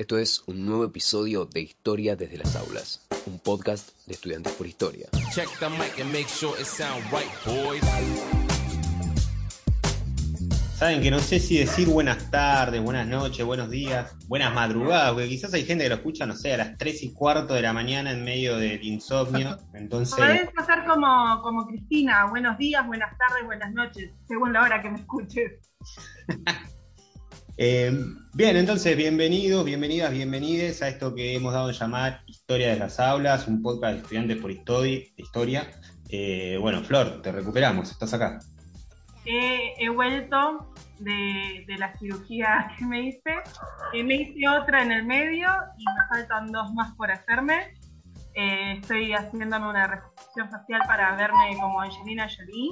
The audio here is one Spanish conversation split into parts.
Esto es un nuevo episodio de Historia desde las aulas, un podcast de estudiantes por historia. Saben que no sé si decir buenas tardes, buenas noches, buenos días, buenas madrugadas, porque quizás hay gente que lo escucha, no sé, a las 3 y cuarto de la mañana en medio del insomnio. Entonces. Podés pasar como, como Cristina, buenos días, buenas tardes, buenas noches, según la hora que me escuches. Eh, bien, entonces, bienvenidos, bienvenidas, bienvenides a esto que hemos dado en llamar Historia de las Aulas, un podcast de estudiantes por historia. Eh, bueno, Flor, te recuperamos, estás acá. he vuelto de, la cirugía que me hice. Eh, me hice otra en el medio y me faltan dos más por hacerme. estoy haciéndome una reconstrucción facial para verme como Angelina Jolie.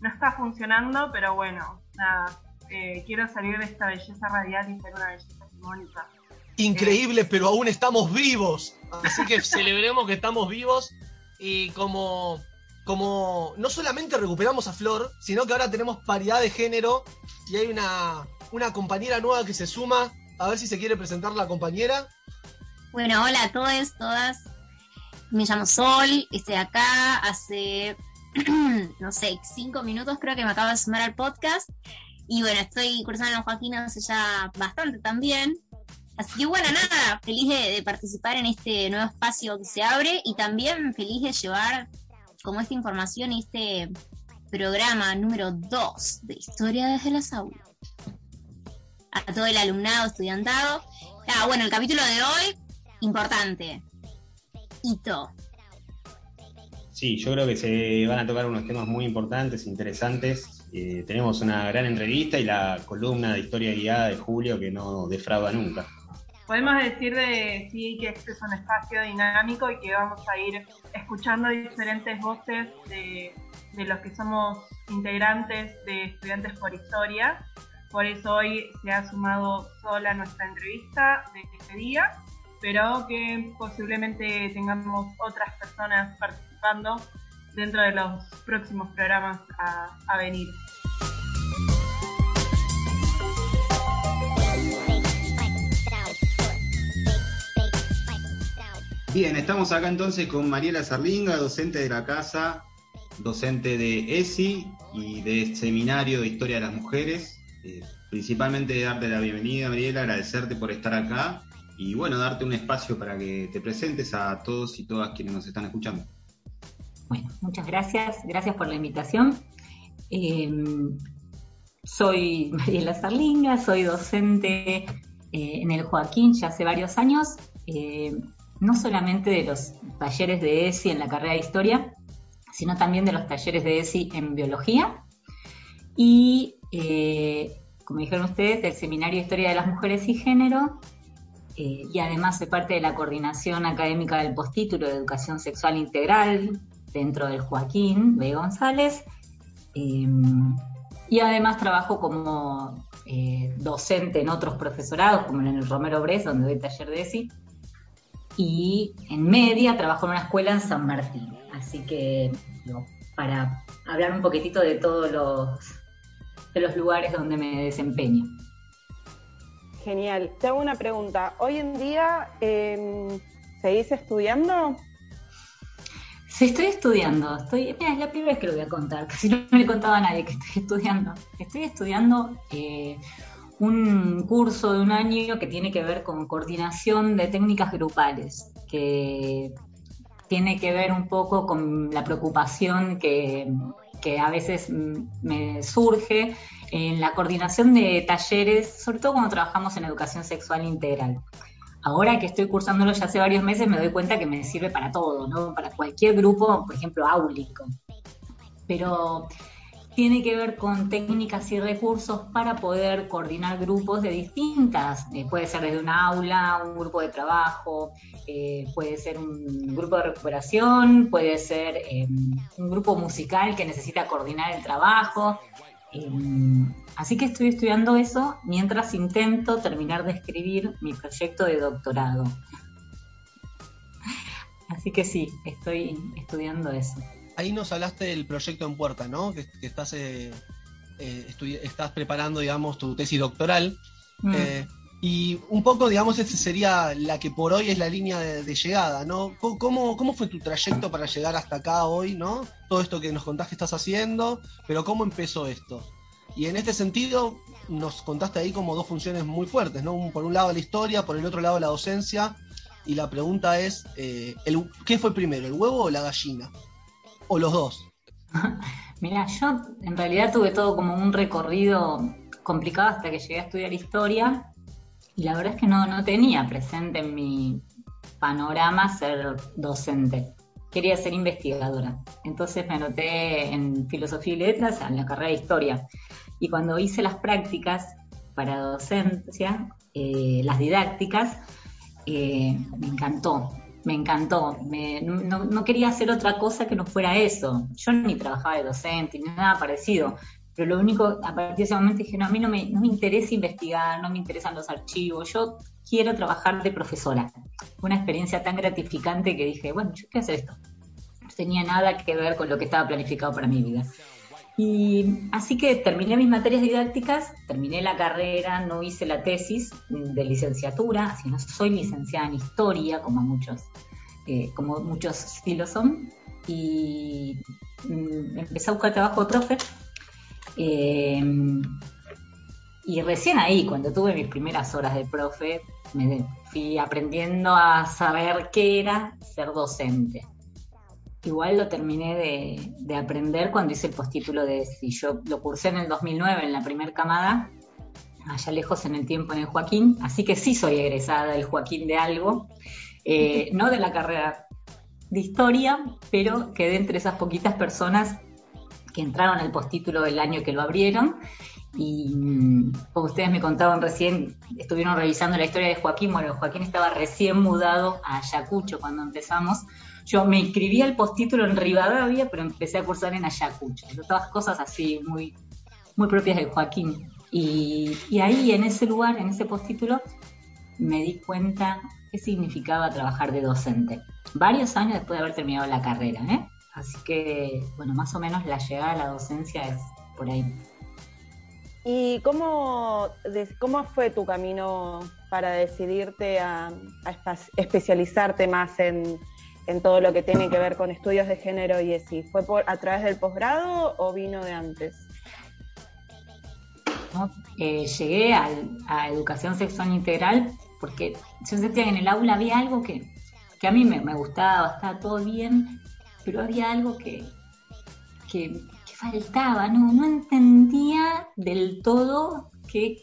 No está funcionando, pero bueno, nada, eh, quiero salir de esta belleza radial y ser una belleza hegemónica. Increíble, pero aún estamos vivos. Así que celebremos que estamos vivos y como, como no solamente recuperamos a Flor, sino que ahora tenemos paridad de género y hay una, una compañera nueva que se suma. A ver si se quiere presentar la compañera. Bueno, hola a todos, todas. Me llamo Sol, estoy acá hace, no sé, cinco minutos creo que me acabo de sumar al podcast. Y bueno, estoy cursando en Joaquín hace ya bastante también. Así que bueno, nada, feliz de, participar en este nuevo espacio que se abre y también feliz de llevar como esta información y este programa número 2 de Historia desde las aulas. A todo el alumnado, estudiantado. Ah, bueno, el capítulo de hoy, importante. Hito. Sí, yo creo que se van a tocar unos temas muy importantes, interesantes, eh, tenemos una gran entrevista y la columna de historia guiada de Julio que no defrauda nunca. Podemos decir de sí que este es un espacio dinámico y que vamos a ir escuchando diferentes voces de, de los que somos integrantes de Estudiantes por Historia. Por eso hoy se ha sumado sola nuestra entrevista de este día, pero que posiblemente tengamos otras personas participando dentro de los próximos programas a, venir. Bien, estamos acá entonces con Mariela Sarlinga, docente de la casa, docente de ESI y de Seminario de Historia de las Mujeres. Eh, principalmente darte la bienvenida, Mariela, agradecerte por estar acá y bueno, darte un espacio para que te presentes a todos y todas quienes nos están escuchando. Bueno, muchas gracias, gracias por la invitación. Em, soy Mariela Sarlinga, soy docente eh, en el Joaquín ya hace varios años, eh, no solamente de los talleres de ESI en la carrera de historia, sino también de los talleres de ESI en biología y, eh, como dijeron ustedes, del Seminario de Historia de las Mujeres y Género, y además soy parte de la coordinación académica del postítulo de Educación Sexual Integral, dentro del Joaquín B. González. Em, y además trabajo como eh, docente en otros profesorados, como en el Romero Bres, donde doy taller de ESI. Y en media trabajo en una escuela en San Martín. Así que, para hablar un poquitito de todos los, de los lugares donde me desempeño. Genial. Te hago una pregunta. Hoy en día, eh, ¿seguís estudiando? Estoy estudiando. Estoy, es la primera vez que lo voy a contar, casi no me contaba a nadie que estoy estudiando. Estoy estudiando eh, un curso de un año que tiene que ver con coordinación de técnicas grupales, que tiene que ver un poco con la preocupación que, que a veces me surge en la coordinación de talleres, sobre todo cuando trabajamos en educación sexual integral. Ahora que estoy cursándolo ya hace varios meses me doy cuenta que me sirve para todo, ¿no? Para cualquier grupo, por ejemplo, áulico. Pero tiene que ver con técnicas y recursos para poder coordinar grupos de distintas, eh, puede ser desde un aula, un grupo de trabajo, eh, puede ser un grupo de recuperación, puede ser eh, un grupo musical que necesita coordinar el trabajo. Así que estoy estudiando eso mientras intento terminar de escribir mi proyecto de doctorado. Así que sí, estoy estudiando eso. Ahí nos hablaste del proyecto en puerta, ¿no? Que, estás, eh, eh, estás preparando, digamos, tu tesis doctoral. Mm. Eh, Y un poco, digamos, esta sería la que por hoy es la línea de, llegada, ¿no? ¿Cómo, ¿Cómo, fue tu trayecto para llegar hasta acá hoy, ¿no? Todo esto que nos contaste que estás haciendo, pero ¿cómo empezó esto? Y en este sentido, nos contaste ahí como dos funciones muy fuertes, ¿no? Por un lado la historia, por el otro lado la docencia. Y la pregunta es, eh, el, ¿qué fue primero, el huevo o la gallina? ¿O los dos? Mira, yo en realidad tuve todo como un recorrido complicado hasta que llegué a estudiar historia y la verdad es que no, no tenía presente en mi panorama ser docente. Quería ser investigadora. Entonces me anoté en filosofía y letras en la carrera de historia. Y cuando hice las prácticas para docencia, eh, las didácticas, eh, me encantó, me encantó. no, no, quería hacer otra cosa que no fuera eso. Yo ni trabajaba de docente ni nada parecido. Pero lo único, a partir de ese momento dije, no, a mí no me, no me interesa investigar, no me interesan los archivos, yo quiero trabajar de profesora. Una experiencia tan gratificante que dije, bueno, yo quiero hacer esto. No tenía nada que ver con lo que estaba planificado para mi vida. Y así que terminé mis materias didácticas, terminé la carrera, no hice la tesis de licenciatura, así no soy licenciada en historia, como muchos, eh, como muchos estilos son, y mm, empecé a buscar trabajo de profe eh, y recién ahí, cuando tuve mis primeras horas de profe, me fui aprendiendo a saber qué era ser docente. Igual lo terminé de, aprender cuando hice el postítulo de si yo lo cursé en el 2009 en la primera camada, allá lejos en el tiempo en el Joaquín, así que sí soy egresada del Joaquín de algo, eh, no de la carrera de historia, pero quedé entre esas poquitas personas que entraron al postítulo el año que lo abrieron. Y mm, como ustedes me contaban recién, estuvieron revisando la historia de Joaquín. Bueno, Joaquín estaba recién mudado a Ayacucho cuando empezamos. Yo me inscribí al postítulo en Rivadavia, pero empecé a cursar en Ayacucho. Todas cosas así muy, muy propias de Joaquín. Y, y ahí, en ese lugar, en ese postítulo, me di cuenta qué significaba trabajar de docente. Varios años después de haber terminado la carrera, ¿eh? Así que, bueno, más o menos la llegada a la docencia es por ahí. ¿Y cómo, cómo fue tu camino para decidirte a, especializarte más en, todo lo que tiene que ver con estudios de género y así? ¿Fue por, a través del posgrado o vino de antes? Eh, llegué a, educación sexual integral porque yo sentía que en el aula había algo que, a mí me, me gustaba, estaba todo bien, pero había algo que, que, faltaba, ¿no? no entendía del todo qué,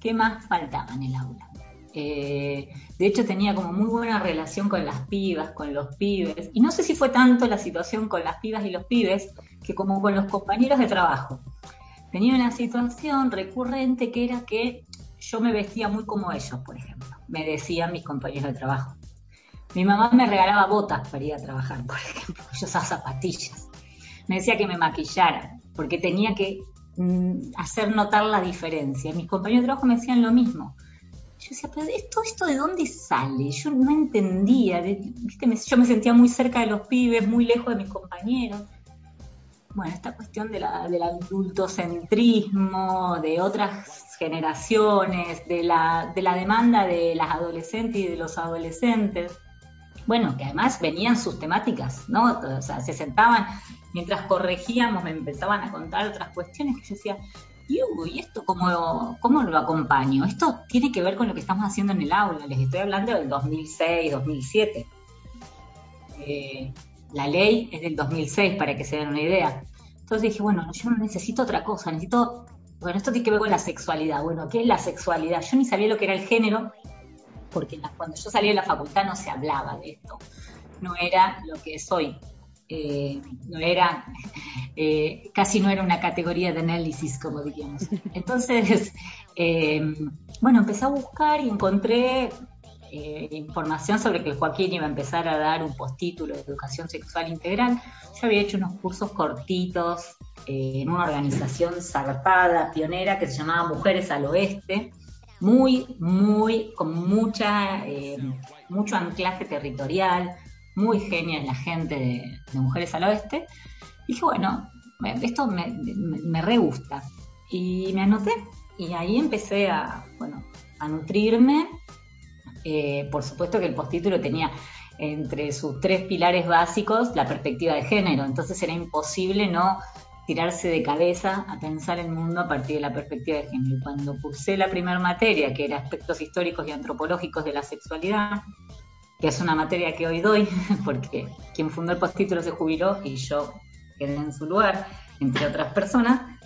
qué más faltaba en el aula. Eh, de hecho, tenía como muy buena relación con las pibas, con los pibes, y no sé si fue tanto la situación con las pibas y los pibes que como con los compañeros de trabajo. Tenía una situación recurrente que era que yo me vestía muy como ellos, por ejemplo, me decían mis compañeros de trabajo. Mi mamá me regalaba botas para ir a trabajar, por ejemplo. Yo usaba zapatillas. Me decía que me maquillara, porque tenía que mm, hacer notar la diferencia. Mis compañeros de trabajo me decían lo mismo. Yo decía, pero ¿esto, esto de dónde sale? Yo no entendía. yo me sentía muy cerca de los pibes, muy lejos de mis compañeros. Bueno, esta cuestión de la, del adultocentrismo, de otras generaciones, de la, de la demanda de las adolescentes y de los adolescentes bueno, que además venían sus temáticas, ¿no? O sea, se sentaban, mientras corregíamos, me empezaban a contar otras cuestiones que yo decía, ¿y esto cómo, cómo lo acompaño? Esto tiene que ver con lo que estamos haciendo en el aula, les estoy hablando del 2006, 2007. Eh, la ley es del 2006, para que se den una idea. Entonces dije, bueno, yo necesito otra cosa, necesito, bueno, esto tiene que ver con la sexualidad. Bueno, ¿qué es la sexualidad? Yo ni sabía lo que era el género, porque cuando yo salí de la facultad no se hablaba de esto, no era lo que es hoy, eh, no era, eh, casi no era una categoría de análisis, como diríamos. Entonces, eh, bueno, empecé a buscar y encontré información sobre que Joaquín iba a empezar a dar un postítulo de educación sexual integral. Yo había hecho unos cursos cortitos en una organización zarpada, pionera, que se llamaba Mujeres al Oeste, muy, muy, con mucha, mucho anclaje territorial, muy genia la gente de, Mujeres al Oeste. dije, bueno, esto me, me, re gusta. Y me anoté y ahí empecé a, bueno, a nutrirme. Eh, por supuesto que el postítulo tenía entre sus tres pilares básicos la perspectiva de género, entonces era imposible no tirarse de cabeza a pensar el mundo a partir de la perspectiva de género. Y cuando cursé la primera materia, que era aspectos históricos y antropológicos de la sexualidad, que es una materia que hoy doy, porque quien fundó el postítulo se jubiló y yo quedé en su lugar, entre otras personas,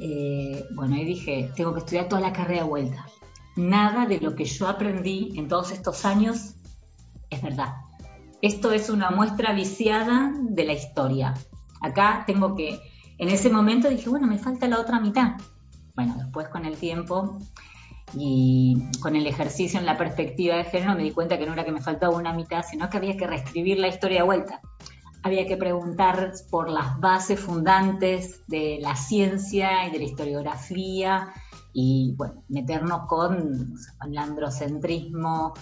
eh, bueno, ahí dije, tengo que estudiar toda la carrera vuelta. Nada de lo que yo aprendí en todos estos años es verdad. Esto es una muestra viciada de la historia. Acá tengo que, en ese momento dije, bueno, me falta la otra mitad. Bueno, después con el tiempo y con el ejercicio en la perspectiva de género me di cuenta que no era que me faltaba una mitad, sino que había que reescribir la historia de vuelta. Había que preguntar por las bases fundantes de la ciencia y de la historiografía y bueno, meternos con, el androcentrismo,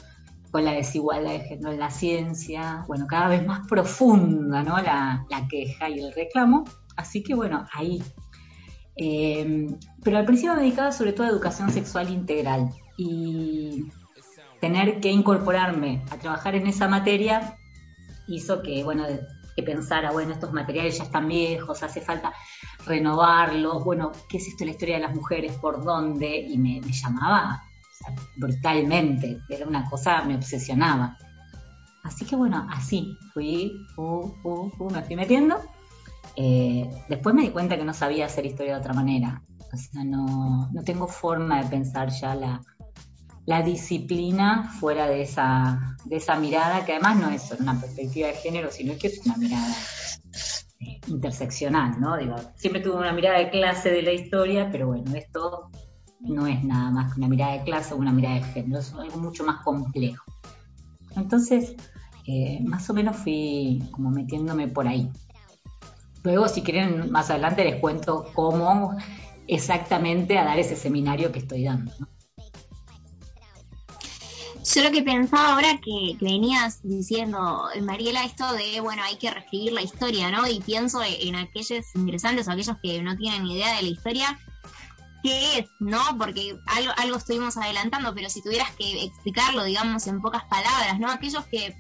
con la desigualdad de género en la ciencia, bueno, cada vez más profunda ¿no? la, la queja y el reclamo. Así que bueno, ahí eh, pero al principio me dedicaba sobre todo a educación sexual integral y tener que incorporarme a trabajar en esa materia hizo que, bueno, que pensara, bueno, estos materiales ya están viejos, hace falta renovarlos, bueno, ¿qué es esto la historia de las mujeres? ¿Por dónde? Y me, llamaba brutalmente, era una cosa, me obsesionaba. Así que bueno, así fui, me fui metiendo eh, después me di cuenta que no sabía hacer historia de otra manera. O sea, no, no tengo forma de pensar ya la, la disciplina fuera de esa, de esa mirada, que además no es una perspectiva de género, sino que es una mirada interseccional, ¿no? Digo, siempre tuve una mirada de clase de la historia, pero bueno, esto no es nada más que una mirada de clase o una mirada de género, es algo mucho más complejo. Entonces, eh, más o menos fui como metiéndome por ahí. Luego, si quieren, más adelante les cuento cómo exactamente a dar ese seminario que estoy dando. Yo lo que pensaba ahora que, venías diciendo, Mariela, esto de, bueno, hay que reescribir la historia, ¿no? Y pienso en aquellos interesantes o aquellos que no tienen idea de la historia, ¿qué es, no? Porque algo, algo estuvimos adelantando, pero si tuvieras que explicarlo, digamos, en pocas palabras, ¿no? Aquellos que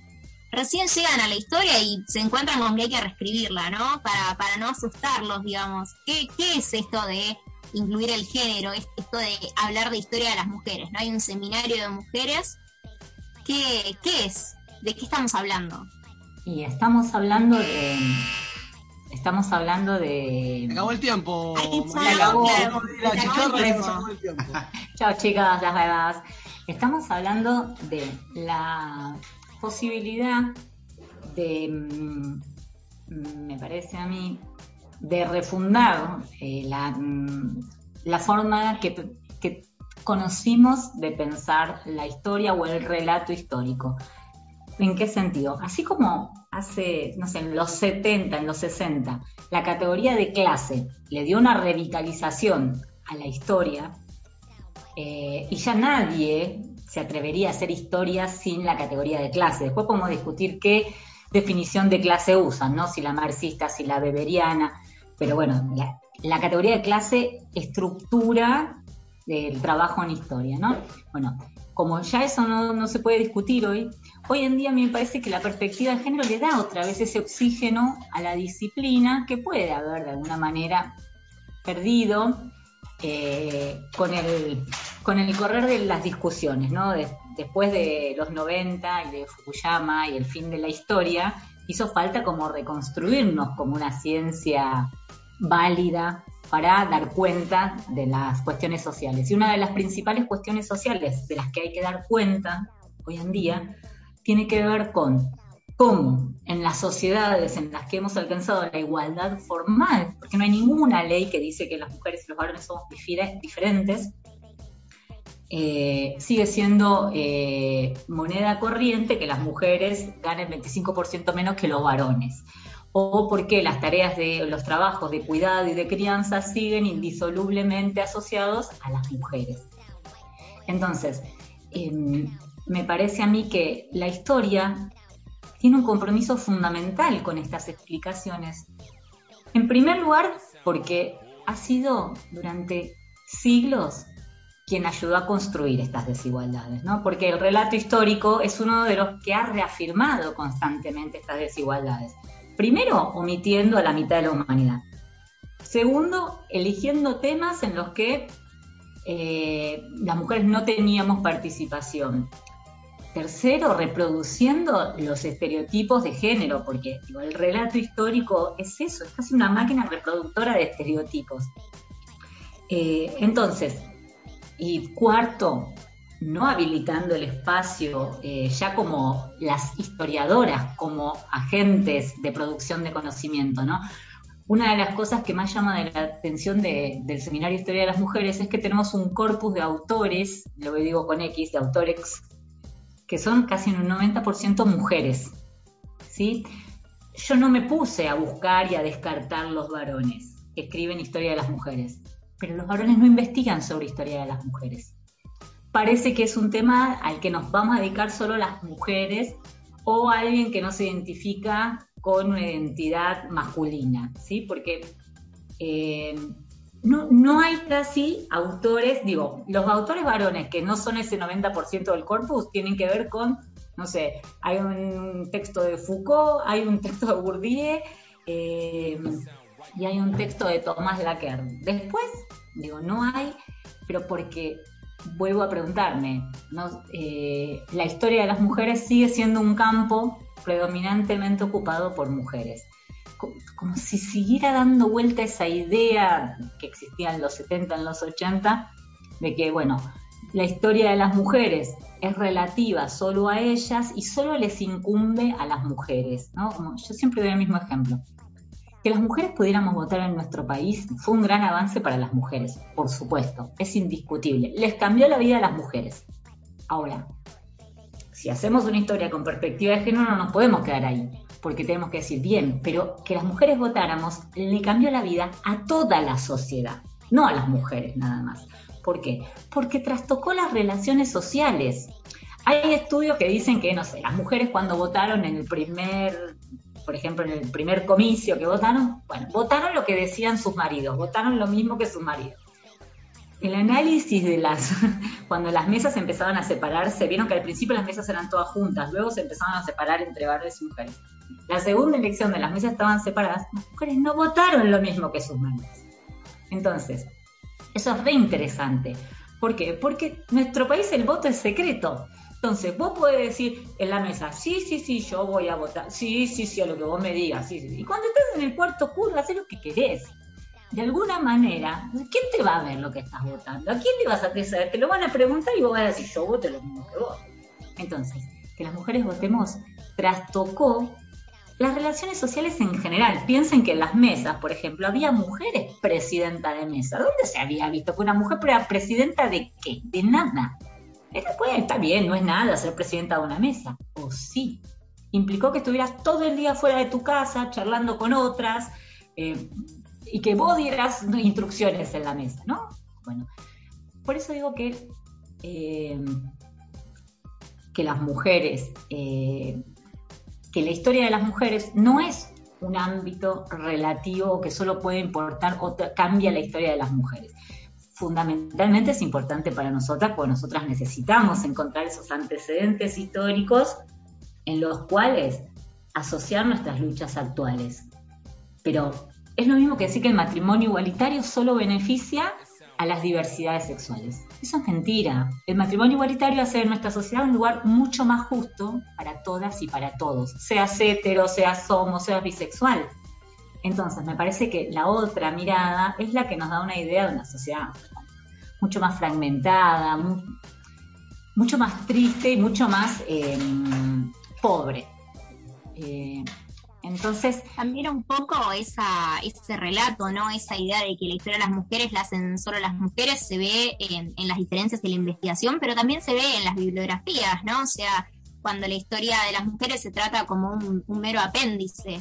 recién llegan a la historia y se encuentran con que hay que reescribirla, ¿no? Para, para no asustarlos, digamos. ¿Qué, ¿Qué es esto de incluir el género, esto de hablar de historia de las mujeres? ¿No hay un seminario de mujeres? ¿Qué, qué es? ¿De qué estamos hablando? Y estamos hablando de... Estamos hablando de... acabó el tiempo. Chao chicas, las bebas. Estamos hablando de la posibilidad de, mm, me parece a mí, de refundar eh, la, mm, la, forma que, conocimos de pensar la historia o el relato histórico. ¿En qué sentido? Así como hace, no sé, en los 70, en los 60, la categoría de clase le dio una revitalización a la historia, eh, y ya nadie se atrevería a hacer historia sin la categoría de clase. Después podemos discutir qué definición de clase usan, ¿no? Si la marxista, si la beberiana, pero bueno, la, categoría de clase estructura el trabajo en historia, ¿no? Bueno, como ya eso no, no, se puede discutir hoy, hoy en día me parece que la perspectiva de género le da otra vez ese oxígeno a la disciplina que puede haber de alguna manera perdido eh, con, el, con el correr de las discusiones, ¿no? después de los 90 y de Fukuyama y el fin de la historia, hizo falta como reconstruirnos como una ciencia válida para dar cuenta de las cuestiones sociales. Y una de las principales cuestiones sociales de las que hay que dar cuenta hoy en día tiene que ver con cómo en las sociedades en las que hemos alcanzado la igualdad formal, porque no hay ninguna ley que dice que las mujeres y los varones somos diferentes, eh, sigue siendo eh, moneda corriente que las mujeres ganen 25% menos que los varones. O porque las tareas de los trabajos de cuidado y de crianza siguen indisolublemente asociados a las mujeres. Entonces, em, me parece a mí que la historia tiene un compromiso fundamental con estas explicaciones. En primer lugar, porque ha sido durante siglos quien ayudó a construir estas desigualdades, ¿no? Porque el relato histórico es uno de los que ha reafirmado constantemente estas desigualdades. Primero, omitiendo a la mitad de la humanidad. Segundo, eligiendo temas en los que eh, las mujeres no teníamos participación. Tercero, reproduciendo los estereotipos de género, porque el relato histórico es eso, es casi una máquina reproductora de estereotipos. Eh, entonces, y cuarto, no habilitando el espacio eh, ya como las historiadoras, como agentes de producción de conocimiento, ¿no? Una de las cosas que más llama la atención del Seminario Historia de las Mujeres es que tenemos un corpus de autores, lo digo con X, de autores que son casi un 90% mujeres. ¿sí? Yo no me puse a buscar y a descartar los varones que escriben historia de las mujeres, pero los varones no investigan sobre historia de las mujeres. Parece que es un tema al que nos vamos a dedicar solo las mujeres o alguien que no se identifica con una identidad masculina, ¿sí? Porque eh, no, no hay casi autores, digo, los autores varones que no son ese 90% del corpus tienen que ver con, no sé, hay un texto de Foucault, hay un texto de Bourdieu eh, y hay un texto de Tomás Laquer. Después, digo, no hay, pero porque vuelvo a preguntarme. Eh, la historia de las mujeres sigue siendo un campo predominantemente ocupado por mujeres como si siguiera dando vuelta esa idea que existía en los 70, en los 80, de que, bueno, la historia de las mujeres es relativa solo a ellas y solo les incumbe a las mujeres, ¿no? yo siempre doy el mismo ejemplo. Que las mujeres pudiéramos votar en nuestro país fue un gran avance para las mujeres, por supuesto, es indiscutible. Les cambió la vida a las mujeres. Ahora, si hacemos una historia con perspectiva de género, no nos podemos quedar ahí porque tenemos que decir bien, pero que las mujeres votáramos le cambió la vida a toda la sociedad, no a las mujeres nada más. ¿Por qué? Porque trastocó las relaciones sociales. Hay estudios que dicen que, no sé, las mujeres cuando votaron en el primer, por ejemplo, en el primer comicio que votaron, bueno, votaron lo que decían sus maridos, votaron lo mismo que sus maridos. El análisis de las, cuando las mesas empezaban a separarse, vieron que al principio las mesas eran todas juntas, luego se empezaban a separar entre varones y mujeres la segunda elección de las mesas estaban separadas, las mujeres no votaron lo mismo que sus maridos. Entonces, eso es re interesante. ¿Por qué? Porque en nuestro país el voto es secreto. Entonces, vos podés decir en la mesa, sí, sí, sí, yo voy a votar, sí, sí, sí, a lo que vos me digas, sí, sí. Y cuando estás en el cuarto oscuro, haces lo que querés. De alguna manera, ¿quién te va a ver lo que estás votando? ¿A quién le vas a decir? Te lo van a preguntar y vos vas a decir, yo voto lo mismo que vos. Entonces, que las mujeres votemos trastocó las relaciones sociales en general. Piensen que en las mesas, por ejemplo, había mujeres presidenta de mesa. ¿Dónde se había visto que una mujer era presidenta de qué? De nada. Pues, está bien, no es nada ser presidenta de una mesa. O sí. Implicó que estuvieras todo el día fuera de tu casa, charlando con otras, eh, y que vos dieras instrucciones en la mesa, ¿no? Bueno, por eso digo que, eh, que las mujeres eh, que la historia de las mujeres no es un ámbito relativo que solo puede importar o cambia la historia de las mujeres. Fundamentalmente es importante para nosotras porque nosotras necesitamos encontrar esos antecedentes históricos en los cuales asociar nuestras luchas actuales. Pero es lo mismo que decir que el matrimonio igualitario solo beneficia a las diversidades sexuales. Eso es mentira. El matrimonio igualitario hace de nuestra sociedad un lugar mucho más justo para todas y para todos, seas hetero, seas homo, seas bisexual. Entonces, me parece que la otra mirada es la que nos da una idea de una sociedad mucho más fragmentada, mucho más triste y mucho más eh, pobre. Eh, entonces, también un poco ese relato, ¿no? Esa idea de que la historia de las mujeres la hacen solo las mujeres se ve en, las diferencias de la investigación, pero también se ve en las bibliografías, ¿no? O sea, cuando la historia de las mujeres se trata como un mero apéndice.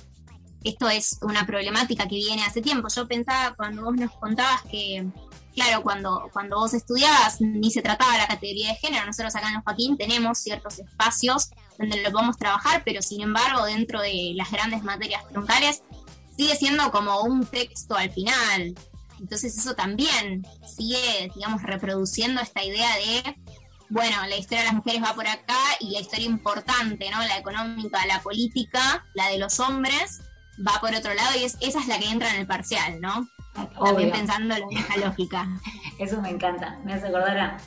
Esto es una problemática que viene hace tiempo. Yo pensaba cuando vos nos contabas que claro, cuando, cuando vos estudiabas ni se trataba la categoría de género, nosotros acá en los Joaquín tenemos ciertos espacios donde lo podemos trabajar, pero sin embargo dentro de las grandes materias troncales sigue siendo como un texto al final. Entonces eso también sigue, digamos, reproduciendo esta idea de, bueno, la historia de las mujeres va por acá y la historia importante, ¿no? La económica, la política, la de los hombres, va por otro lado y es, esa es la que entra en el parcial, ¿no? También pensando en esa lógica. Eso me encanta, me hace acordar a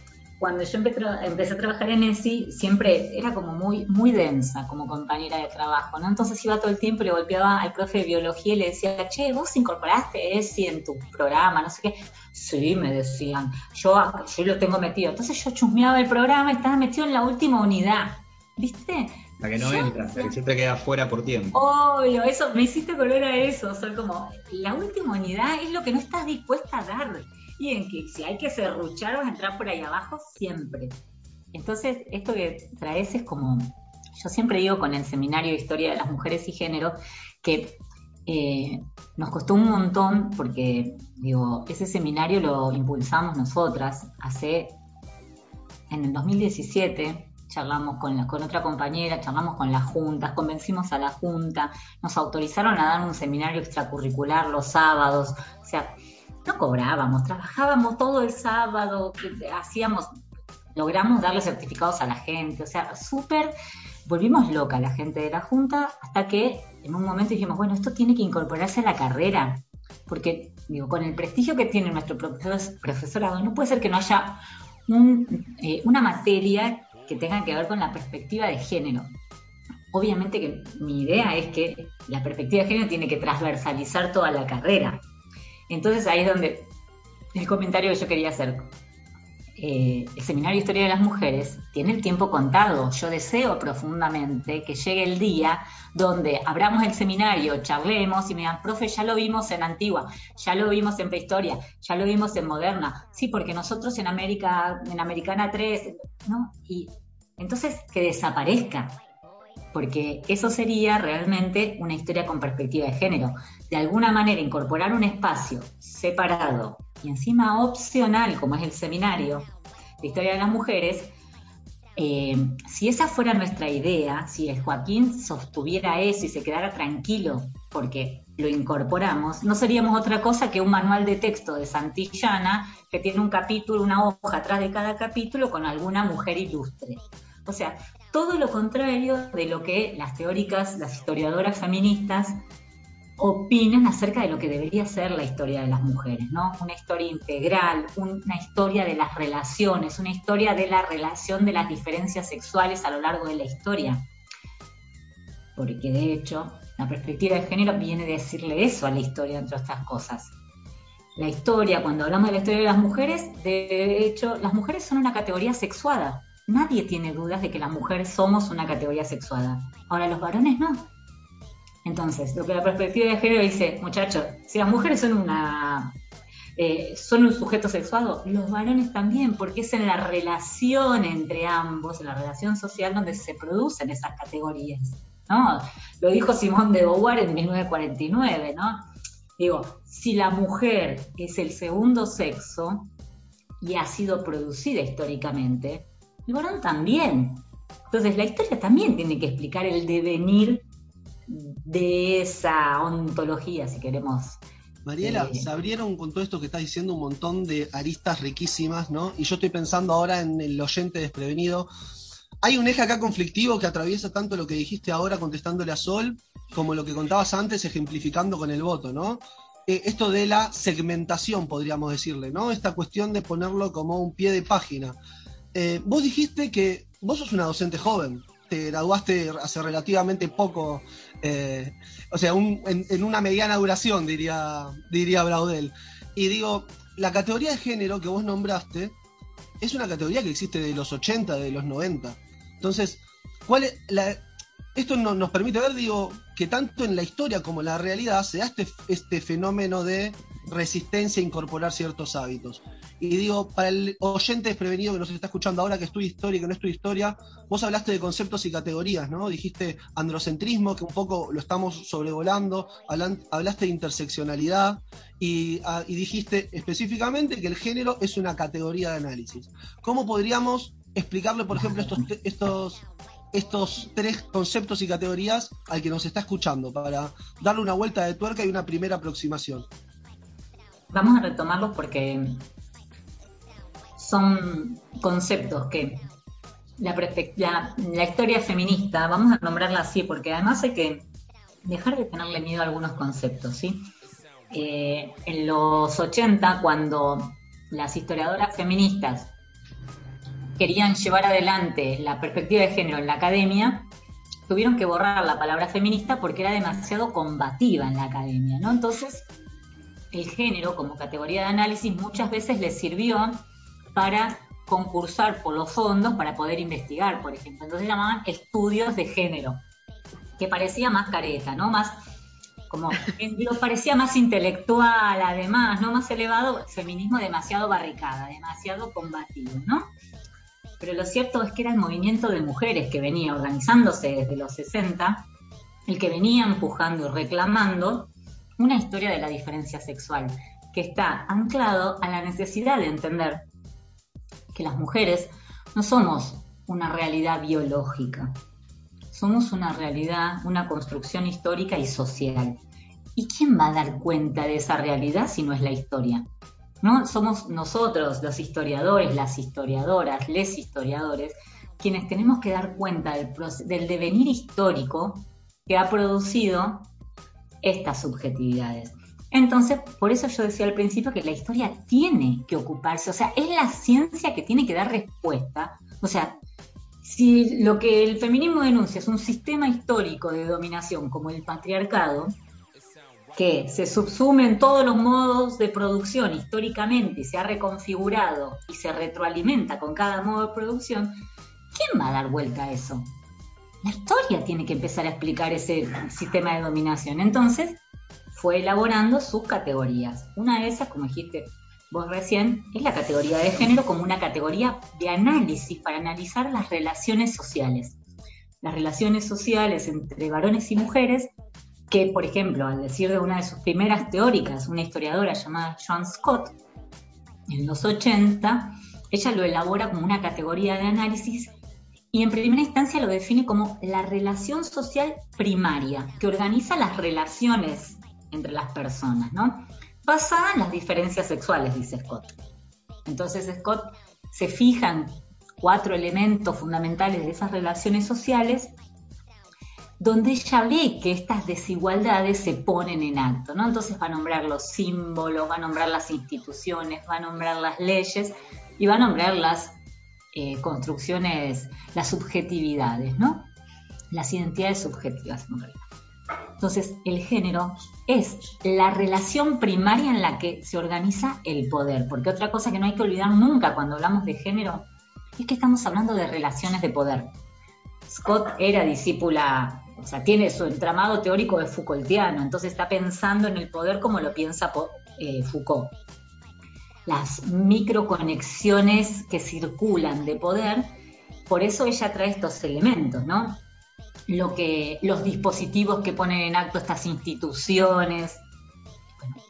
cuando yo empecé, a trabajar en ESI, siempre era como muy, muy densa como compañera de trabajo, ¿no? Entonces iba todo el tiempo y le golpeaba al profe de biología y le decía, che, vos incorporaste ESI en tu programa, no sé qué. Sí, me decían, yo, yo lo tengo metido. Entonces yo chusmeaba el programa y estaba metido en la última unidad, ¿viste? La que no entra, la que siempre queda fuera por tiempo. Obvio, eso, me hiciste color a eso. O sea, como, la última unidad es lo que no estás dispuesta a dar y en que si hay que serruchar o entrar por ahí abajo, siempre. Entonces, esto que traes es como, yo siempre digo con el seminario de historia de las mujeres y género, que eh, nos costó un montón porque, digo, ese seminario lo impulsamos nosotras hace, en el 2017, charlamos con, con otra compañera, charlamos con las juntas, convencimos a la junta, nos autorizaron a dar un seminario extracurricular los sábados, o sea, no cobrábamos, trabajábamos todo el sábado, hacíamos, logramos darle certificados a la gente, o sea, súper, volvimos loca la gente de la Junta hasta que en un momento dijimos, bueno, esto tiene que incorporarse a la carrera, porque digo, con el prestigio que tiene nuestro profesorado, no puede ser que no haya eh, una materia que tenga que ver con la perspectiva de género. Obviamente que mi idea es que la perspectiva de género tiene que transversalizar toda la carrera. Entonces ahí es donde el comentario que yo quería hacer. Eh, el Seminario de Historia de las Mujeres tiene el tiempo contado. Yo deseo profundamente que llegue el día donde abramos el seminario, charlemos y me digan, profe, ya lo vimos en Antigua, ya lo vimos en Prehistoria, ya lo vimos en Moderna. Sí, porque nosotros en América, en Americana 3, ¿no? Y entonces que desaparezca porque eso sería realmente una historia con perspectiva de género. De alguna manera incorporar un espacio separado y encima opcional, como es el seminario de historia de las mujeres, eh, si esa fuera nuestra idea, si el Joaquín sostuviera eso y se quedara tranquilo porque lo incorporamos, no seríamos otra cosa que un manual de texto de Santillana que tiene un capítulo, una hoja atrás de cada capítulo con alguna mujer ilustre. O sea, todo lo contrario de lo que las teóricas, las historiadoras feministas opinan acerca de lo que debería ser la historia de las mujeres, ¿no? Una historia integral, una historia de las relaciones, una historia de la relación de las diferencias sexuales a lo largo de la historia. Porque de hecho, la perspectiva de género viene a decirle eso a la historia, entre otras cosas. La historia, cuando hablamos de la historia de las mujeres, de hecho, las mujeres son una categoría sexuada nadie tiene dudas de que las mujeres somos una categoría sexuada. Ahora los varones no. Entonces, lo que la perspectiva de género dice, muchachos, si las mujeres son una eh, son un sujeto sexuado, los varones también, porque es en la relación entre ambos, en la relación social donde se producen esas categorías. ¿no? Lo dijo Simón de Beauvoir en 1949, ¿no? Digo, si la mujer es el segundo sexo y ha sido producida históricamente, el varón también. Entonces la historia también tiene que explicar el devenir de esa ontología, si queremos. Mariela, eh, se abrieron con todo esto que estás diciendo un montón de aristas riquísimas, ¿no? Y yo estoy pensando ahora en el oyente desprevenido. Hay un eje acá conflictivo que atraviesa tanto lo que dijiste ahora contestándole a Sol, como lo que contabas antes ejemplificando con el voto, ¿no? Eh, esto de la segmentación, podríamos decirle, ¿no? Esta cuestión de ponerlo como un pie de página. Eh, vos dijiste que vos sos una docente joven, te graduaste hace relativamente poco, eh, o sea, en, una mediana duración, diría, diría Braudel. Y digo, la categoría de género que vos nombraste es una categoría que existe de los 80, de los 90. Entonces, ¿cuál es esto nos permite ver, digo, que tanto en la historia como en la realidad se da este, este fenómeno de resistencia a incorporar ciertos hábitos. Y digo, para el oyente desprevenido que nos está escuchando ahora, que estudia historia y que no estudia historia, vos hablaste de conceptos y categorías, ¿no? Dijiste androcentrismo, que un poco lo estamos sobrevolando, hablaste de interseccionalidad y, ah, y dijiste específicamente que el género es una categoría de análisis. ¿Cómo podríamos explicarle, por ejemplo, estos, estos estos tres conceptos y categorías al que nos está escuchando para darle una vuelta de tuerca y una primera aproximación. vamos a retomarlos porque son conceptos que la, historia feminista, vamos a nombrarla así, porque además hay que dejar de tenerle miedo a algunos conceptos, ¿sí? Eh, en los 80, cuando las historiadoras feministas querían llevar adelante la perspectiva de género en la academia, tuvieron que borrar la palabra feminista porque era demasiado combativa en la academia, ¿no? Entonces, el género como categoría de análisis muchas veces les sirvió para concursar por los fondos para poder investigar, por ejemplo. Entonces llamaban estudios de género, que parecía más careta, ¿no? Más como parecía más intelectual, además, ¿no? Más elevado, feminismo demasiado barricada, demasiado combativo, ¿no? Pero lo cierto es que era el movimiento de mujeres que venía organizándose desde los 60, el que venía empujando y reclamando una historia de la diferencia sexual, que está anclado a la necesidad de entender que las mujeres no somos una realidad biológica, somos una realidad, una construcción histórica y social. ¿Y quién va a dar cuenta de esa realidad si no es la historia? ¿No? Somos nosotros, los historiadores, las historiadoras, les historiadores, quienes tenemos que dar cuenta del, del devenir histórico que ha producido estas subjetividades. Entonces, por eso yo decía al principio que la historia tiene que ocuparse, o sea, es la ciencia que tiene que dar respuesta. O sea, si lo que el feminismo denuncia es un sistema histórico de dominación como el patriarcado, que se subsume en todos los modos de producción históricamente y se ha reconfigurado y se retroalimenta con cada modo de producción, ¿quién va a dar vuelta a eso? La historia tiene que empezar a explicar ese sistema de dominación. Entonces, fue elaborando sus categorías. Una de esas, como dijiste vos recién, es la categoría de género como una categoría de análisis para analizar las relaciones sociales. Las relaciones sociales entre varones y mujeres, que por ejemplo, al decir de una de sus primeras teóricas, una historiadora llamada Joan Scott, en los 80, ella lo elabora como una categoría de análisis y en primera instancia lo define como la relación social primaria, que organiza las relaciones entre las personas, ¿no? Basada en las diferencias sexuales, dice Scott. Entonces Scott se fija en cuatro elementos fundamentales de esas relaciones sociales donde ella ve que estas desigualdades se ponen en acto, ¿no? Entonces va a nombrar los símbolos, va a nombrar las instituciones, va a nombrar las leyes y va a nombrar las eh, construcciones, las subjetividades, ¿no? Las identidades subjetivas en realidad. Entonces, el género es la relación primaria en la que se organiza el poder, porque otra cosa que no hay que olvidar nunca cuando hablamos de género es que estamos hablando de relaciones de poder. Scott era discípula, o sea, tiene su entramado teórico de Foucaultiano, entonces está pensando en el poder como lo piensa eh, Foucault. Las microconexiones que circulan de poder, por eso ella trae estos elementos, ¿no? Lo que, los dispositivos que ponen en acto estas instituciones,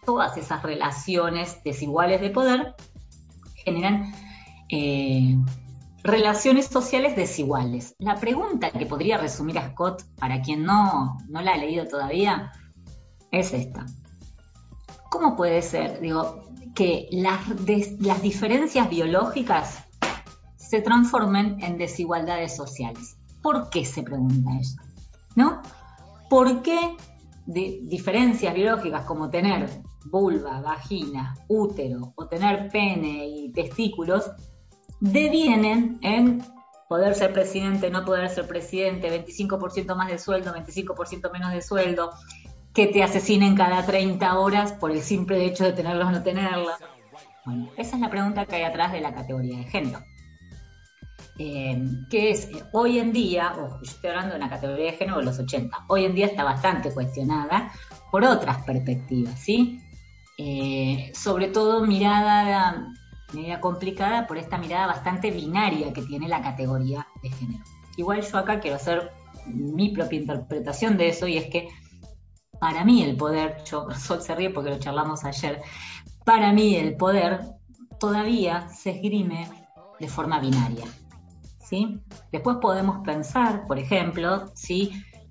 todas esas relaciones desiguales de poder generan eh, relaciones sociales desiguales. La pregunta que podría resumir a Scott, para quien no, no la ha leído todavía, es esta. ¿Cómo puede ser, digo, que las, las diferencias biológicas se transformen en desigualdades sociales? ¿Por qué se pregunta eso? ¿No? ¿Por qué de diferencias biológicas como tener vulva, vagina, útero o tener pene y testículos devienen en poder ser presidente, no poder ser presidente, 25% más de sueldo, 25% menos de sueldo, que te asesinen cada 30 horas por el simple hecho de tenerlos o no tenerlos. Bueno, esa es la pregunta que hay atrás de la categoría de género. Eh, que es eh, hoy en día, yo estoy hablando de una categoría de género de los 80, hoy en día está bastante cuestionada por otras perspectivas, ¿sí? Eh, sobre todo mirada media complicada por esta mirada bastante binaria que tiene la categoría de género. Igual yo acá quiero hacer mi propia interpretación de eso y es que para mí el poder, yo, Sol se ríe porque lo charlamos ayer, para mí el poder todavía se esgrime de forma binaria. Después podemos pensar, por ejemplo,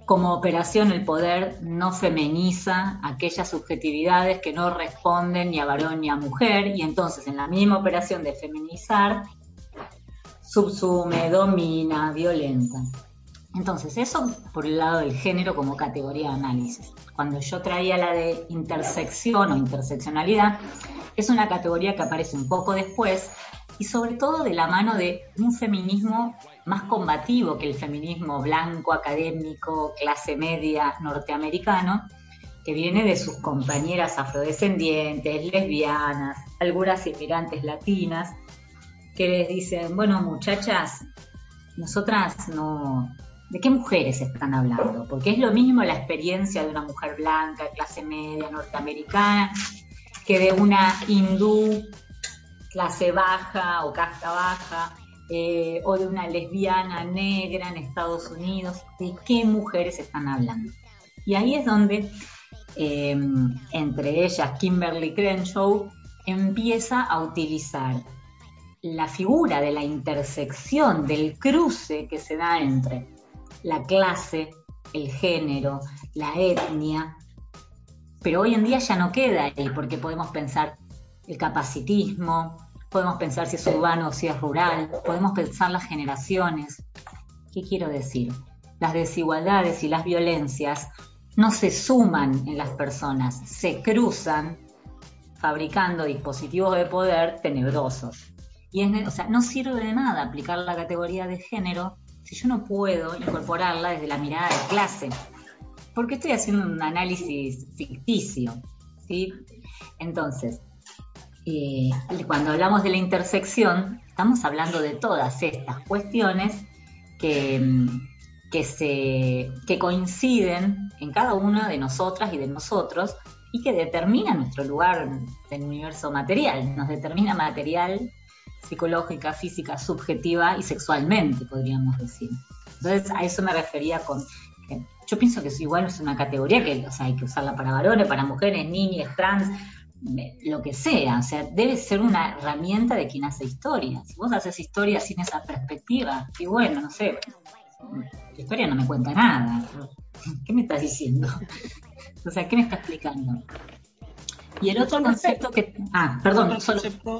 como operación el poder no femeniza aquellas subjetividades que no responden ni a varón ni a mujer y entonces en la misma operación de feminizar subsume, domina, violenta. Entonces, eso por el lado del género como categoría de análisis. Cuando yo traía la de intersección o interseccionalidad, es una categoría que aparece un poco después y sobre todo de la mano de un feminismo más combativo que el feminismo blanco, académico, clase media norteamericano, que viene de sus compañeras afrodescendientes, lesbianas, algunas inmigrantes latinas, que les dicen, bueno muchachas, nosotras no... ¿De qué mujeres están hablando? Porque es lo mismo la experiencia de una mujer blanca, clase media, norteamericana, que de una hindú clase baja o casta baja, eh, o de una lesbiana negra en Estados Unidos, de qué mujeres están hablando. Y ahí es donde, eh, entre ellas Kimberly Crenshaw, empieza a utilizar la figura de la intersección, del cruce que se da entre la clase, el género, la etnia, pero hoy en día ya no queda ahí, porque podemos pensar el capacitismo, podemos pensar si es urbano o si es rural, podemos pensar las generaciones. ¿Qué quiero decir? Las desigualdades y las violencias no se suman en las personas, se cruzan fabricando dispositivos de poder tenebrosos. Y o sea, no sirve de nada aplicar la categoría de género si yo no puedo incorporarla desde la mirada de clase. Porque estoy haciendo un análisis ficticio. ¿sí? Entonces, eh, cuando hablamos de la intersección, estamos hablando de todas estas cuestiones que, mm, que, se, que coinciden en cada una de nosotras y de nosotros y que determina nuestro lugar en el universo material, nos determina material, psicológica, física, subjetiva y sexualmente, podríamos decir. Entonces, a eso me refería con... Yo pienso que es igual es una categoría que hay que usarla para varones, para mujeres, niñas, trans, lo que sea, o sea, debe ser una herramienta de quien hace historia. Si vos haces historia sin esa perspectiva, y bueno, no sé, la historia no me cuenta nada. ¿Qué me estás diciendo? O sea, ¿qué me está explicando? Y el otro concepto que. Ah, perdón.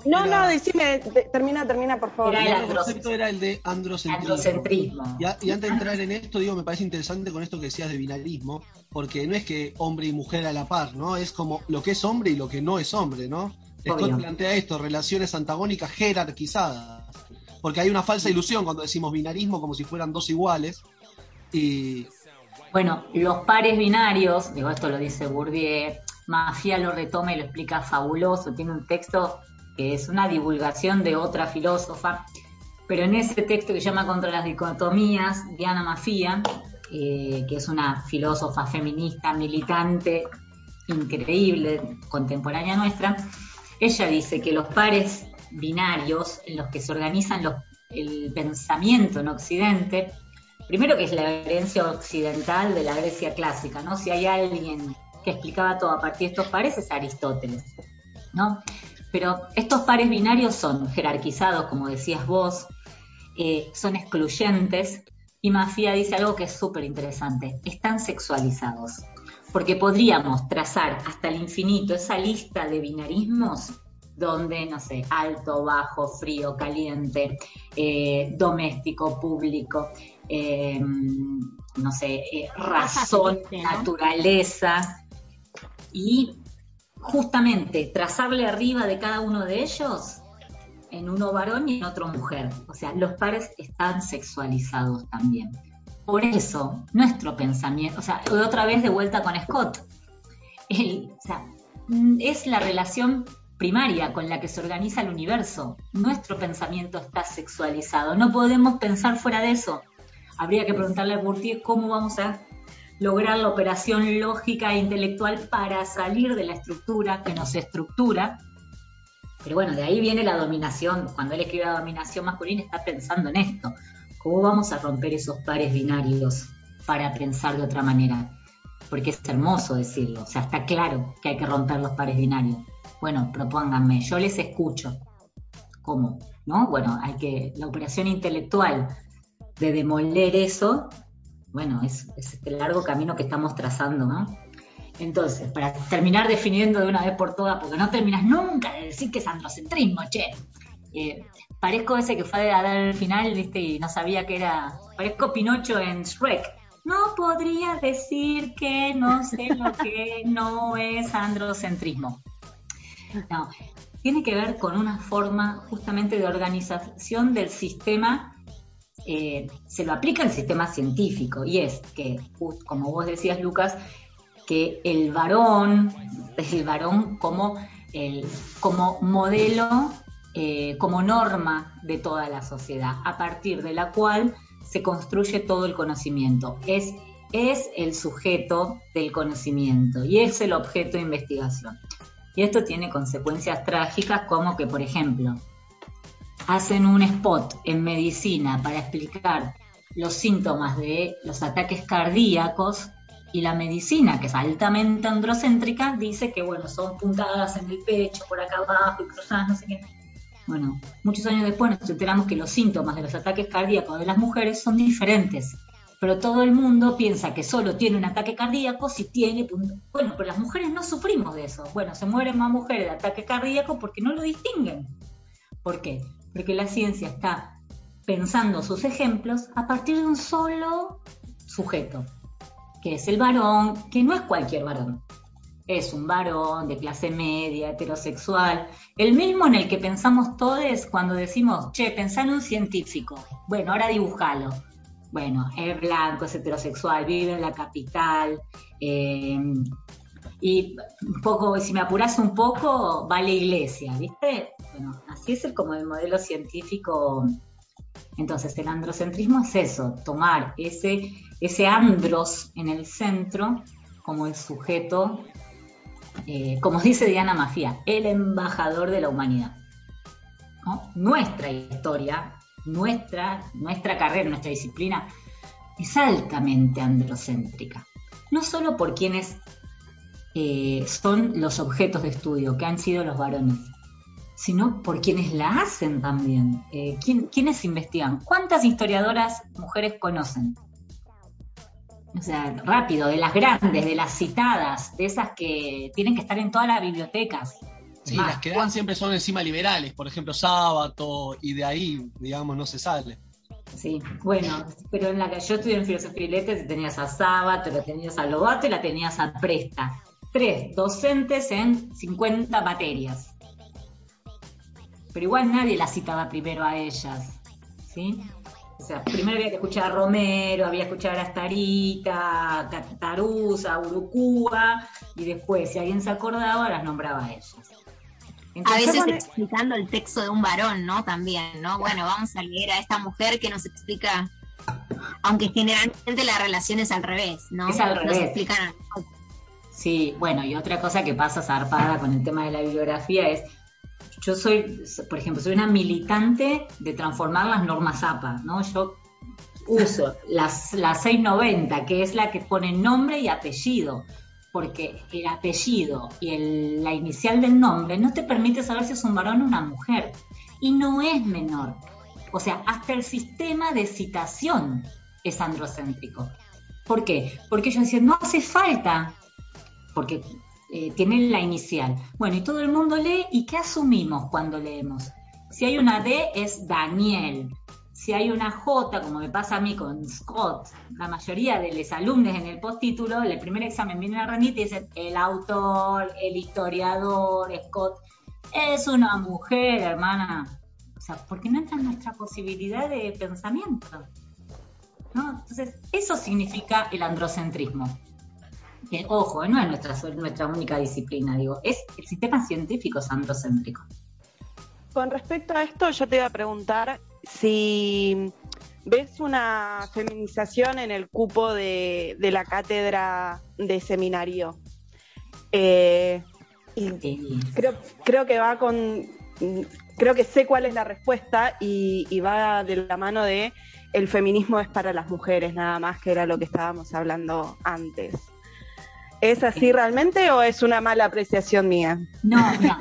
No, no, decime, termina, termina, por favor. el otro concepto era el de androcentrismo. Y, antes de entrar en esto, digo, me parece interesante con esto que decías de binarismo, porque no es que hombre y mujer a la par, ¿no? Es como lo que es hombre y lo que no es hombre, ¿no? Scott plantea esto, relaciones antagónicas jerarquizadas. Porque hay una falsa ilusión cuando decimos binarismo como si fueran dos iguales. Y. Bueno, los pares binarios, digo, esto lo dice Bourdieu, Mafia lo retoma y lo explica fabuloso. Tiene un texto que es una divulgación de otra filósofa, pero en ese texto que se llama Contra las dicotomías, Diana Mafia, eh, que es una filósofa feminista, militante, increíble, contemporánea nuestra, ella dice que los pares binarios en los que se organizan el pensamiento en Occidente, primero que es la herencia occidental de la Grecia clásica, ¿no? Si hay alguien que explicaba todo a partir de estos pares es Aristóteles, ¿no? Pero estos pares binarios son jerarquizados, como decías vos, eh, son excluyentes, y Mafia dice algo que es súper interesante, están sexualizados, porque podríamos trazar hasta el infinito esa lista de binarismos donde, no sé, alto, bajo, frío, caliente, eh, doméstico, público, eh, no sé, razón, naturaleza, y justamente trazarle arriba de cada uno de ellos en uno varón y en otro mujer. O sea, los pares están sexualizados también. Por eso, nuestro pensamiento, o sea, otra vez de vuelta con Scott, sea, es la relación primaria con la que se organiza el universo. Nuestro pensamiento está sexualizado. No podemos pensar fuera de eso. Habría que preguntarle a Bourdieu cómo vamos a lograr la operación lógica e intelectual para salir de la estructura que nos estructura. Pero bueno, de ahí viene la dominación. Cuando él escribe la dominación masculina está pensando en esto. ¿Cómo vamos a romper esos pares binarios para pensar de otra manera? Porque es hermoso decirlo, o sea, está claro que hay que romper los pares binarios. Bueno, propónganme, yo les escucho. ¿Cómo? ¿No? Bueno, hay que, la operación intelectual de demoler eso bueno, es, es este largo camino que estamos trazando, ¿no? Entonces, para terminar definiendo de una vez por todas, porque no terminas nunca de decir que es androcentrismo, che. Eh, parezco ese que fue a dar el final, viste, y no sabía que era. Parezco Pinocho en Shrek. No podría decir que no sé lo que no es androcentrismo. No, tiene que ver con una forma justamente de organización del sistema. eh, se lo aplica el sistema científico y es que, como vos decías, Lucas, que el varón, el varón como, el, como modelo, eh, como norma de toda la sociedad, a partir de la cual se construye todo el conocimiento. Es, es el sujeto del conocimiento y es el objeto de investigación. Y esto tiene consecuencias trágicas como que, por ejemplo, hacen un spot en medicina para explicar los síntomas de los ataques cardíacos y la medicina, que es altamente androcéntrica, dice que, bueno, son puntadas en el pecho, por acá abajo y cruzadas, no sé qué. Bueno, muchos años después nos enteramos que los síntomas de los ataques cardíacos de las mujeres son diferentes, pero todo el mundo piensa que solo tiene un ataque cardíaco si tiene... Bueno, pero las mujeres no sufrimos de eso. Bueno, se mueren más mujeres de ataque cardíaco porque no lo distinguen. ¿Por qué? Porque la ciencia está pensando sus ejemplos a partir de un solo sujeto, que es el varón, que no es cualquier varón. Es un varón de clase media, heterosexual, el mismo en el que pensamos todos cuando decimos, che, pensá en un científico. Bueno, ahora dibujalo. Bueno, es blanco, es heterosexual, vive en la capital. eh, y un poco, si me apuras un poco, va a la iglesia, ¿viste? Bueno, así es el, como el modelo científico. Entonces, el androcentrismo es eso, tomar ese, ese andros en el centro como el sujeto, eh, como dice Diana Mafia, el embajador de la humanidad. Nuestra historia, nuestra, nuestra carrera, nuestra disciplina es altamente androcéntrica. No solo por quienes eh, son los objetos de estudio, que han sido los varones, sino por quienes la hacen también. Eh, ¿quién- ¿Quiénes investigan? ¿Cuántas historiadoras mujeres conocen? O sea, rápido, de las grandes, de las citadas, de esas que tienen que estar en todas las bibliotecas. Sí, Más, las que dan siempre son encima liberales, por ejemplo, Sábato, y de ahí, digamos, no se sale. Sí, bueno, pero en la que yo estudié en filosofía y letras tenías a Sábato, lo tenías a Lobato y la tenías a Presta. Tres docentes en 50 materias. Pero igual nadie las citaba primero a ellas, ¿sí? O sea, primero había que escuchar a Romero, había que escuchar a Astarita, a Tarusa, a Urucúa, y después, si alguien se acordaba, las nombraba a ellas. A veces explicando el texto de un varón, ¿no? También, ¿no? Bueno, vamos a leer a esta mujer que nos explica, aunque generalmente la relación es al revés, ¿no? Es al Nos revés. explican a. Sí, bueno, y otra cosa que pasa zarpada con el tema de la bibliografía es, yo soy, por ejemplo, soy una militante de transformar las normas APA, ¿no? Yo uso las, la 690, que es la que pone nombre y apellido, porque el apellido y el- la inicial del nombre no te permite saber si es un varón o una mujer, y no es menor. O sea, hasta el sistema de citación es androcéntrico. ¿Por qué? Porque ellos decían, no hace falta porque eh, tienen la inicial. Bueno, y todo el mundo lee, ¿y qué asumimos cuando leemos? Si hay una D es Daniel, si hay una J, como me pasa a mí con Scott, la mayoría de los alumnos en el postítulo, el primer examen vienen a rendir y dicen, el autor, el historiador, Scott, es una mujer, hermana. O sea, porque no entra en nuestra posibilidad de pensamiento. Entonces, eso significa el androcentrismo que, ojo, no es nuestra, nuestra única disciplina, digo, es el sistema científico es androcéntrico. Con respecto a esto, yo te iba a preguntar si ves una feminización en el cupo de, de la cátedra de seminario. Eh, y Eh, creo, creo que va con. Creo que sé cuál es la respuesta y, y va de la mano de el feminismo es para las mujeres, nada más que era lo que estábamos hablando antes. ¿Es así realmente o es una mala apreciación mía? no, mira,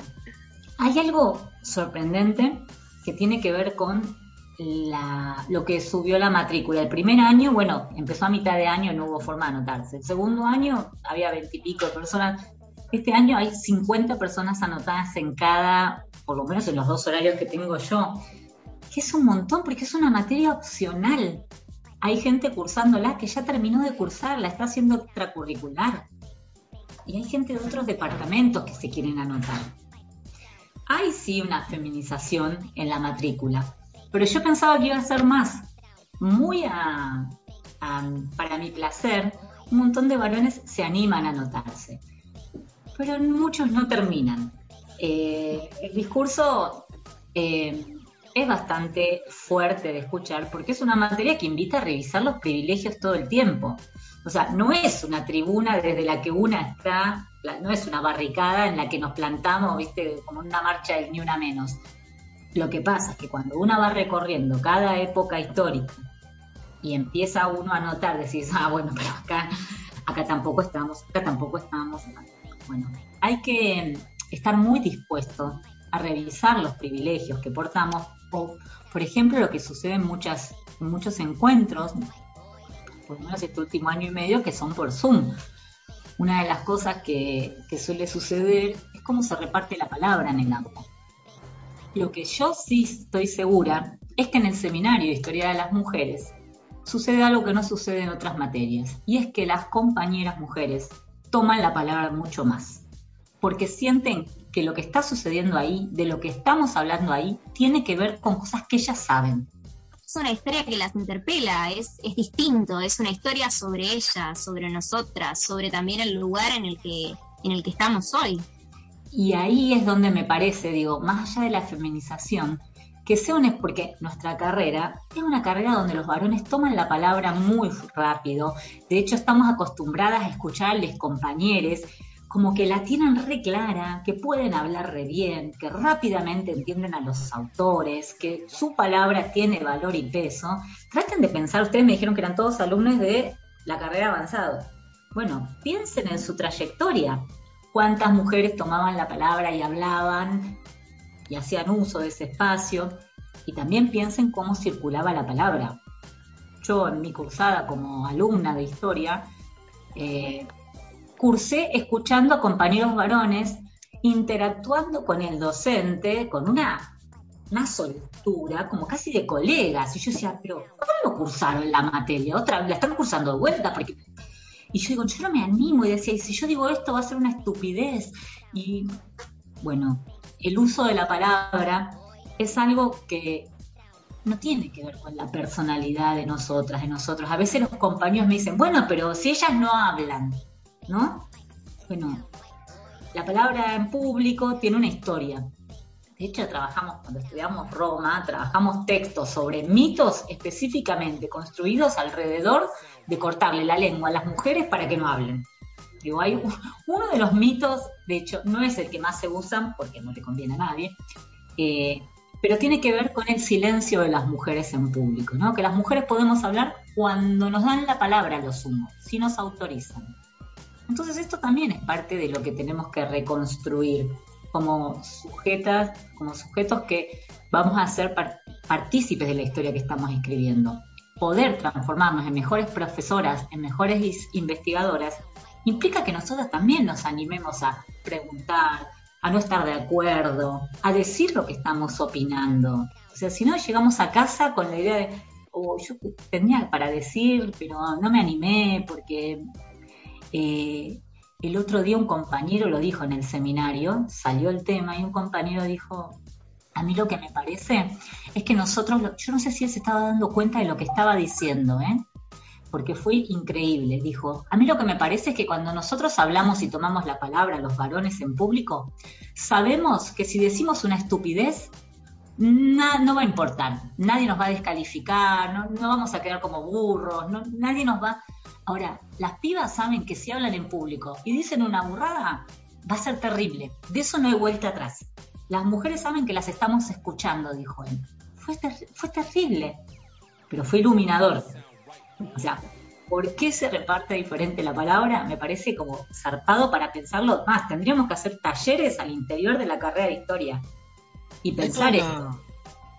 hay algo sorprendente que tiene que ver con lo que subió la matrícula. El primer año, bueno, empezó a mitad de año, no hubo forma de anotarse. El segundo año había veintipico de personas. Este año hay 50 personas anotadas en cada, por lo menos en los dos horarios que tengo yo, que es un montón porque es una materia opcional. Hay gente cursándola que ya terminó de cursarla, está haciendo extracurricular. Y hay gente de otros departamentos que se quieren anotar. Hay sí una feminización en la matrícula, pero yo pensaba que iba a ser más. Muy para mi placer, un montón de varones se animan a anotarse, pero muchos no terminan. Eh, el discurso eh, es bastante fuerte de escuchar porque es una materia que invita a revisar los privilegios todo el tiempo. O sea, no es una tribuna desde la que una está, no es una barricada en la que nos plantamos, viste, como una marcha del ni una menos. Lo que pasa es que cuando uno va recorriendo cada época histórica y empieza uno a notar, decís, ah, bueno, pero acá, acá tampoco estamos, acá tampoco estamos. Bueno, hay que estar muy dispuesto a revisar los privilegios que portamos, o, por ejemplo, lo que sucede en, muchas, en muchos encuentros, por menos este último año y medio, que son por Zoom. Una de las cosas que, que suele suceder es cómo se reparte la palabra en el aula. Lo que yo sí estoy segura es que en el seminario de Historia de las Mujeres sucede algo que no sucede en otras materias, y es que las compañeras mujeres toman la palabra mucho más, porque sienten que lo que está sucediendo ahí, de lo que estamos hablando ahí, tiene que ver con cosas que ellas saben. Es una historia que las interpela, es, es distinto, es una historia sobre ellas, sobre nosotras, sobre también el lugar en el que, en el que estamos hoy. Y ahí es donde me parece, digo, más allá de la feminización, que sea un, porque nuestra carrera es una carrera donde los varones toman la palabra muy rápido. De hecho, estamos acostumbradas a escucharles compañeros como que la tienen re clara, que pueden hablar re bien, que rápidamente entienden a los autores, que su palabra tiene valor y peso. Traten de pensar, ustedes me dijeron que eran todos alumnos de la carrera avanzada. Bueno, piensen en su trayectoria. ¿Cuántas mujeres tomaban la palabra y hablaban y hacían uso de ese espacio? Y también piensen cómo circulaba la palabra. Yo en mi cursada como alumna de historia, eh, cursé escuchando a compañeros varones, interactuando con el docente con una, una soltura, como casi de colegas. Y yo decía, pero ¿cómo cursaron la materia? Otra, la están cursando de vuelta, porque. Y yo digo, yo no me animo, y decía, y si yo digo esto va a ser una estupidez. Y bueno, el uso de la palabra es algo que no tiene que ver con la personalidad de nosotras, de nosotros. A veces los compañeros me dicen, bueno, pero si ellas no hablan, ¿no? Bueno, la palabra en público tiene una historia. De hecho, trabajamos, cuando estudiamos Roma, trabajamos textos sobre mitos específicamente construidos alrededor de cortarle la lengua a las mujeres para que no hablen. Digo, hay uno de los mitos, de hecho, no es el que más se usan porque no le conviene a nadie, eh, pero tiene que ver con el silencio de las mujeres en público, ¿no? Que las mujeres podemos hablar cuando nos dan la palabra lo sumo, si nos autorizan. Entonces esto también es parte de lo que tenemos que reconstruir como sujetas, como sujetos que vamos a ser partícipes de la historia que estamos escribiendo. Poder transformarnos en mejores profesoras, en mejores investigadoras, implica que nosotros también nos animemos a preguntar, a no estar de acuerdo, a decir lo que estamos opinando. O sea, si no llegamos a casa con la idea de, oh, yo tenía para decir, pero no me animé porque eh, el otro día un compañero lo dijo en el seminario, salió el tema y un compañero dijo, a mí lo que me parece es que nosotros, yo no sé si él se estaba dando cuenta de lo que estaba diciendo, ¿eh? porque fue increíble. Dijo, a mí lo que me parece es que cuando nosotros hablamos y tomamos la palabra, los varones en público, sabemos que si decimos una estupidez, no va a importar, nadie nos va a descalificar, no, no vamos a quedar como burros, nadie nos va... Ahora, las pibas saben que si hablan en público y dicen una burrada, va a ser terrible. De eso no hay vuelta atrás. Las mujeres saben que las estamos escuchando, dijo él. Fue, fue terrible, pero fue iluminador. O sea, ¿por qué se reparte diferente la palabra? Me parece como zarpado para pensarlo más. Tendríamos que hacer talleres al interior de la carrera de historia y pensar esto.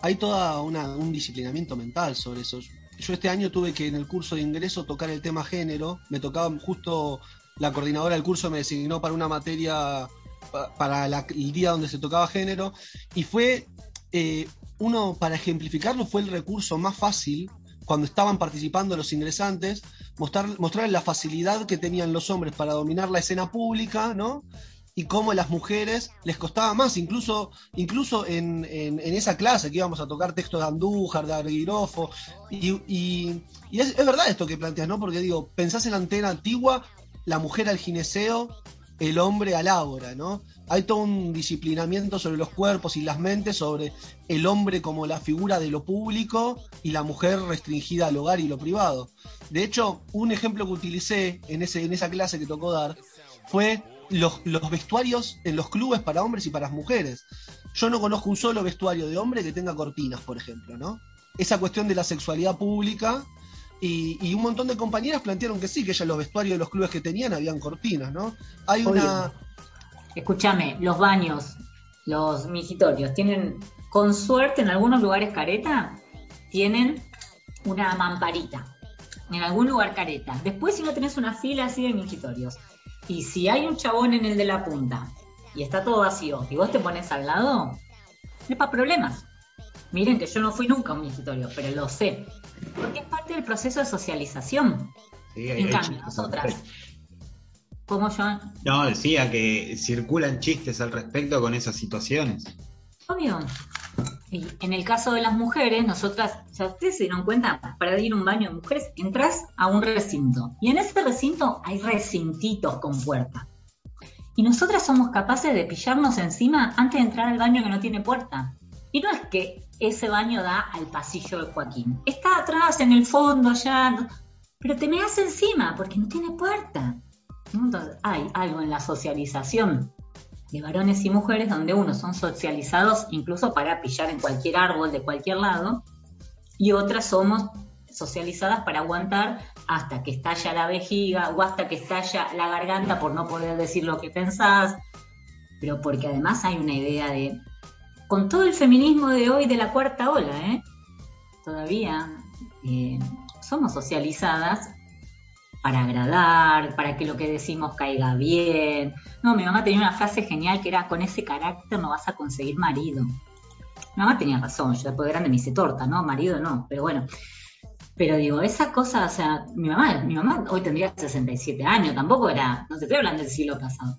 hay toda un disciplinamiento mental sobre eso. Yo este año tuve que en el curso de ingreso tocar el tema género, me tocaba justo la coordinadora del curso me designó para una materia para el día donde se tocaba género y fue eh, uno para ejemplificarlo fue el recurso más fácil cuando estaban participando los ingresantes, mostrar, mostrar la facilidad que tenían los hombres para dominar la escena pública, ¿no? Y cómo las mujeres les costaba más, incluso, incluso en, esa clase que íbamos a tocar textos de Andújar, de Arguirofo, y, y, es, es, verdad esto que planteas, ¿no? Porque digo, pensás en la antena antigua, la mujer al gineceo, el hombre al ágora, ¿no? hay todo un disciplinamiento sobre los cuerpos y las mentes, sobre el hombre como la figura de lo público y la mujer restringida al hogar y lo privado. De hecho, un ejemplo que utilicé en, ese, en esa clase que tocó dar fue los, los vestuarios en los clubes para hombres y para mujeres. Yo no conozco un solo vestuario de hombre que tenga cortinas, por ejemplo, ¿no? Esa cuestión de la sexualidad pública y, y, un montón de compañeras plantearon que sí, que ya los vestuarios de los clubes que tenían habían cortinas, ¿no? Hay una, Escúchame, los baños, los migitorios, tienen, con suerte en algunos lugares careta, tienen una mamparita. En algún lugar careta. Después, si no tenés una fila así de migitorios, y si hay un chabón en el de la punta y está todo vacío, y vos te pones al lado, no es para problemas. Miren que yo no fui nunca a un mingitorio, pero lo sé. Porque es parte del proceso de socialización. en cambio, nosotras ¿Cómo, Joan? No, decía que circulan chistes al respecto con esas situaciones. Obvio. Y en el caso de las mujeres, nosotras, ya ustedes se dieron cuenta, para ir a un baño de mujeres, entras a un recinto. Y en ese recinto hay recintitos con puerta. Y nosotras somos capaces de pillarnos encima antes de entrar al baño que no tiene puerta. Y no es que ese baño da al pasillo de Joaquín. Está atrás, en el fondo, ya. Pero te me das encima porque no tiene puerta. Entonces, hay algo en la socialización de varones y mujeres donde unos son socializados incluso para pillar en cualquier árbol de cualquier lado y otras somos socializadas para aguantar hasta que estalla la vejiga o hasta que estalla la garganta por no poder decir lo que pensás, pero porque además hay una idea de, con todo el feminismo de hoy de la cuarta ola, ¿eh? todavía eh, somos socializadas para agradar, para que lo que decimos caiga bien. No, mi mamá tenía una frase genial que era, con ese carácter no vas a conseguir marido. Mi mamá tenía razón, yo después de grande me hice torta, ¿no? Marido no, pero bueno. Pero digo, esa cosa, o sea, mi mamá, mi mamá hoy tendría 67 años, tampoco era, no te estoy hablando del siglo pasado,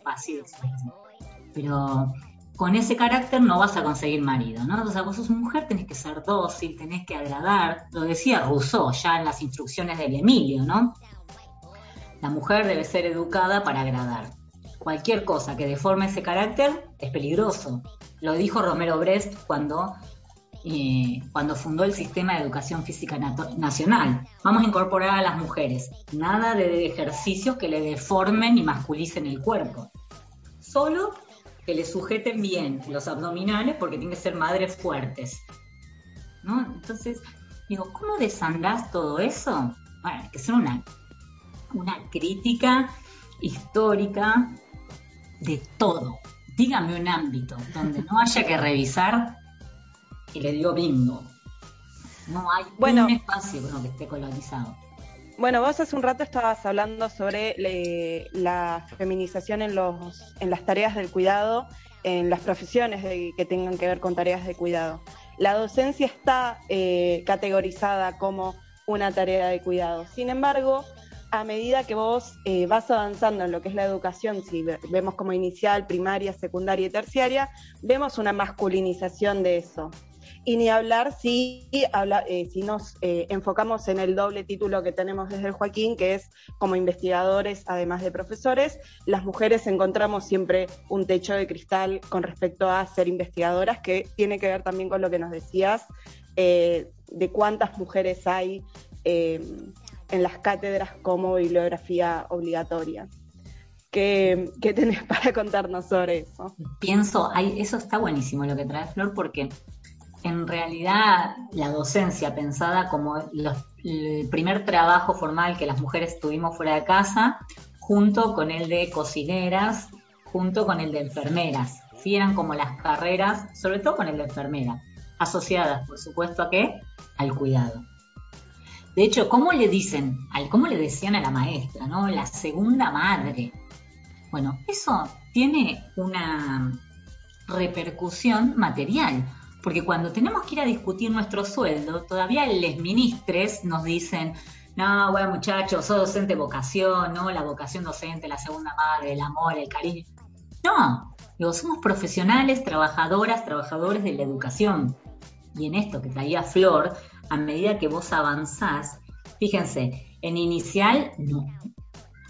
pero con ese carácter no vas a conseguir marido, ¿no? O sea, vos sos mujer, tenés que ser dócil, tenés que agradar, lo decía Rousseau ya en las instrucciones del Emilio, ¿no? La mujer debe ser educada para agradar. Cualquier cosa que deforme ese carácter es peligroso. Lo dijo Romero Brest cuando, eh, cuando fundó el sistema de educación física nacional. Vamos a incorporar a las mujeres. Nada de ejercicios que le deformen y masculicen el cuerpo. Solo que le sujeten bien los abdominales porque tienen que ser madres fuertes. ¿No? Entonces, digo, ¿cómo desandás todo eso? Bueno, hay que ser una una crítica histórica de todo. Dígame un ámbito donde no haya que revisar y le digo bingo. No hay un espacio que esté colonizado. Bueno, vos hace un rato estabas hablando sobre la feminización en, los, en las tareas del cuidado, en las profesiones que tengan que ver con tareas de cuidado. La docencia está eh, categorizada como una tarea de cuidado. Sin embargo, a medida que vos eh, vas avanzando en lo que es la educación, si vemos como inicial, primaria, secundaria y terciaria, vemos una masculinización de eso. Y ni hablar si, eh, si nos eh, enfocamos en el doble título que tenemos desde Joaquín, que es como investigadores, además de profesores, las mujeres encontramos siempre un techo de cristal con respecto a ser investigadoras, que tiene que ver también con lo que nos decías, de cuántas mujeres hay en las cátedras como bibliografía obligatoria. ¿Qué, tenés para contarnos sobre eso? Pienso, eso está buenísimo lo que trae Flor, porque en realidad la docencia pensada como el primer trabajo formal que las mujeres tuvimos fuera de casa, junto con el de cocineras, junto con el de enfermeras. Sí, eran como las carreras, sobre todo con el de enfermera. asociadas, por supuesto, a qué? Al cuidado. De hecho, ¿cómo le dicen, cómo le decían a la maestra, ¿no? La segunda madre. Bueno, eso tiene una repercusión material, porque cuando tenemos que ir a discutir nuestro sueldo, todavía les ministres nos dicen, no, bueno muchachos, sos docente vocación, ¿no? La vocación docente, la segunda madre, el amor, el cariño. No, digo, somos profesionales, trabajadoras, trabajadores de la educación. Y en esto que traía Flor, a medida que vos avanzás, fíjense, en inicial, no.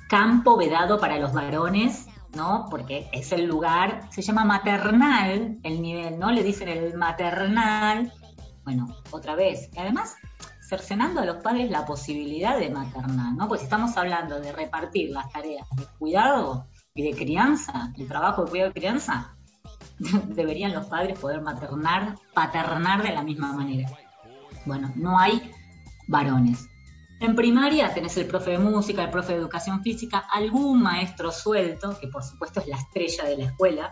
Campo vedado para los varones, ¿no? Porque es el lugar, se llama maternal el nivel, ¿no? Le dicen el maternal. Bueno, otra vez. Y además, cercenando a los padres la posibilidad de maternar, ¿no? Pues estamos hablando de repartir las tareas de cuidado y de crianza, el trabajo de cuidado y crianza, deberían los padres poder maternar, paternar de la misma manera. Bueno, no hay varones. En primaria tenés el profe de música, el profe de educación física, algún maestro suelto, que por supuesto es la estrella de la escuela,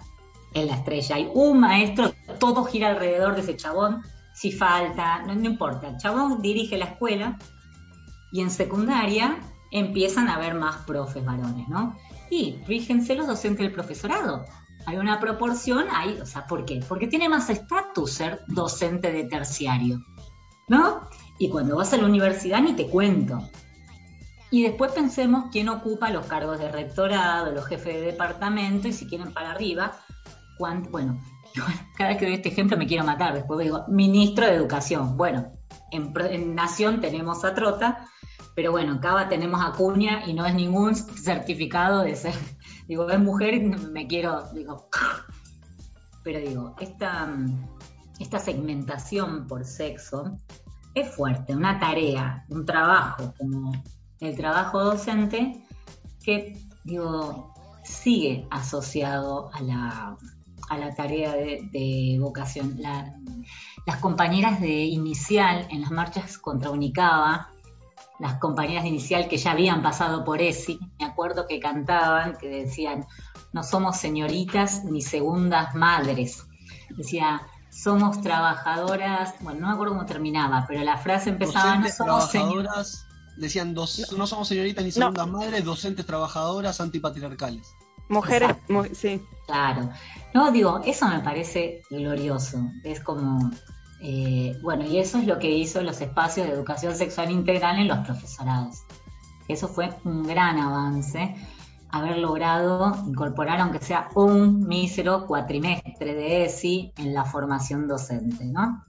es la estrella. Hay un maestro, todo gira alrededor de ese chabón, si falta, no, importa. El chabón dirige la escuela y en secundaria empiezan a haber más profes varones, ¿no? Y fíjense los docentes del profesorado. Hay una proporción ahí, o sea, ¿por qué? Porque tiene más estatus ser docente de terciario. ¿No? Y cuando vas a la universidad ni te cuento. Y después pensemos quién ocupa los cargos de rectorado, los jefes de departamento y si quieren para arriba, bueno, cada vez que doy este ejemplo me quiero matar, después digo, ministro de Educación. Bueno, en, Nación tenemos a Trota, pero bueno, en tenemos a Cuña y no es ningún certificado de ser, digo, es mujer me quiero, digo, pero digo, esta, esta segmentación por sexo es fuerte, una tarea, un trabajo como el trabajo docente que, digo, sigue asociado a la, a la tarea de, vocación. las compañeras de inicial en las marchas contra Unicaba, las compañeras de inicial que ya habían pasado por ESI, me acuerdo que cantaban, que decían, no somos señoritas ni segundas madres. Decía, somos trabajadoras, bueno, no me acuerdo cómo terminaba, pero la frase empezaba, no somos trabajadoras, decían, dos, no, somos señoritas ni segundas madres, docentes trabajadoras antipatriarcales. Mujeres, sí. Claro. No, digo, eso me parece glorioso. Es como, eh, bueno, y eso es lo que hizo los espacios de educación sexual integral en los profesorados. Eso fue un gran avance haber logrado incorporar, aunque sea un mísero cuatrimestre de ESI en la formación docente, ¿no?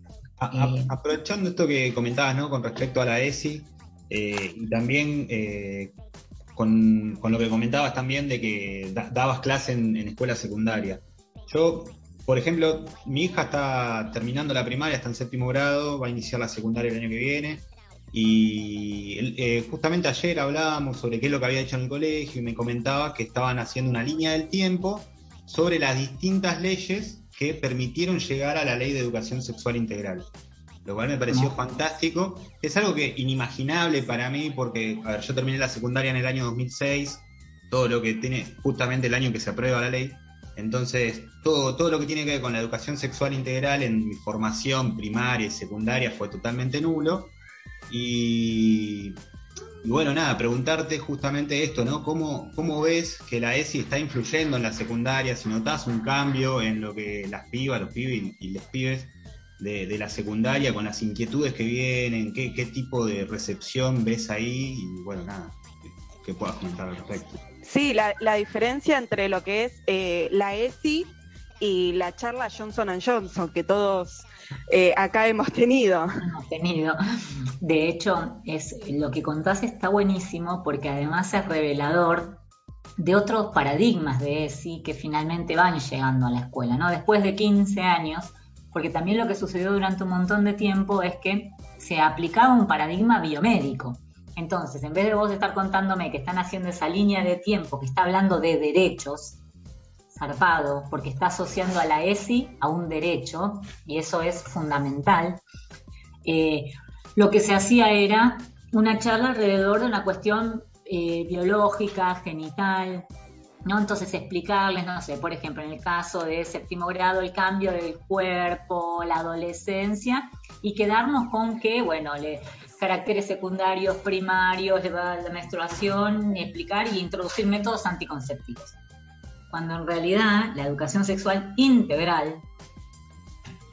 Eh, aprovechando esto que comentabas, ¿no? Con respecto a la ESI, eh, y también eh, con, lo que comentabas también de que dabas clase en, en escuela secundaria. Yo, por ejemplo, mi hija está terminando la primaria, está en séptimo grado, va a iniciar la secundaria el año que viene. Y eh, justamente ayer hablábamos sobre qué es lo que había hecho en el colegio y me comentaba que estaban haciendo una línea del tiempo sobre las distintas leyes que permitieron llegar a la ley de educación sexual integral. Lo cual me pareció fantástico. Es algo que inimaginable para mí porque, a ver, yo terminé la secundaria en el año 2006, todo lo que tiene justamente el año que se aprueba la ley. Entonces, todo, todo lo que tiene que ver con la educación sexual integral en mi formación primaria y secundaria fue totalmente nulo. Y, bueno, nada, preguntarte justamente esto, ¿no? ¿Cómo, ¿Cómo ves que la ESI está influyendo en la secundaria? Si notas un cambio en lo que las pibas, los pibes y, los pibes de, la secundaria con las inquietudes que vienen, qué, qué tipo de recepción ves ahí y bueno, nada, que, puedas comentar al respecto. Sí, la, la diferencia entre lo que es eh, la ESI y la charla Johnson Johnson, que todos eh, acá hemos tenido. Hemos tenido. De hecho, es, lo que contás está buenísimo porque además es revelador de otros paradigmas de ESI que finalmente van llegando a la escuela, ¿no? Después de 15 años, porque también lo que sucedió durante un montón de tiempo es que se aplicaba un paradigma biomédico. Entonces, en vez de vos estar contándome que están haciendo esa línea de tiempo que está hablando de derechos, zarpado, porque está asociando a la ESI a un derecho, y eso es fundamental. Eh, lo que se hacía era una charla alrededor de una cuestión eh, biológica, genital, ¿no? Entonces explicarles, no sé, por ejemplo, en el caso de séptimo grado, el cambio del cuerpo, la adolescencia, y quedarnos con que, bueno, le, caracteres secundarios, primarios, la menstruación, explicar y introducir métodos anticonceptivos. Cuando en realidad la educación sexual integral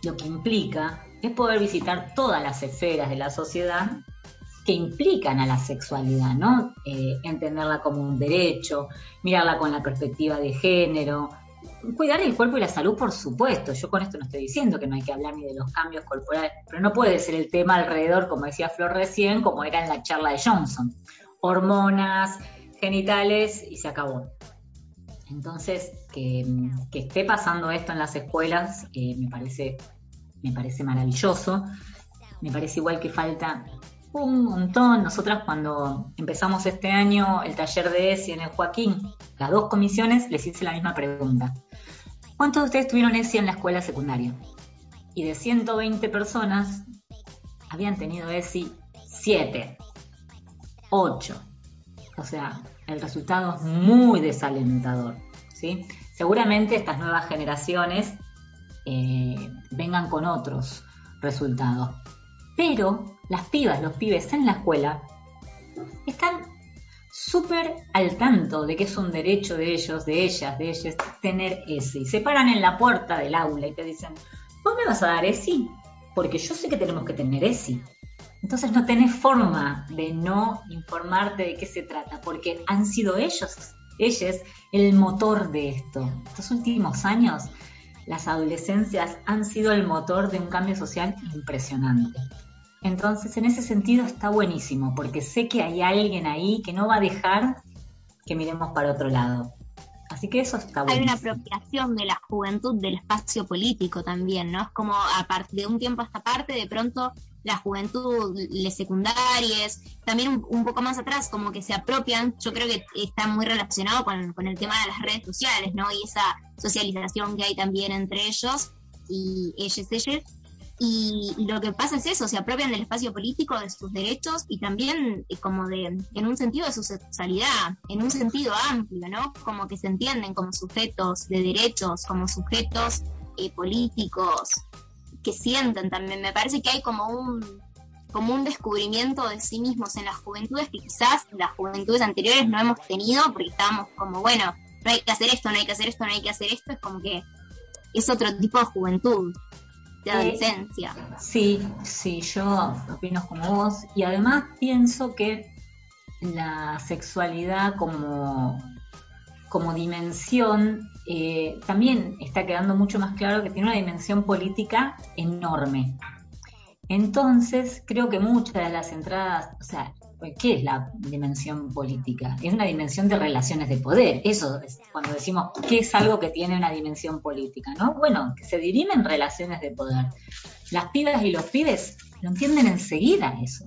lo que implica es poder visitar todas las esferas de la sociedad que implican a la sexualidad, ¿no? Eh, entenderla como un derecho, mirarla con la perspectiva de género, cuidar el cuerpo y la salud, por supuesto. Yo con esto no estoy diciendo que no hay que hablar ni de los cambios corporales, pero no puede ser el tema alrededor, como decía Flor recién, como era en la charla de Johnson. Hormonas, genitales y se acabó. Entonces, que, esté pasando esto en las escuelas eh, me, parece, me parece maravilloso. Me parece igual que falta un montón. Nosotras cuando empezamos este año el taller de ESI en el Joaquín, las dos comisiones les hice la misma pregunta. ¿Cuántos de ustedes tuvieron ESI en la escuela secundaria? Y de 120 personas, habían tenido ESI 7, 8. O sea, el resultado es muy desalentador. ¿sí? Seguramente estas nuevas generaciones eh, vengan con otros resultados. Pero las pibas, los pibes en la escuela, están súper al tanto de que es un derecho de ellos, de ellas, de ellos, tener ese. Se paran en la puerta del aula y te dicen, ¿vos me vas a dar ese? Porque yo sé que tenemos que tener ese. Entonces no tenés forma de no informarte de qué se trata, porque han sido ellos, ellas, el motor de esto. Estos últimos años, las adolescencias han sido el motor de un cambio social impresionante. Entonces, en ese sentido está buenísimo, porque sé que hay alguien ahí que no va a dejar que miremos para otro lado. Así que eso está bueno. Hay una apropiación de la juventud del espacio político también, ¿no? Es como a de un tiempo a esta parte, de pronto la juventud, les secundarias, también un, poco más atrás, como que se apropian, yo creo que está muy relacionado con, el tema de las redes sociales, ¿no? Y esa socialización que hay también entre ellos y ellos, ellos, y lo que pasa es eso, se apropian del espacio político, de sus derechos y también eh, como de, en un sentido de su sexualidad, en un sentido amplio, ¿no? Como que se entienden como sujetos de derechos, como sujetos eh, políticos, que sienten también. Me parece que hay como un, como un descubrimiento de sí mismos en las juventudes que quizás las juventudes anteriores no hemos tenido porque estábamos como, bueno, no hay que hacer esto, no hay que hacer esto, no hay que hacer esto, es como que es otro tipo de juventud de adolescencia. Sí, sí, yo opino como vos y además pienso que la sexualidad como, como dimensión eh, también está quedando mucho más claro que tiene una dimensión política enorme. Entonces, creo que muchas de las entradas, o sea, ¿Qué es la dimensión política? Es una dimensión de relaciones de poder. Eso es cuando decimos qué es algo que tiene una dimensión política, ¿no? Bueno, que se dirimen relaciones de poder. Las pibas y los pibes lo entienden enseguida eso.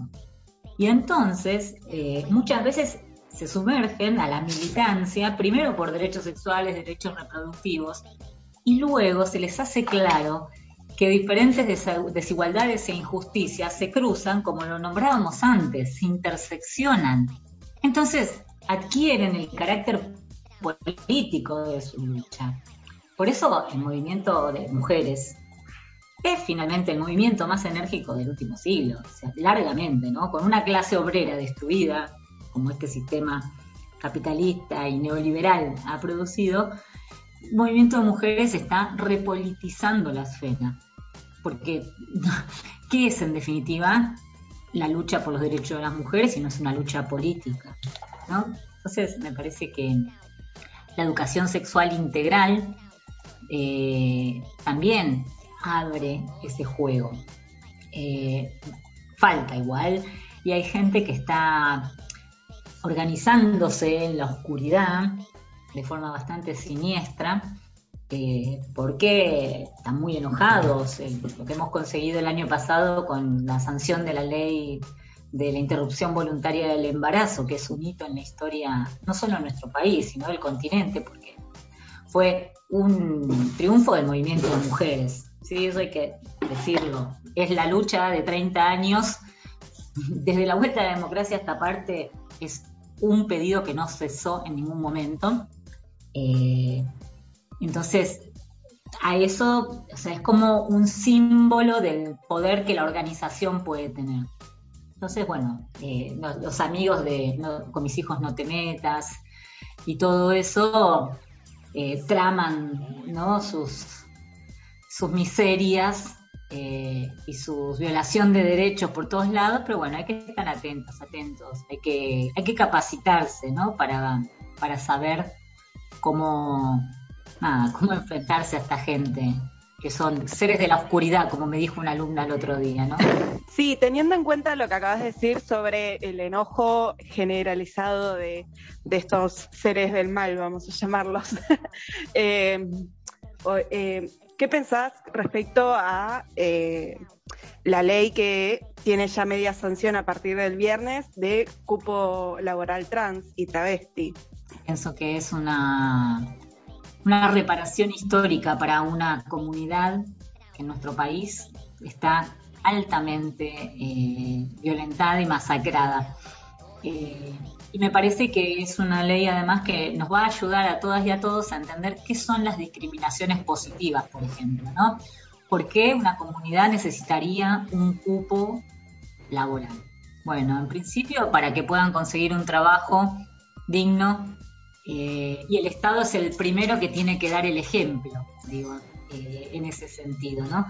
Y entonces, eh, muchas veces se sumergen a la militancia, primero por derechos sexuales, derechos reproductivos, y luego se les hace claro que diferentes desigualdades e injusticias se cruzan, como lo nombrábamos antes, se interseccionan. Entonces, adquieren el carácter político de su lucha. Por eso el movimiento de mujeres es finalmente el movimiento más enérgico del último siglo, o sea, largamente, ¿no? Con una clase obrera destruida, como este sistema capitalista y neoliberal ha producido, el movimiento de mujeres está repolitizando la esfera. Porque, ¿qué es en definitiva la lucha por los derechos de las mujeres si no es una lucha política? Entonces, me parece que la educación sexual integral eh, también abre ese juego. Eh, falta igual, y hay gente que está organizándose en la oscuridad de forma bastante siniestra, eh, porque están muy enojados. lo que hemos conseguido el año pasado con la sanción de la ley de la interrupción voluntaria del embarazo, que es un hito en la historia, no solo de nuestro país, sino del continente, porque fue un triunfo del movimiento de mujeres. Sí, eso hay que decirlo. Es la lucha de 30 años, desde la vuelta a la democracia esta parte, es un pedido que no cesó en ningún momento Eh, entonces, a eso, es como un símbolo del poder que la organización puede tener. Entonces, bueno, eh, los, amigos de con mis hijos no te metas y todo eso eh, traman ¿no? sus, sus miserias eh, y su violación de derechos por todos lados, pero bueno, hay que estar atentos, atentos, hay que, hay que capacitarse, ¿no? Para, para saber cómo, nada, cómo enfrentarse a esta gente que son seres de la oscuridad, como me dijo una alumna el otro día, ¿no? Sí, teniendo en cuenta lo que acabas de decir sobre el enojo generalizado de, estos seres del mal, vamos a llamarlos, eh, eh, ¿qué pensás respecto a eh, la ley que tiene ya media sanción a partir del viernes de cupo laboral trans y travesti? Pienso que es una una reparación histórica para una comunidad que en nuestro país está altamente eh, violentada y masacrada. Eh, y me parece que es una ley además que nos va a ayudar a todas y a todos a entender qué son las discriminaciones positivas, por ejemplo, ¿no? ¿Por qué una comunidad necesitaría un cupo laboral? Bueno, en principio para que puedan conseguir un trabajo digno eh, y el Estado es el primero que tiene que dar el ejemplo, digo, eh, en ese sentido, ¿no?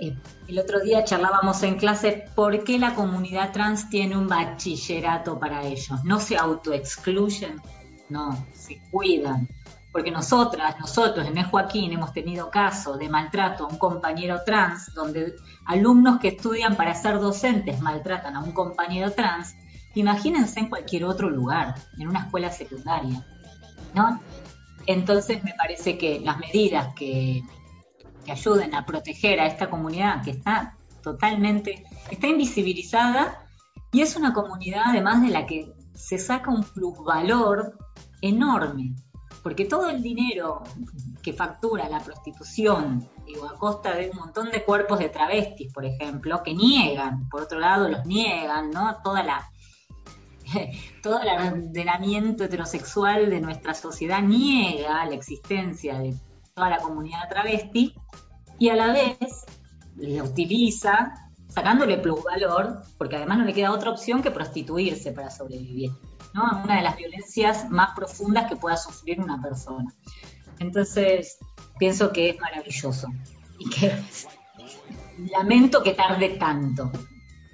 Eh, el otro día charlábamos en clase por qué la comunidad trans tiene un bachillerato para ellos. No se autoexcluyen, no, se cuidan. Porque nosotras, nosotros en Joaquín hemos tenido caso de maltrato a un compañero trans, donde alumnos que estudian para ser docentes maltratan a un compañero trans Imagínense en cualquier otro lugar, en una escuela secundaria, ¿no? Entonces me parece que las medidas que, que ayuden a proteger a esta comunidad que está totalmente, está invisibilizada y es una comunidad además de la que se saca un plusvalor enorme, porque todo el dinero que factura la prostitución, digo, a costa de un montón de cuerpos de travestis, por ejemplo, que niegan, por otro lado los niegan, ¿no? Toda la, todo el ordenamiento heterosexual de nuestra sociedad niega la existencia de toda la comunidad travesti y a la vez le utiliza sacándole plusvalor, porque además no le queda otra opción que prostituirse para sobrevivir, ¿no? Una de las violencias más profundas que pueda sufrir una persona. Entonces, pienso que es maravilloso y que lamento que tarde tanto,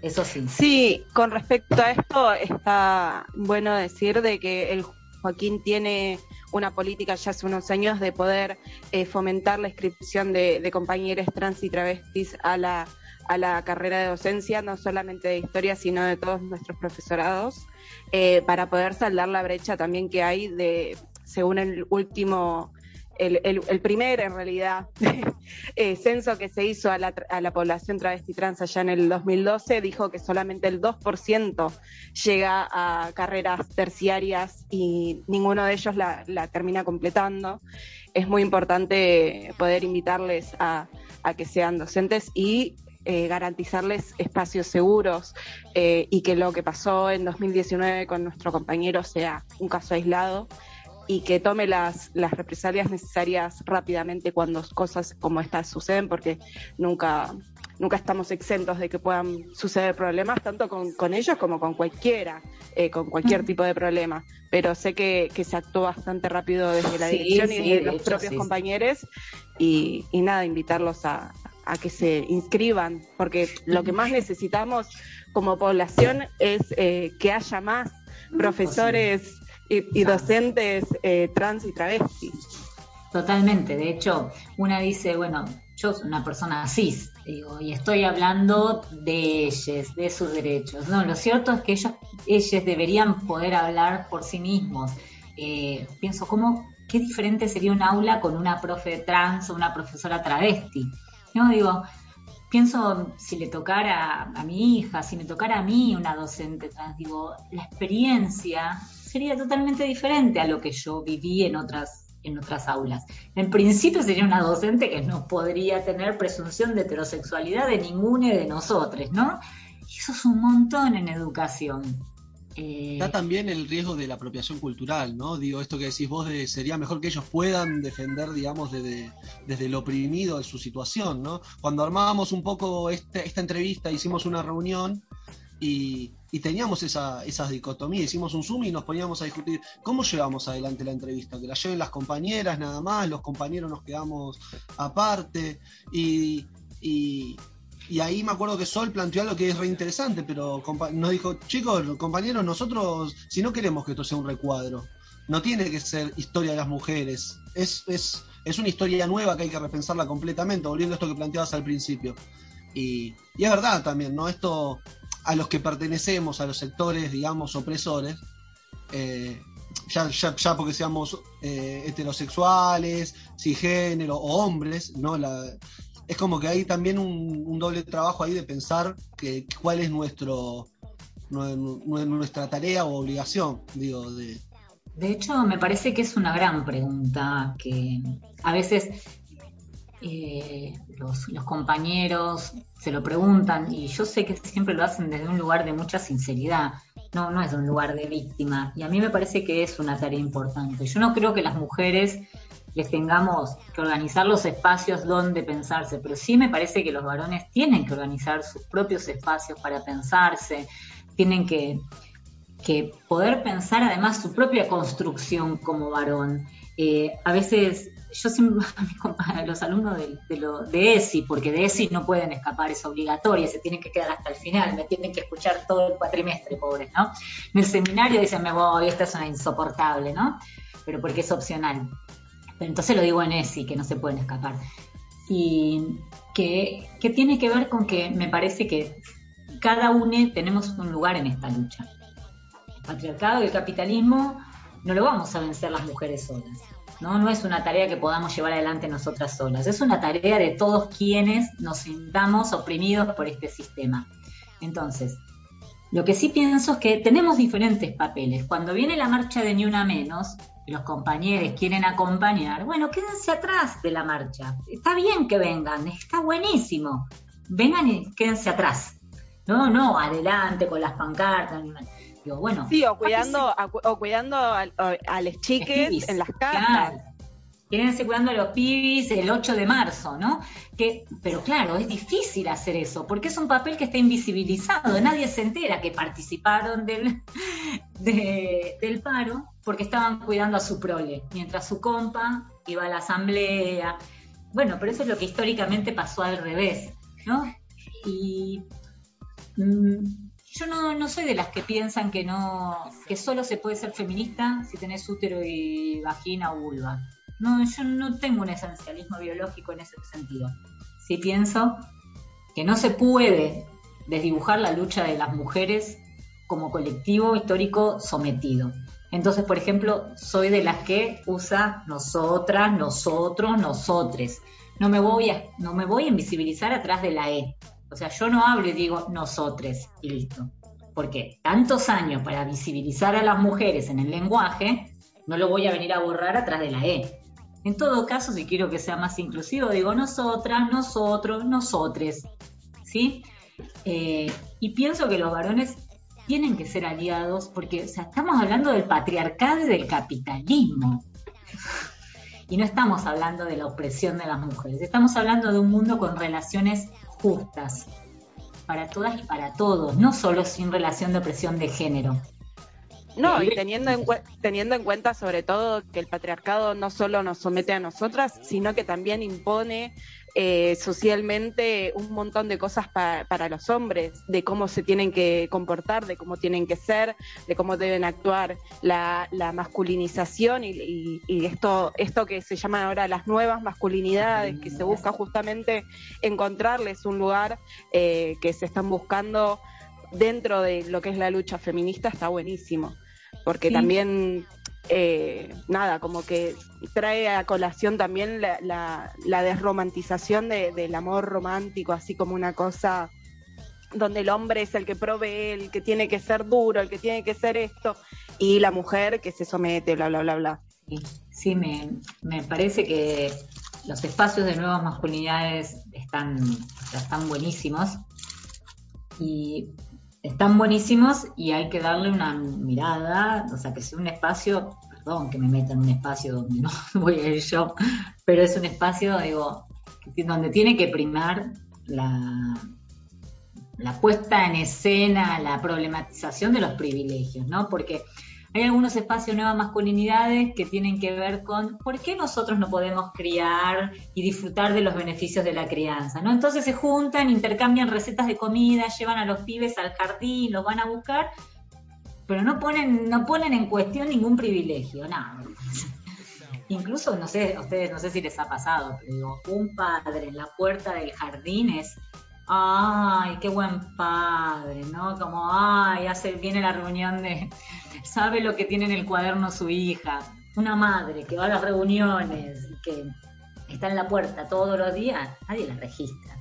eso sí. Sí, con respecto a esto, está bueno decir de que el Joaquín tiene una política ya hace unos años de poder eh, fomentar la inscripción de, compañeros trans y travestis a la, a la carrera de docencia, no solamente de historia, sino de todos nuestros profesorados, eh, para poder saldar la brecha también que hay de, según el último el, primer, en realidad, eh, censo que se hizo a la, a la, población travesti trans allá en el 2012 dijo que solamente el 2% llega a carreras terciarias y ninguno de ellos la, termina completando. Es muy importante poder invitarles a, que sean docentes y eh, garantizarles espacios seguros eh, y que lo que pasó en 2019 con nuestro compañero sea un caso aislado y que tome las, las represalias necesarias rápidamente cuando cosas como estas suceden, porque nunca, nunca estamos exentos de que puedan suceder problemas, tanto con, ellos como con cualquiera, eh, con cualquier tipo de problema. Pero sé que, se actuó bastante rápido desde la dirección y desde los propios compañeros y, y, nada, invitarlos a, a que se inscriban, porque lo que más necesitamos como población es eh, que haya más profesores y, docentes eh, trans y travestis. Totalmente, de hecho, una dice, bueno, yo soy una persona cis, digo, y estoy hablando de ellos, de sus derechos. No, lo cierto es que ellos, ellos deberían poder hablar por sí mismos. Eh, pienso, ¿cómo, qué diferente sería un aula con una profe trans o una profesora travesti? No, digo, pienso si le tocara a mi hija, si me tocara a mí una docente trans, digo, la experiencia sería totalmente diferente a lo que yo viví en otras, en otras aulas. En principio sería una docente que no podría tener presunción de heterosexualidad de ninguna de nosotros, ¿no? Eso es un montón en educación. Eh, Da también el riesgo de la apropiación cultural, ¿no? Digo, esto que decís vos de sería mejor que ellos puedan defender, digamos, desde, desde lo oprimido de su situación, ¿no? Cuando armábamos un poco este- esta entrevista, hicimos una reunión y, y teníamos esa, esa dicotomía, hicimos un Zoom y nos poníamos a discutir cómo llevamos adelante la entrevista, que la lleven las compañeras nada más, los compañeros nos quedamos aparte y, y, ahí me acuerdo que Sol planteó algo que es re interesante, pero nos dijo, chicos, compañeros, nosotros, si no queremos que esto sea un recuadro, no tiene que ser historia de las mujeres, es, es, es una historia nueva que hay que repensarla completamente, volviendo a esto que planteabas al principio. Y, y es verdad también, ¿no? Esto, a los que pertenecemos, a los sectores, digamos, opresores, eh, ya, ya, ya porque seamos eh, heterosexuales, cisgénero o hombres, ¿no? Es como que hay también un, doble trabajo ahí de pensar que, cuál es nuestro nue- nue- nuestra tarea o obligación, digo, de, De hecho, me parece que es una gran pregunta que a veces eh, los, compañeros se lo preguntan y yo sé que siempre lo hacen desde un lugar de mucha sinceridad, no, no es un lugar de víctima. Y a mí me parece que es una tarea importante. Yo no creo que las mujeres les tengamos que organizar los espacios donde pensarse, pero sí me parece que los varones tienen que organizar sus propios espacios para pensarse, tienen que, que poder pensar además su propia construcción como varón. Eh, a veces yo siempre a los alumnos de, de, lo, de ESI, porque de ESI no pueden escapar, es obligatoria, se tienen que quedar hasta el final, me tienen que escuchar todo el cuatrimestre, pobres, ¿no? En el seminario dicen, me voy, esta es una insoportable, ¿no? Pero porque es opcional. Pero entonces lo digo en ESI, que no se pueden escapar. Y que, que tiene que ver con que me parece que cada uno tenemos un lugar en esta lucha. El patriarcado y el capitalismo no lo vamos a vencer las mujeres solas. ¿No? no es una tarea que podamos llevar adelante nosotras solas, es una tarea de todos quienes nos sintamos oprimidos por este sistema. Entonces, lo que sí pienso es que tenemos diferentes papeles. Cuando viene la marcha de Ni Una Menos, los compañeros quieren acompañar, bueno, quédense atrás de la marcha. Está bien que vengan, está buenísimo. Vengan y quédense atrás. No, no, adelante con las pancartas. Digo, bueno, Sí, o cuidando, a- o cuidando a, los chiques en las casas. Claro. Quédense cuidando a los pibis el 8 de marzo, ¿no? Que, pero claro, es difícil hacer eso, porque es un papel que está invisibilizado. Nadie se entera que participaron del, de- del paro porque estaban cuidando a su prole, mientras su compa iba a la asamblea. Bueno, pero eso es lo que históricamente pasó al revés, ¿no? Y mm, yo no, no soy de las que piensan que no, que solo se puede ser feminista si tenés útero y vagina o vulva. No, yo no tengo un esencialismo biológico en ese sentido. Sí pienso que no se puede desdibujar la lucha de las mujeres como colectivo histórico sometido. Entonces, por ejemplo, soy de las que usa nosotras, nosotros, nosotres. No me voy a, no me voy a invisibilizar atrás de la E. O sea, yo no hablo y digo nosotres y listo. Porque tantos años para visibilizar a las mujeres en el lenguaje, no lo voy a venir a borrar atrás de la E. En todo caso, si quiero que sea más inclusivo, digo nosotras, nosotros, nosotres. ¿Sí? Eh, y pienso que los varones tienen que ser aliados porque estamos hablando del patriarcado y del capitalismo. Y no estamos hablando de la opresión de las mujeres, estamos hablando de un mundo con relaciones justas para todas y para todos, no solo sin relación de opresión de género. No, y teniendo en, teniendo en cuenta sobre todo que el patriarcado no solo nos somete a nosotras, sino que también impone eh, socialmente un montón de cosas pa- para los hombres, de cómo se tienen que comportar, de cómo tienen que ser, de cómo deben actuar, la, la masculinización y, y- y esto, esto que se llaman ahora las nuevas masculinidades, que se busca justamente encontrarles un lugar eh, que se están buscando dentro de lo que es la lucha feminista, está buenísimo porque Sí. también, eh, nada, como que trae a colación también la, desromantización de- del amor romántico, así como una cosa donde el hombre es el que provee, el que tiene que ser duro, el que tiene que ser esto, y la mujer que se somete, bla, bla, bla, bla. Sí, sí, me, me parece que los espacios de nuevas masculinidades están, están buenísimos. Y están buenísimos y hay que darle una mirada, o sea, que sea un espacio, perdón que me meta en un espacio donde no voy a ir yo, pero es un espacio, digo, donde tiene que primar la, la puesta en escena, la problematización de los privilegios, ¿no? Porque hay algunos espacios nuevas masculinidades que tienen que ver con por qué nosotros no podemos criar y disfrutar de los beneficios de la crianza, ¿no? Entonces se juntan, intercambian recetas de comida, llevan a los pibes al jardín, los van a buscar, pero no ponen, no ponen en cuestión ningún privilegio, nada. Incluso, no sé, a ustedes no sé si les ha pasado, pero digo, un padre en la puerta del jardín es ay, qué buen padre, ¿no? Como, ay, hace, viene la reunión de, sabe lo que tiene en el cuaderno su hija. Una madre que va a las reuniones, que está en la puerta todos los días, nadie la registra.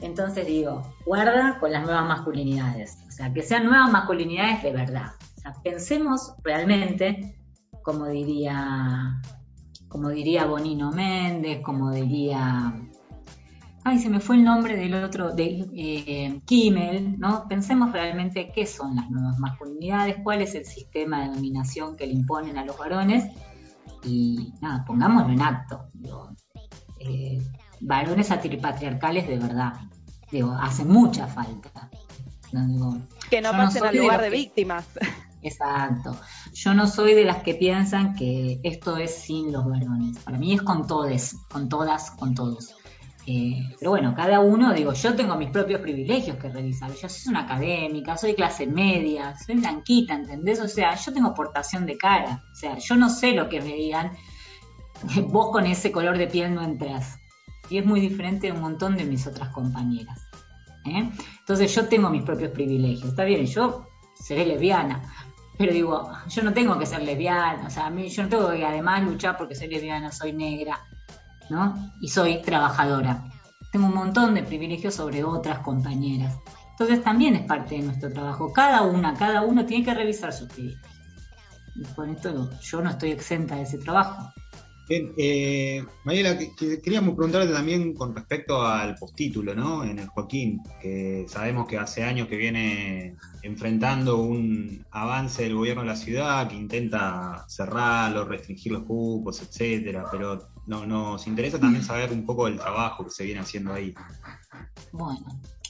Entonces digo, guarda con las nuevas masculinidades, o sea, que sean nuevas masculinidades de verdad. O sea, pensemos realmente, como diría, como diría Bonino Méndez, como diría ay, se me fue el nombre del otro, de eh, Kimmel, ¿no? Pensemos realmente qué son las nuevas masculinidades, cuál es el sistema de dominación que le imponen a los varones y nada, pongámoslo en acto. Eh, varones patriarcales de verdad, digo, hacen mucha falta. que no pasen al lugar de, víctimas. Exacto. Yo no soy de las que piensan que esto es sin los varones. Para mí es con todos, con todas, con todos. Eh, pero bueno, cada uno, digo, yo tengo mis propios privilegios que revisar. Yo soy una académica, soy clase media, soy blanquita, ¿entendés? O sea, yo tengo portación de cara. O sea, yo no sé lo que me digan. Vos con ese color de piel no entras. Y es muy diferente de un montón de mis otras compañeras. ¿eh? Entonces yo tengo mis propios privilegios. Está bien, yo seré lesbiana. Pero digo, yo no tengo que ser lesbiana. O sea, a mí, yo no tengo que además luchar porque soy lesbiana, soy negra ¿no? Y soy trabajadora. Tengo un montón de privilegios sobre otras compañeras. Entonces también es parte de nuestro trabajo. Cada una, cada uno tiene que revisar sus privilegios. Y con esto yo no estoy exenta de ese trabajo. Bien, eh, Mariela, queríamos preguntarte también con respecto al postítulo, ¿no? En el Joaquín, que sabemos que hace años que viene enfrentando un avance del gobierno de la ciudad que intenta cerrarlo, restringir los cupos, etcétera, pero no, nos interesa también saber un poco del trabajo que se viene haciendo ahí. Bueno,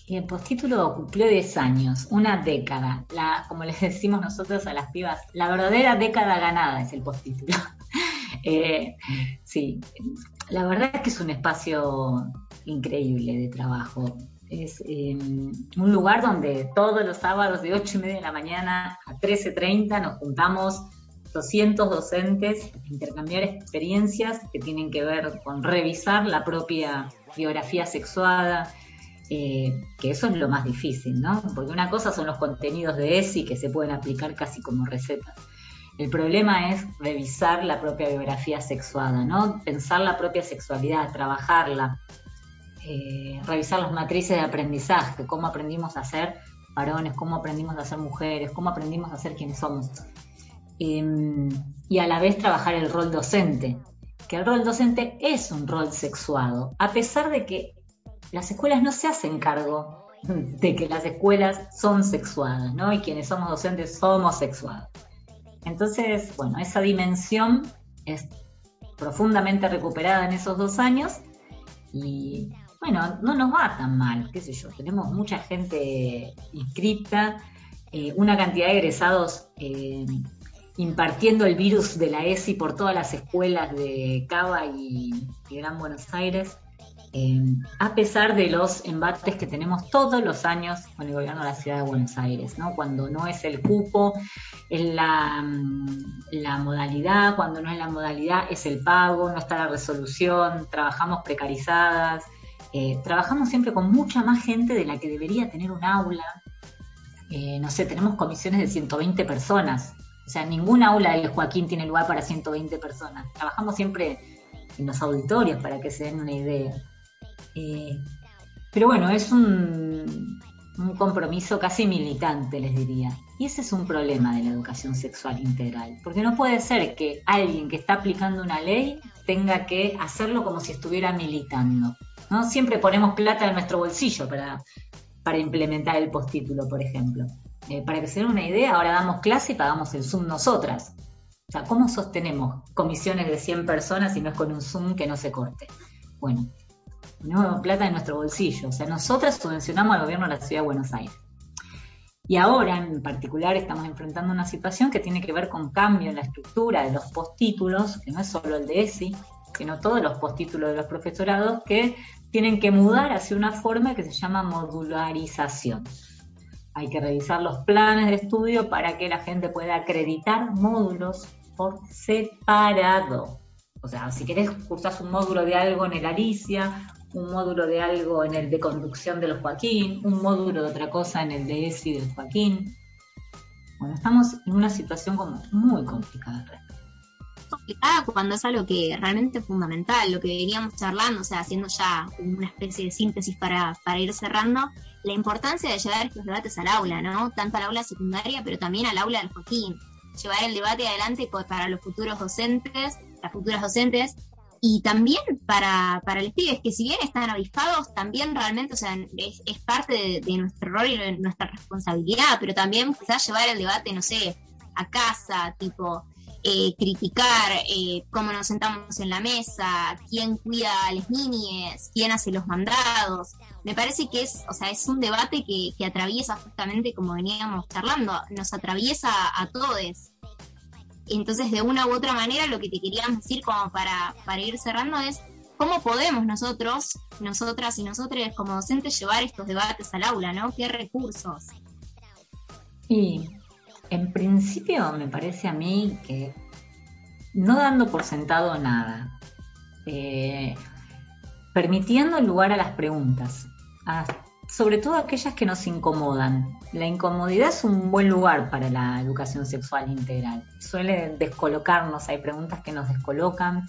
el postítulo cumplió 10 años, una década, la, como les decimos nosotros a las pibas, la verdadera década ganada es el postítulo. Eh, sí, la verdad es que es un espacio increíble de trabajo. Es em, un lugar donde todos los sábados de 8 y media de la mañana a 13.30 nos juntamos 200 docentes intercambiar experiencias que tienen que ver con revisar la propia biografía sexuada, eh, que eso es lo más difícil, ¿no? Porque una cosa son los contenidos de ESI que se pueden aplicar casi como recetas el problema es revisar la propia biografía sexuada, ¿no? Pensar la propia sexualidad, trabajarla, eh, revisar las matrices de aprendizaje, cómo aprendimos a ser varones, cómo aprendimos a ser mujeres, cómo aprendimos a ser quienes somos. Em, y a la vez trabajar el rol docente, que el rol docente es un rol sexuado, a pesar de que las escuelas no se hacen cargo de que las escuelas son sexuadas, ¿no? Y quienes somos docentes somos sexuados. Entonces, bueno, esa dimensión es profundamente recuperada en esos dos años y bueno, no nos va tan mal, qué sé yo, tenemos mucha gente inscripta, eh, una cantidad de egresados eh, impartiendo el virus de la ESI por todas las escuelas de Cava y Gran Buenos Aires. Em, a pesar de los embates que tenemos todos los años con el gobierno de la ciudad de Buenos Aires, ¿no? Cuando no es el cupo, es la, mm, modalidad, cuando no es la modalidad, es el pago, no está la resolución, trabajamos precarizadas, eh, trabajamos siempre con mucha más gente de la que debería tener un aula. Eh, no sé, tenemos comisiones de 120 personas. O sea, ningún aula del Joaquín tiene lugar para 120 personas. Trabajamos siempre en los auditorios para que se den una idea. Eh, pero bueno, es un, compromiso casi militante, les diría. Y ese es un problema de la educación sexual integral, porque no puede ser que alguien que está aplicando una ley tenga que hacerlo como si estuviera militando. ¿no? Siempre ponemos plata en nuestro bolsillo para, para implementar el postítulo, por ejemplo. Eh, para que se den una idea, ahora damos clase y pagamos el Zoom nosotras. O sea, ¿cómo sostenemos comisiones de 100 personas si no es con un Zoom que no se corte? Bueno, no plata en nuestro bolsillo. O sea, nosotras subvencionamos al gobierno de la Ciudad de Buenos Aires. Y ahora, en particular, estamos enfrentando una situación que tiene que ver con cambio en la estructura de los postítulos, que no es solo el de ESI, sino todos los postítulos de los profesorados que tienen que mudar hacia una forma que se llama modularización. Hay que revisar los planes de estudio para que la gente pueda acreditar módulos por separado. O sea, si querés cursar un módulo de algo en el Alicia, un módulo de algo en el de conducción de los Joaquín, un módulo de otra cosa en el de ESI del Joaquín. Bueno, estamos en una situación como muy complicada complicada cuando es algo que realmente es fundamental, lo que veníamos charlando, o sea, haciendo ya una especie de síntesis para, para ir cerrando, la importancia de llevar estos debates al aula, ¿no? Tanto al aula secundaria, pero también al aula del Joaquín. Llevar el debate adelante para los futuros docentes, las futuras docentes, y también para, para los pibes, que si bien están avispados, también realmente, o sea, es, parte de, nuestro rol y nuestra responsabilidad, pero también quizás llevar el debate, no sé, a casa, tipo, eh, criticar eh, cómo nos sentamos en la mesa, quién cuida a las niñas, quién hace los mandados. Me parece que es, o sea, es un debate que, que atraviesa justamente como veníamos charlando, nos atraviesa a todos. Entonces, de una u otra manera, lo que te queríamos decir como para, para ir cerrando es cómo podemos nosotros, nosotras y nosotros como docentes llevar estos debates al aula, ¿no? ¿Qué recursos? Y en principio me parece a mí que no dando por sentado nada, eh, permitiendo lugar a las preguntas, sobre todo aquellas que nos incomodan. La incomodidad es un buen lugar para la educación sexual integral. Suele descolocarnos, hay preguntas que nos descolocan.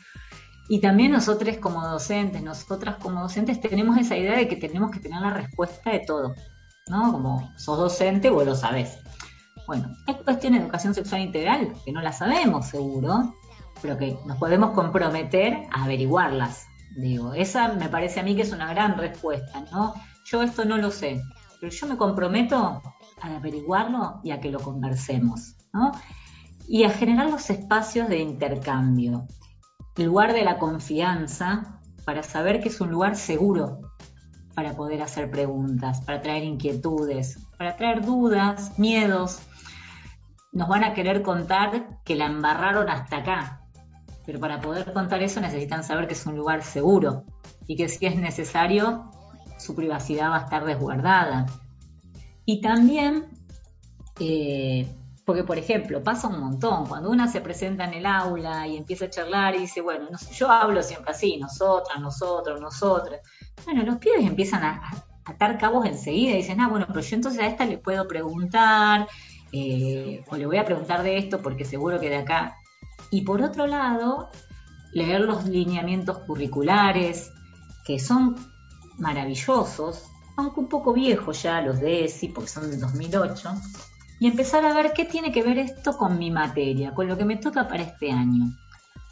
Y también nosotros como docentes, nosotras como docentes tenemos esa idea de que tenemos que tener la respuesta de todo, ¿no? Como sos docente, vos lo sabés. Bueno, hay cuestiones de educación sexual integral que no la sabemos seguro, pero que nos podemos comprometer a averiguarlas. Digo, esa me parece a mí que es una gran respuesta, ¿no? yo esto no lo sé, pero yo me comprometo a averiguarlo y a que lo conversemos, ¿no? Y a generar los espacios de intercambio, el lugar de la confianza para saber que es un lugar seguro para poder hacer preguntas, para traer inquietudes, para traer dudas, miedos. Nos van a querer contar que la embarraron hasta acá, pero para poder contar eso necesitan saber que es un lugar seguro y que si es necesario su privacidad va a estar resguardada. Y también, eh, porque por ejemplo, pasa un montón, cuando una se presenta en el aula y empieza a charlar y dice, bueno, yo hablo siempre así, nosotras, nosotros, nosotros. Bueno, los pibes empiezan a, atar cabos enseguida y dicen, ah, bueno, pero yo entonces a esta le puedo preguntar, eh, o le voy a preguntar de esto porque seguro que de acá. Y por otro lado, leer los lineamientos curriculares, que son maravillosos, aunque un poco viejos ya los de ESI, porque son de 2008, y empezar a ver qué tiene que ver esto con mi materia, con lo que me toca para este año.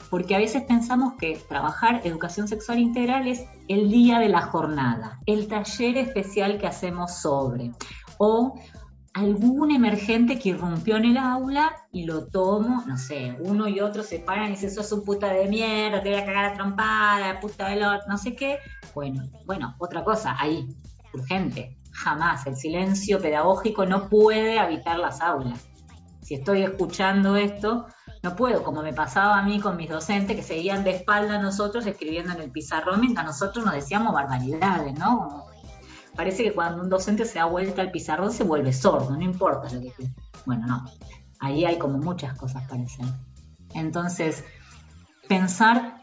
Porque a veces pensamos que trabajar educación sexual integral es el día de la jornada, el taller especial que hacemos sobre, o algún emergente que irrumpió en el aula y lo tomo, no sé, uno y otro se paran y dicen, sos un puta de mierda, te voy a cagar a trompada, puta de lo, no sé qué. Bueno, bueno, otra cosa, ahí, urgente, jamás, el silencio pedagógico no puede habitar las aulas. Si estoy escuchando esto, no puedo, como me pasaba a mí con mis docentes que seguían de espalda a nosotros escribiendo en el pizarrón mientras nosotros nos decíamos barbaridades, ¿no? Parece que cuando un docente se da vuelta al pizarrón se vuelve sordo, no importa lo que Bueno, no, ahí hay como muchas cosas para. Entonces, pensar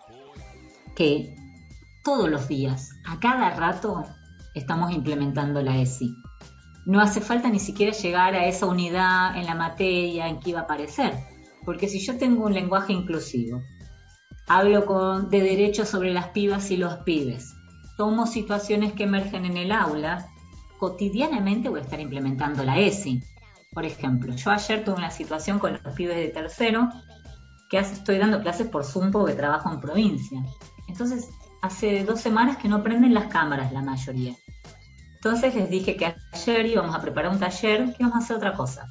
que todos los días, a cada rato, estamos implementando la ESI. No hace falta ni siquiera llegar a esa unidad en la materia en que iba a aparecer, porque si yo tengo un lenguaje inclusivo, hablo con, de derechos sobre las pibas y los pibes, tomo situaciones que emergen en el aula, cotidianamente voy a estar implementando la ESI. Por ejemplo, yo ayer tuve una situación con los pibes de tercero, que estoy dando clases por Zoom porque trabajo en provincia. Entonces, hace dos semanas que no prenden las cámaras la mayoría. Entonces les dije que ayer íbamos a preparar un taller, que íbamos a hacer otra cosa.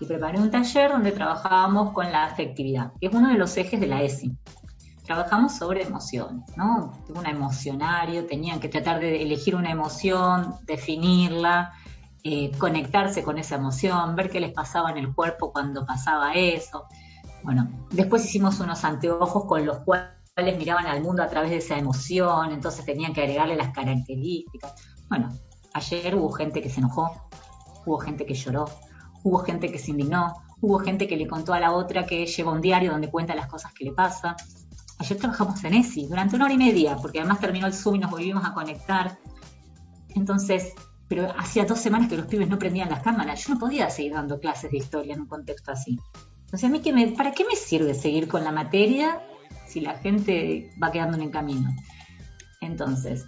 Y preparé un taller donde trabajábamos con la afectividad, que es uno de los ejes de la ESI. Trabajamos sobre emociones, ¿no? Un emocionario, tenían que tratar de elegir una emoción, definirla, eh, conectarse con esa emoción, ver qué les pasaba en el cuerpo cuando pasaba eso. Bueno, después hicimos unos anteojos con los cuales miraban al mundo a través de esa emoción, entonces tenían que agregarle las características. Bueno, ayer hubo gente que se enojó, hubo gente que lloró, hubo gente que se indignó, hubo gente que le contó a la otra que lleva un diario donde cuenta las cosas que le pasa. Ayer trabajamos en ESI durante una hora y media, porque además terminó el Zoom y nos volvimos a conectar. Entonces, pero hacía dos semanas que los pibes no prendían las cámaras. Yo no podía seguir dando clases de historia en un contexto así. Entonces, ¿a mí qué me, ¿para qué me sirve seguir con la materia si la gente va quedando en el camino? Entonces,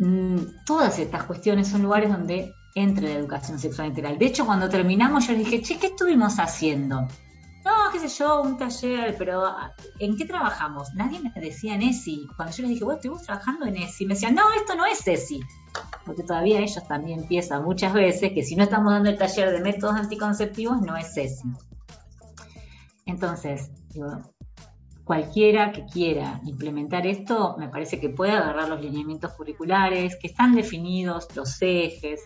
mm, todas estas cuestiones son lugares donde entra la educación sexual integral. De hecho, cuando terminamos, yo les dije, che, ¿qué estuvimos haciendo? Qué sé yo, un taller, pero ¿en qué trabajamos? Nadie me decía en ESI. Cuando yo les dije, bueno, estuvimos trabajando en ESI, me decían, no, esto no es ESI porque todavía ellos también piensan muchas veces que si no estamos dando el taller de métodos anticonceptivos no es eso. Entonces, cualquiera que quiera implementar esto, me parece que puede agarrar los lineamientos curriculares, que están definidos los ejes.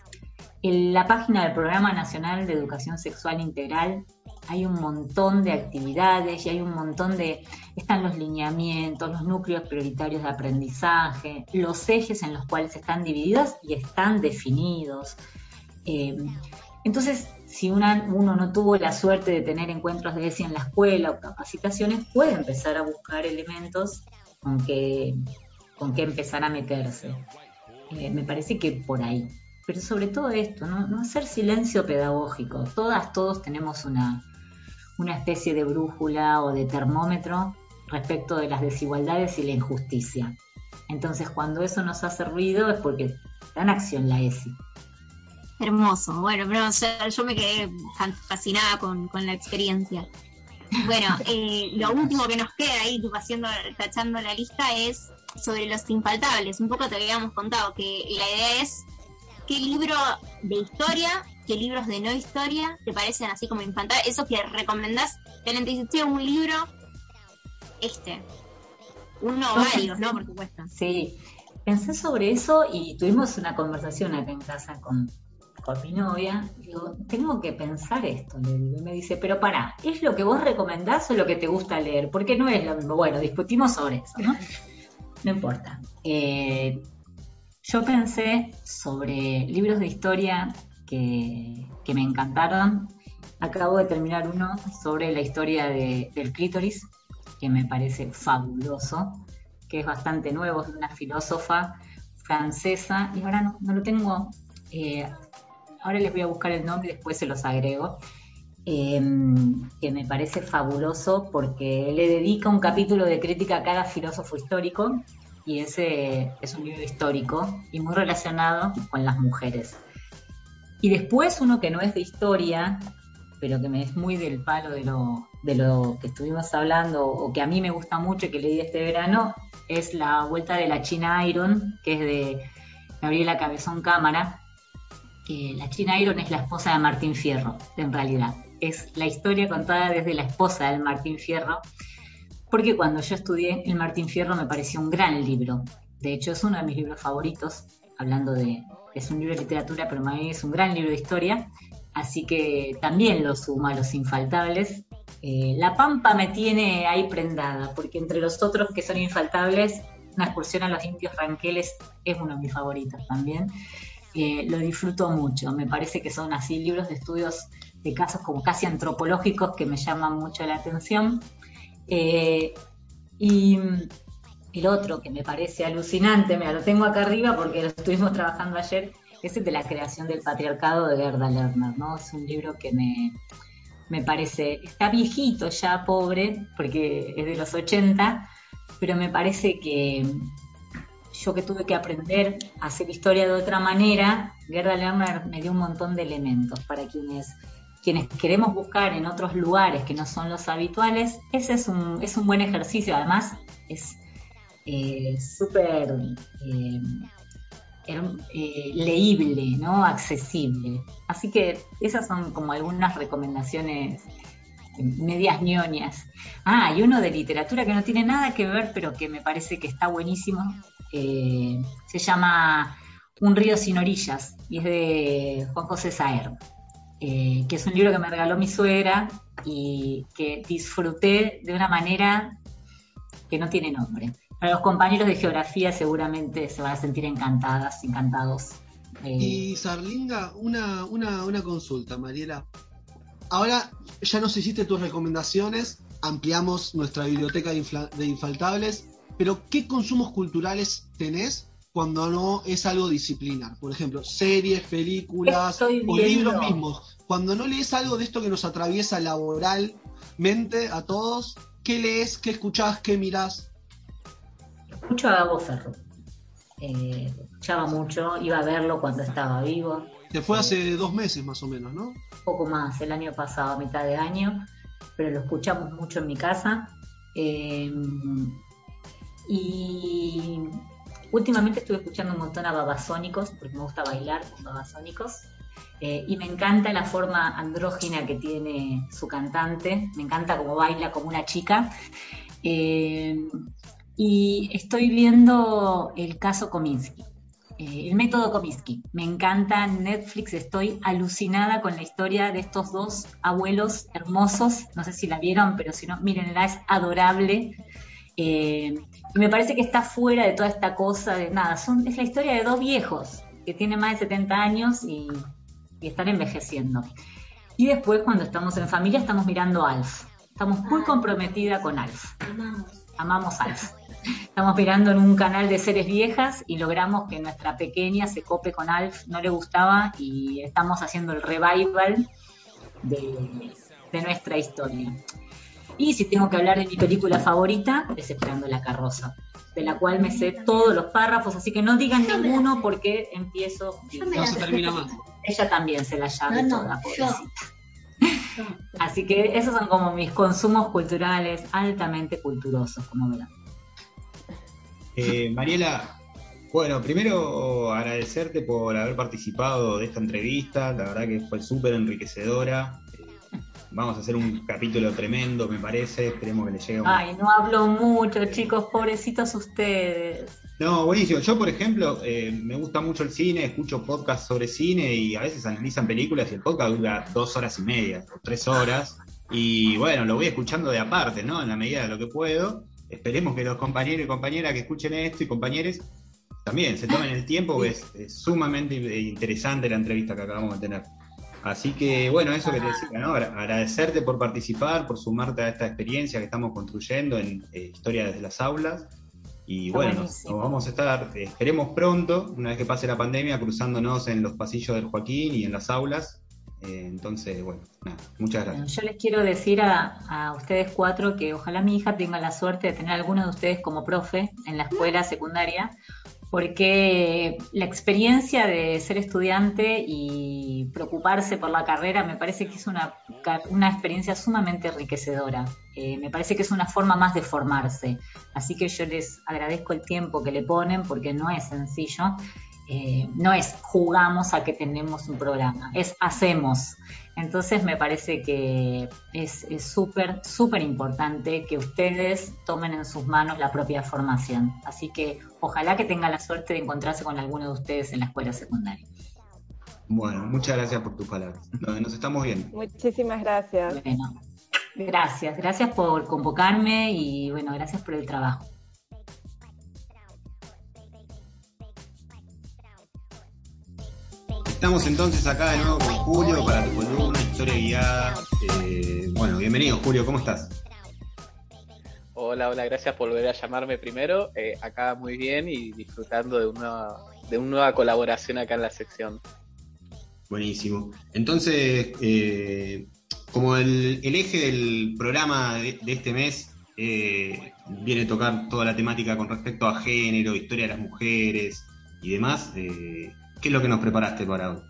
En la página del Programa Nacional de Educación Sexual Integral hay un montón de actividades y hay un montón de, están los lineamientos, los núcleos prioritarios de aprendizaje, los ejes en los cuales están divididos y están definidos. Eh, entonces, si uno no tuvo la suerte de tener encuentros de ESI en la escuela o capacitaciones, puede empezar a buscar elementos con que, con que empezar a meterse. Eh, me parece que por ahí. Pero sobre todo esto, ¿no? no hacer silencio pedagógico. Todas, todos tenemos una, una especie de brújula o de termómetro respecto de las desigualdades y la injusticia. Entonces, cuando eso nos hace ruido es porque está en acción la ESI. Hermoso, bueno, pero yo me quedé fascinada con, la experiencia. Bueno, eh, lo último que nos queda ahí, haciendo, tachando la lista, es sobre los infaltables. Un poco te habíamos contado que la idea es qué libro de historia qué libros de no historia te parecen así como infantiles, eso que recomendás, te un libro, este, uno o varios, ¿no? Por supuesto. Sí, pensé sobre eso y tuvimos una conversación acá en casa con, con mi novia, digo, tengo que pensar esto, le digo, y me dice, pero pará, ¿es lo que vos recomendás o lo que te gusta leer? Porque no es lo mismo, bueno, discutimos sobre eso, ¿no? No importa. Eh, yo pensé sobre libros de historia que, me encantaron. Acabo de terminar uno sobre la historia del clítoris, que me parece fabuloso, que es bastante nuevo, es una filósofa francesa, y ahora no, lo tengo, eh, ahora les voy a buscar el nombre y después se los agrego, em, que me parece fabuloso porque le dedica un capítulo de crítica a cada filósofo histórico, y ese es un libro histórico y muy relacionado con las mujeres. Y después uno que no es de historia, pero que me es muy del palo de lo, de lo que estuvimos hablando, o que a mí me gusta mucho y que leí este verano, es La Vuelta de la China Iron, que es de Gabriela Cabezón Cámara. Que la China Iron es la esposa de Martín Fierro, en realidad. Es la historia contada desde la esposa del Martín Fierro, porque cuando yo estudié el Martín Fierro me pareció un gran libro. De hecho, es uno de mis libros favoritos, hablando de, es un libro de literatura, pero es un gran libro de historia, así que también lo sumo a los infaltables. Eh, la Pampa me tiene ahí prendada, porque entre los otros que son infaltables, una excursión a los indios ranqueles es uno de mis favoritos también. Eh, lo disfruto mucho, me parece que son así libros de estudios de casos como casi antropológicos que me llaman mucho la atención. Eh, y el otro que me parece alucinante, me lo tengo acá arriba porque lo estuvimos trabajando ayer, es el de la creación del patriarcado de Gerda Lerner, ¿no? Es un libro que me, me parece, está viejito ya, pobre, porque es de los 80, pero me parece que yo que tuve que aprender a hacer historia de otra manera, Gerda Lerner me dio un montón de elementos para quienes quienes queremos buscar en otros lugares que no son los habituales, ese es un, es un buen ejercicio, además es eh, súper, eh, eh, leíble, ¿no? Accesible. Así que esas son como algunas recomendaciones medias ñoñas. Ah, y uno de literatura que no tiene nada que ver, pero que me parece que está buenísimo. Eh, se llama Un río sin orillas y es de Juan José Saer, que es un libro que me regaló mi suegra y que disfruté de una manera que no tiene nombre. Para los compañeros de geografía seguramente se van a sentir encantadas, encantados. Eh, y Sarlinga, una, una consulta, Mariela. Ahora ya nos hiciste tus recomendaciones, ampliamos nuestra biblioteca de, infaltables, pero ¿qué consumos culturales tenés cuando no es algo disciplinar? Por ejemplo, series, películas o libros mismos. Cuando no lees algo de esto que nos atraviesa laboralmente a todos, ¿qué lees, qué escuchás, qué mirás? Escucho a Gabo Ferro. Eh, escuchaba mucho, iba a verlo cuando estaba vivo. Que fue hace dos meses más o menos, ¿no? Poco más, el año pasado, a mitad de año, pero lo escuchamos mucho en mi casa. Eh, y últimamente estuve escuchando un montón a babasónicos, porque me gusta bailar con babasónicos. Eh, y me encanta la forma andrógina que tiene su cantante, me encanta cómo baila como una chica. Eh, y estoy viendo el caso Kominsky. Eh, el método Comiskey. Me encanta Netflix, estoy alucinada con la historia de estos dos abuelos hermosos. No sé si la vieron, pero si no, mírenla, es adorable. Eh, y me parece que está fuera de toda esta cosa de nada. Son, es la historia de dos viejos que tienen más de 70 años y, están envejeciendo. Y después, cuando estamos en familia, estamos mirando Alf. Estamos muy comprometida con Alf. Amamos. Amamos Alf. Estamos mirando en un canal de series viejas y logramos que nuestra pequeña se cope con Alf, no le gustaba y estamos haciendo el revival de, nuestra historia. Y si tengo que hablar de mi película favorita, es Esperando la carroza, de la cual me sé todos los párrafos, así que no digan ninguno porque empiezo. No se termina más. Ella también se la llave toda, pobrecita. Así que esos son como mis consumos culturales altamente culturosos, como verán. Eh, Mariela, bueno, primero agradecerte por haber participado de esta entrevista, la verdad que fue súper enriquecedora. Vamos a hacer un capítulo tremendo, me parece, esperemos que le llegue. Ay, no hablo mucho, chicos, pobrecitos ustedes. No, buenísimo. Yo, por ejemplo, eh, me gusta mucho el cine, escucho podcasts sobre cine y a veces analizan películas y el podcast dura dos horas y media o tres horas. Y bueno, lo voy escuchando de aparte, ¿no? En la medida de lo que puedo esperemos que los compañeros y compañeras que escuchen esto y compañeros también se tomen el tiempo, porque es, sumamente interesante la entrevista que acabamos de tener. Así que, bueno, eso que te decía, ¿no? Agradecerte por participar, por sumarte a esta experiencia que estamos construyendo en eh, Historia desde las aulas. Y bueno, nos, vamos a estar, esperemos pronto, una vez que pase la pandemia, cruzándonos en los pasillos del Joaquín y en las aulas eh, entonces, bueno, muchas gracias. Yo les quiero decir a, ustedes cuatro que ojalá mi hija tenga la suerte de tener a alguno de ustedes como profe en la escuela secundaria, porque la experiencia de ser estudiante y preocuparse por la carrera me parece que es una, una experiencia sumamente enriquecedora. Eh, me parece que es una forma más de formarse. Así que yo les agradezco el tiempo que le ponen porque no es sencillo eh, no es jugamos a que tenemos un programa, es hacemos. Entonces me parece que es súper, súper importante que ustedes tomen en sus manos la propia formación. Así que ojalá que tenga la suerte de encontrarse con alguno de ustedes en la escuela secundaria. Bueno, muchas gracias por tus palabras. Nos estamos viendo. Muchísimas gracias. Bueno, gracias, gracias por convocarme y bueno, gracias por el trabajo. Estamos entonces acá de nuevo con Julio para tu columna Historia Guiada. Eh, bueno, bienvenido Julio, ¿cómo estás? Hola, hola, gracias por volver a llamarme primero. Eh, acá muy bien y disfrutando de una, de una nueva colaboración acá en la sección. Buenísimo. Entonces, eh, como el, eje del programa de, este mes viene a tocar toda la temática con respecto a género, historia de las mujeres y demás, ¿Qué es lo que nos preparaste para hoy?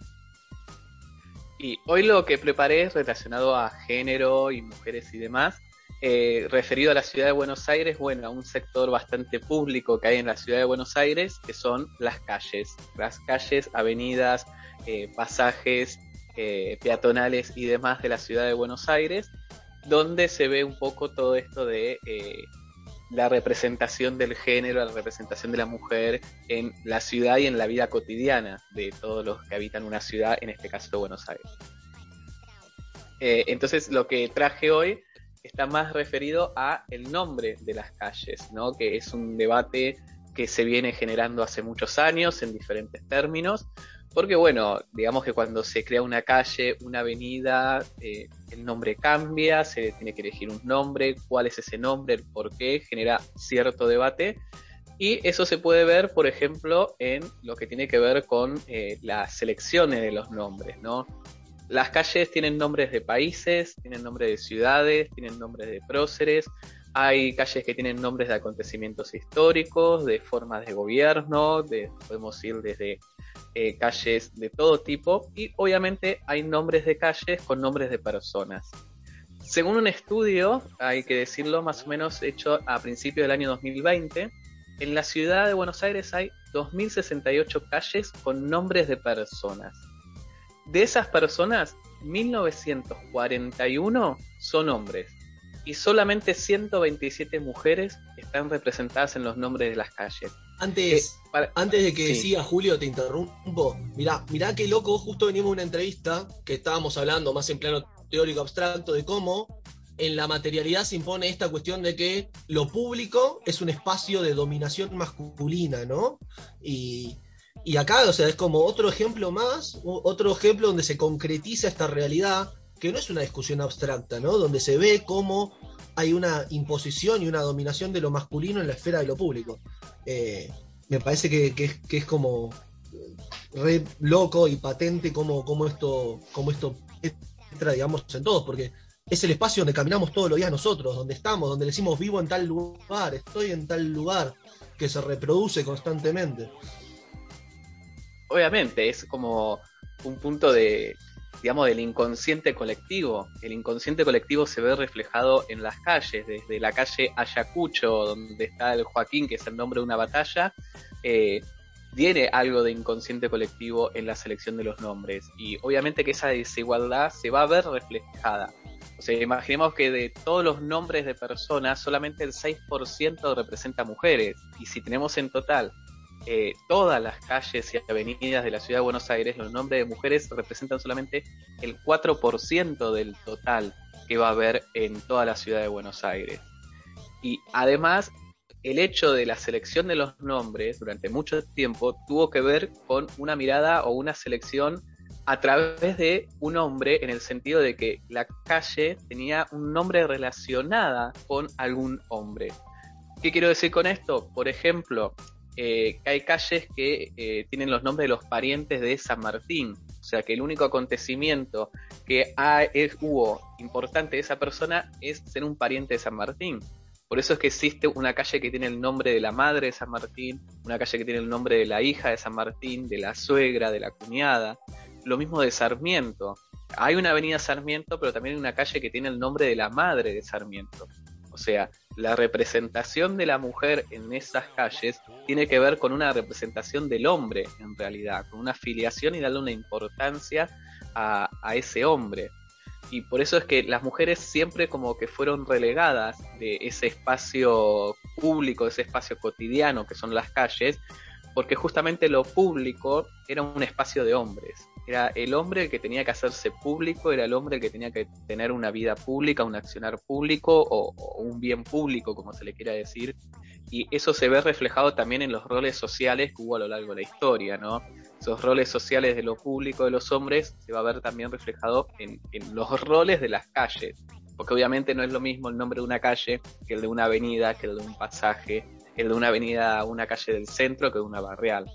Y hoy lo que preparé es relacionado a género y mujeres y demás. eh, referido a la ciudad de Buenos Aires, bueno, a un sector bastante público que hay en la ciudad de Buenos Aires, que son las calles, las calles, avenidas, eh, pasajes eh, peatonales y demás de la ciudad de Buenos Aires, donde se ve un poco todo esto de la representación del género, la representación de la mujer en la ciudad y en la vida cotidiana de todos los que habitan una ciudad, en este caso Buenos Aires. entonces lo que traje hoy está más referido a el nombre de las calles, ¿no? que es un debate que se viene generando hace muchos años en diferentes términos, porque bueno, digamos que cuando se crea una calle, una avenida, eh, el nombre cambia, se tiene que elegir un nombre, cuál es ese nombre, el por qué, genera cierto debate. Y eso se puede ver, por ejemplo, en lo que tiene que ver con eh, las selecciones de los nombres, ¿no? Las calles tienen nombres de países, tienen nombres de ciudades, tienen nombres de próceres. Hay calles que tienen nombres de acontecimientos históricos, de formas de gobierno, de, podemos ir desde eh, calles de todo tipo y obviamente hay nombres de calles con nombres de personas. Según un estudio, hay que decirlo más o menos hecho a principios del año 2020, en la ciudad de Buenos Aires hay 2.068 calles con nombres de personas. De esas personas, 1941 son hombres y solamente 127 mujeres están representadas en los nombres de las calles. Antes, eh, antes de que siga Julio, te interrumpo. Mirá, mirá qué loco, justo venimos de una entrevista que estábamos hablando más en plano teórico abstracto de cómo en la materialidad se impone esta cuestión de que lo público es un espacio de dominación masculina, ¿no? Y, y acá, o sea, es como otro ejemplo más, otro ejemplo donde se concretiza esta realidad, que no es una discusión abstracta, ¿no? Donde se ve cómo hay una imposición y una dominación de lo masculino en la esfera de lo público. Eh, me parece que, es, como re loco y patente cómo, cómo esto, cómo esto entra, digamos, en todos, porque es el espacio donde caminamos todos los días nosotros, donde estamos, donde decimos vivo en tal lugar, estoy en tal lugar, que se reproduce constantemente obviamente es como un punto de, digamos, del inconsciente colectivo. El inconsciente colectivo se ve reflejado en las calles, desde la calle Ayacucho, donde está el Joaquín, que es el nombre de una batalla, eh, tiene algo de inconsciente colectivo en la selección de los nombres. Y obviamente que esa desigualdad se va a ver reflejada. O sea, imaginemos que de todos los nombres de personas, solamente el 6% representa mujeres. Y si tenemos en total eh, todas las calles y avenidas de la ciudad de Buenos Aires, los nombres de mujeres representan solamente el 4% del total que va a haber en toda la ciudad de Buenos Aires. Y además, el hecho de la selección de los nombres durante mucho tiempo tuvo que ver con una mirada o una selección a través de un hombre en el sentido de que la calle tenía un nombre relacionada con algún hombre. ¿Qué quiero decir con esto? Por ejemplo, eh, hay calles que eh, tienen los nombres de los parientes de San Martín. O sea que el único acontecimiento que hubo importante de esa persona es ser un pariente de San Martín. Por eso es que existe una calle que tiene el nombre de la madre de San Martín, una calle que tiene el nombre de la hija de San Martín, de la suegra, de la cuñada. Lo mismo de Sarmiento. Hay una avenida Sarmiento, pero también hay una calle que tiene el nombre de la madre de Sarmiento. O sea, la representación de la mujer en esas calles tiene que ver con una representación del hombre, en realidad, con una filiación y darle una importancia a, ese hombre. Y por eso es que las mujeres siempre como que fueron relegadas de ese espacio público, ese espacio cotidiano que son las calles, porque justamente lo público era un espacio de hombres. Era el hombre que tenía que hacerse público, era el hombre el que tenía que tener una vida pública, un accionar público o, un bien público, como se le quiera decir. Y eso se ve reflejado también en los roles sociales que hubo a lo largo de la historia, ¿no? Esos roles sociales de lo público de los hombres se va a ver también reflejado en, los roles de las calles. Porque obviamente no es lo mismo el nombre de una calle que el de una avenida, que el de un pasaje, el de una avenida una calle del centro que de una barrial.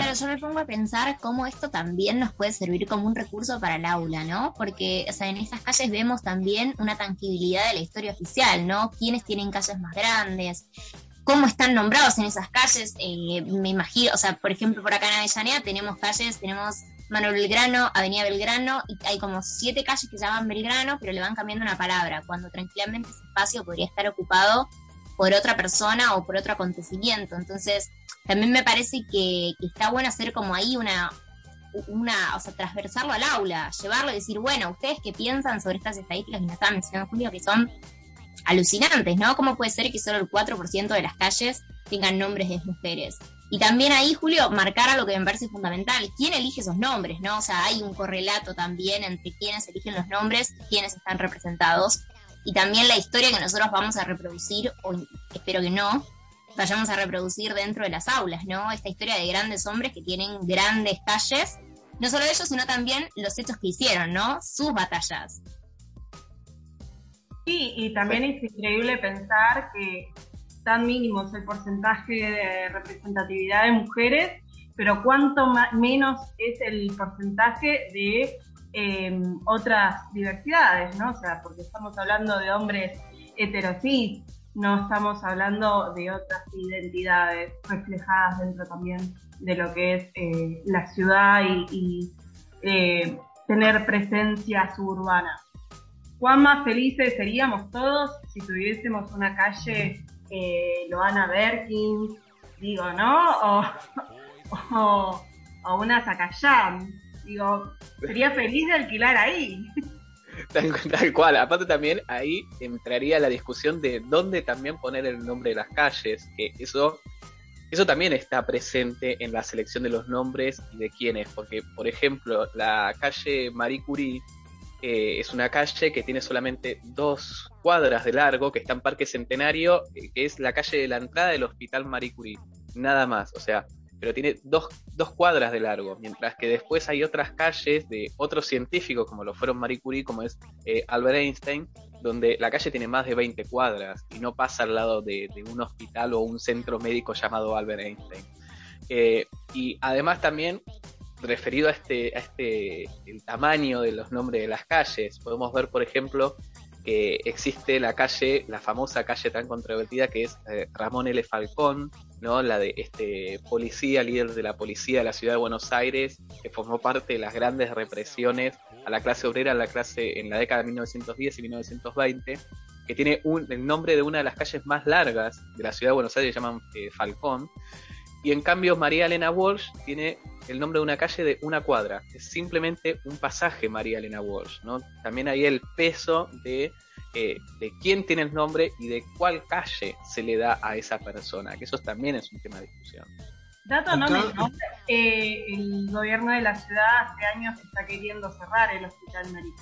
Pero yo me pongo a pensar cómo esto también nos puede servir como un recurso para el aula, ¿no? Porque, o sea, en esas calles vemos también una tangibilidad de la historia oficial, ¿no? Quiénes tienen calles más grandes, cómo están nombrados en esas calles. Eh, me imagino, o sea, por ejemplo, por acá en Avellaneda tenemos calles, tenemos Manuel Belgrano, Avenida Belgrano, y hay como siete calles que se llaman Belgrano, pero le van cambiando una palabra, cuando tranquilamente ese espacio podría estar ocupado por otra persona o por otro acontecimiento. Entonces, también me parece que, está bueno hacer como ahí una, una, o sea, transversarlo al aula, llevarlo y decir, bueno, ¿ustedes qué piensan sobre estas estadísticas que nos estaban mencionando Julio, que son alucinantes, ¿no? ¿Cómo puede ser que solo el 4% de las calles tengan nombres de mujeres? Y también ahí, Julio, marcar a lo que me parece fundamental, ¿quién elige esos nombres, no? O sea, hay un correlato también entre quienes eligen los nombres y quienes están representados. Y también la historia que nosotros vamos a reproducir, o espero que no, vayamos a reproducir dentro de las aulas, ¿no? Esta historia de grandes hombres que tienen grandes calles, no solo ellos, sino también los hechos que hicieron, ¿no? Sus batallas. Sí, y también es increíble pensar que tan mínimo es el porcentaje de representatividad de mujeres, pero cuánto menos es el porcentaje de em, otras diversidades, ¿no? O sea, porque estamos hablando de hombres heterosis, no estamos hablando de otras identidades reflejadas dentro también de lo que es eh, la ciudad y, eh, tener presencia suburbana. ¿Cuán más felices seríamos todos si tuviésemos una calle eh, Loana Berkins, digo, ¿no? O, o, una Zacayán. Digo, sería feliz de alquilar ahí. Tal, cual. Aparte también ahí entraría la discusión de dónde también poner el nombre de las calles, que eso, eso también está presente en la selección de los nombres y de quiénes, porque por ejemplo la calle Marie Curie eh, es una calle que tiene solamente dos cuadras de largo, que está en Parque Centenario, eh, que es la calle de la entrada del Hospital Marie Curie, nada más. O sea, pero tiene dos, dos, cuadras de largo, mientras que después hay otras calles de otros científicos, como lo fueron Marie Curie, como es eh, Albert Einstein, donde la calle tiene más de 20 cuadras y no pasa al lado de, un hospital o un centro médico llamado Albert Einstein. Eh, y además también, referido a este, a este el tamaño de los nombres de las calles, podemos ver, por ejemplo, que existe la calle, la famosa calle tan controvertida que es eh, Ramón L. Falcón, ¿no? La de este policía, líder de la policía de la ciudad de Buenos Aires, que formó parte de las grandes represiones a la clase obrera la clase en la década de 1910 y 1920, que tiene un, el nombre de una de las calles más largas de la ciudad de Buenos Aires, se llaman eh, Falcón. Y en cambio María Elena Walsh tiene el nombre de una calle de una cuadra. Es simplemente un pasaje María Elena Walsh, ¿no? También hay el peso de, eh, de quién tiene el nombre y de cuál calle se le da a esa persona, que eso también es un tema de discusión. Dato no eh, el gobierno de la ciudad hace años está queriendo cerrar el hospital Marie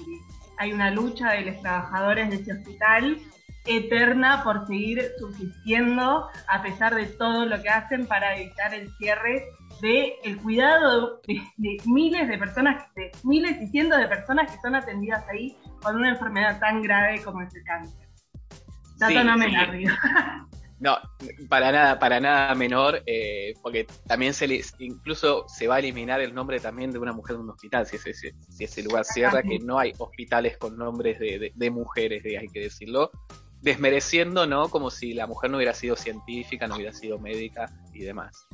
Hay una lucha de los trabajadores de ese hospital eterna por seguir subsistiendo a pesar de todo lo que hacen para evitar el cierre de el cuidado de, miles de personas, de miles y cientos de personas que son atendidas ahí con una enfermedad tan grave como es el cáncer. Dato no menor, No, para nada, para nada menor, eh, porque también se les, incluso se va a eliminar el nombre también de una mujer de un hospital, si ese, si ese lugar cierra, que no hay hospitales con nombres de, de, mujeres, hay que decirlo, desmereciendo, ¿no? Como si la mujer no hubiera sido científica, no hubiera sido médica y demás.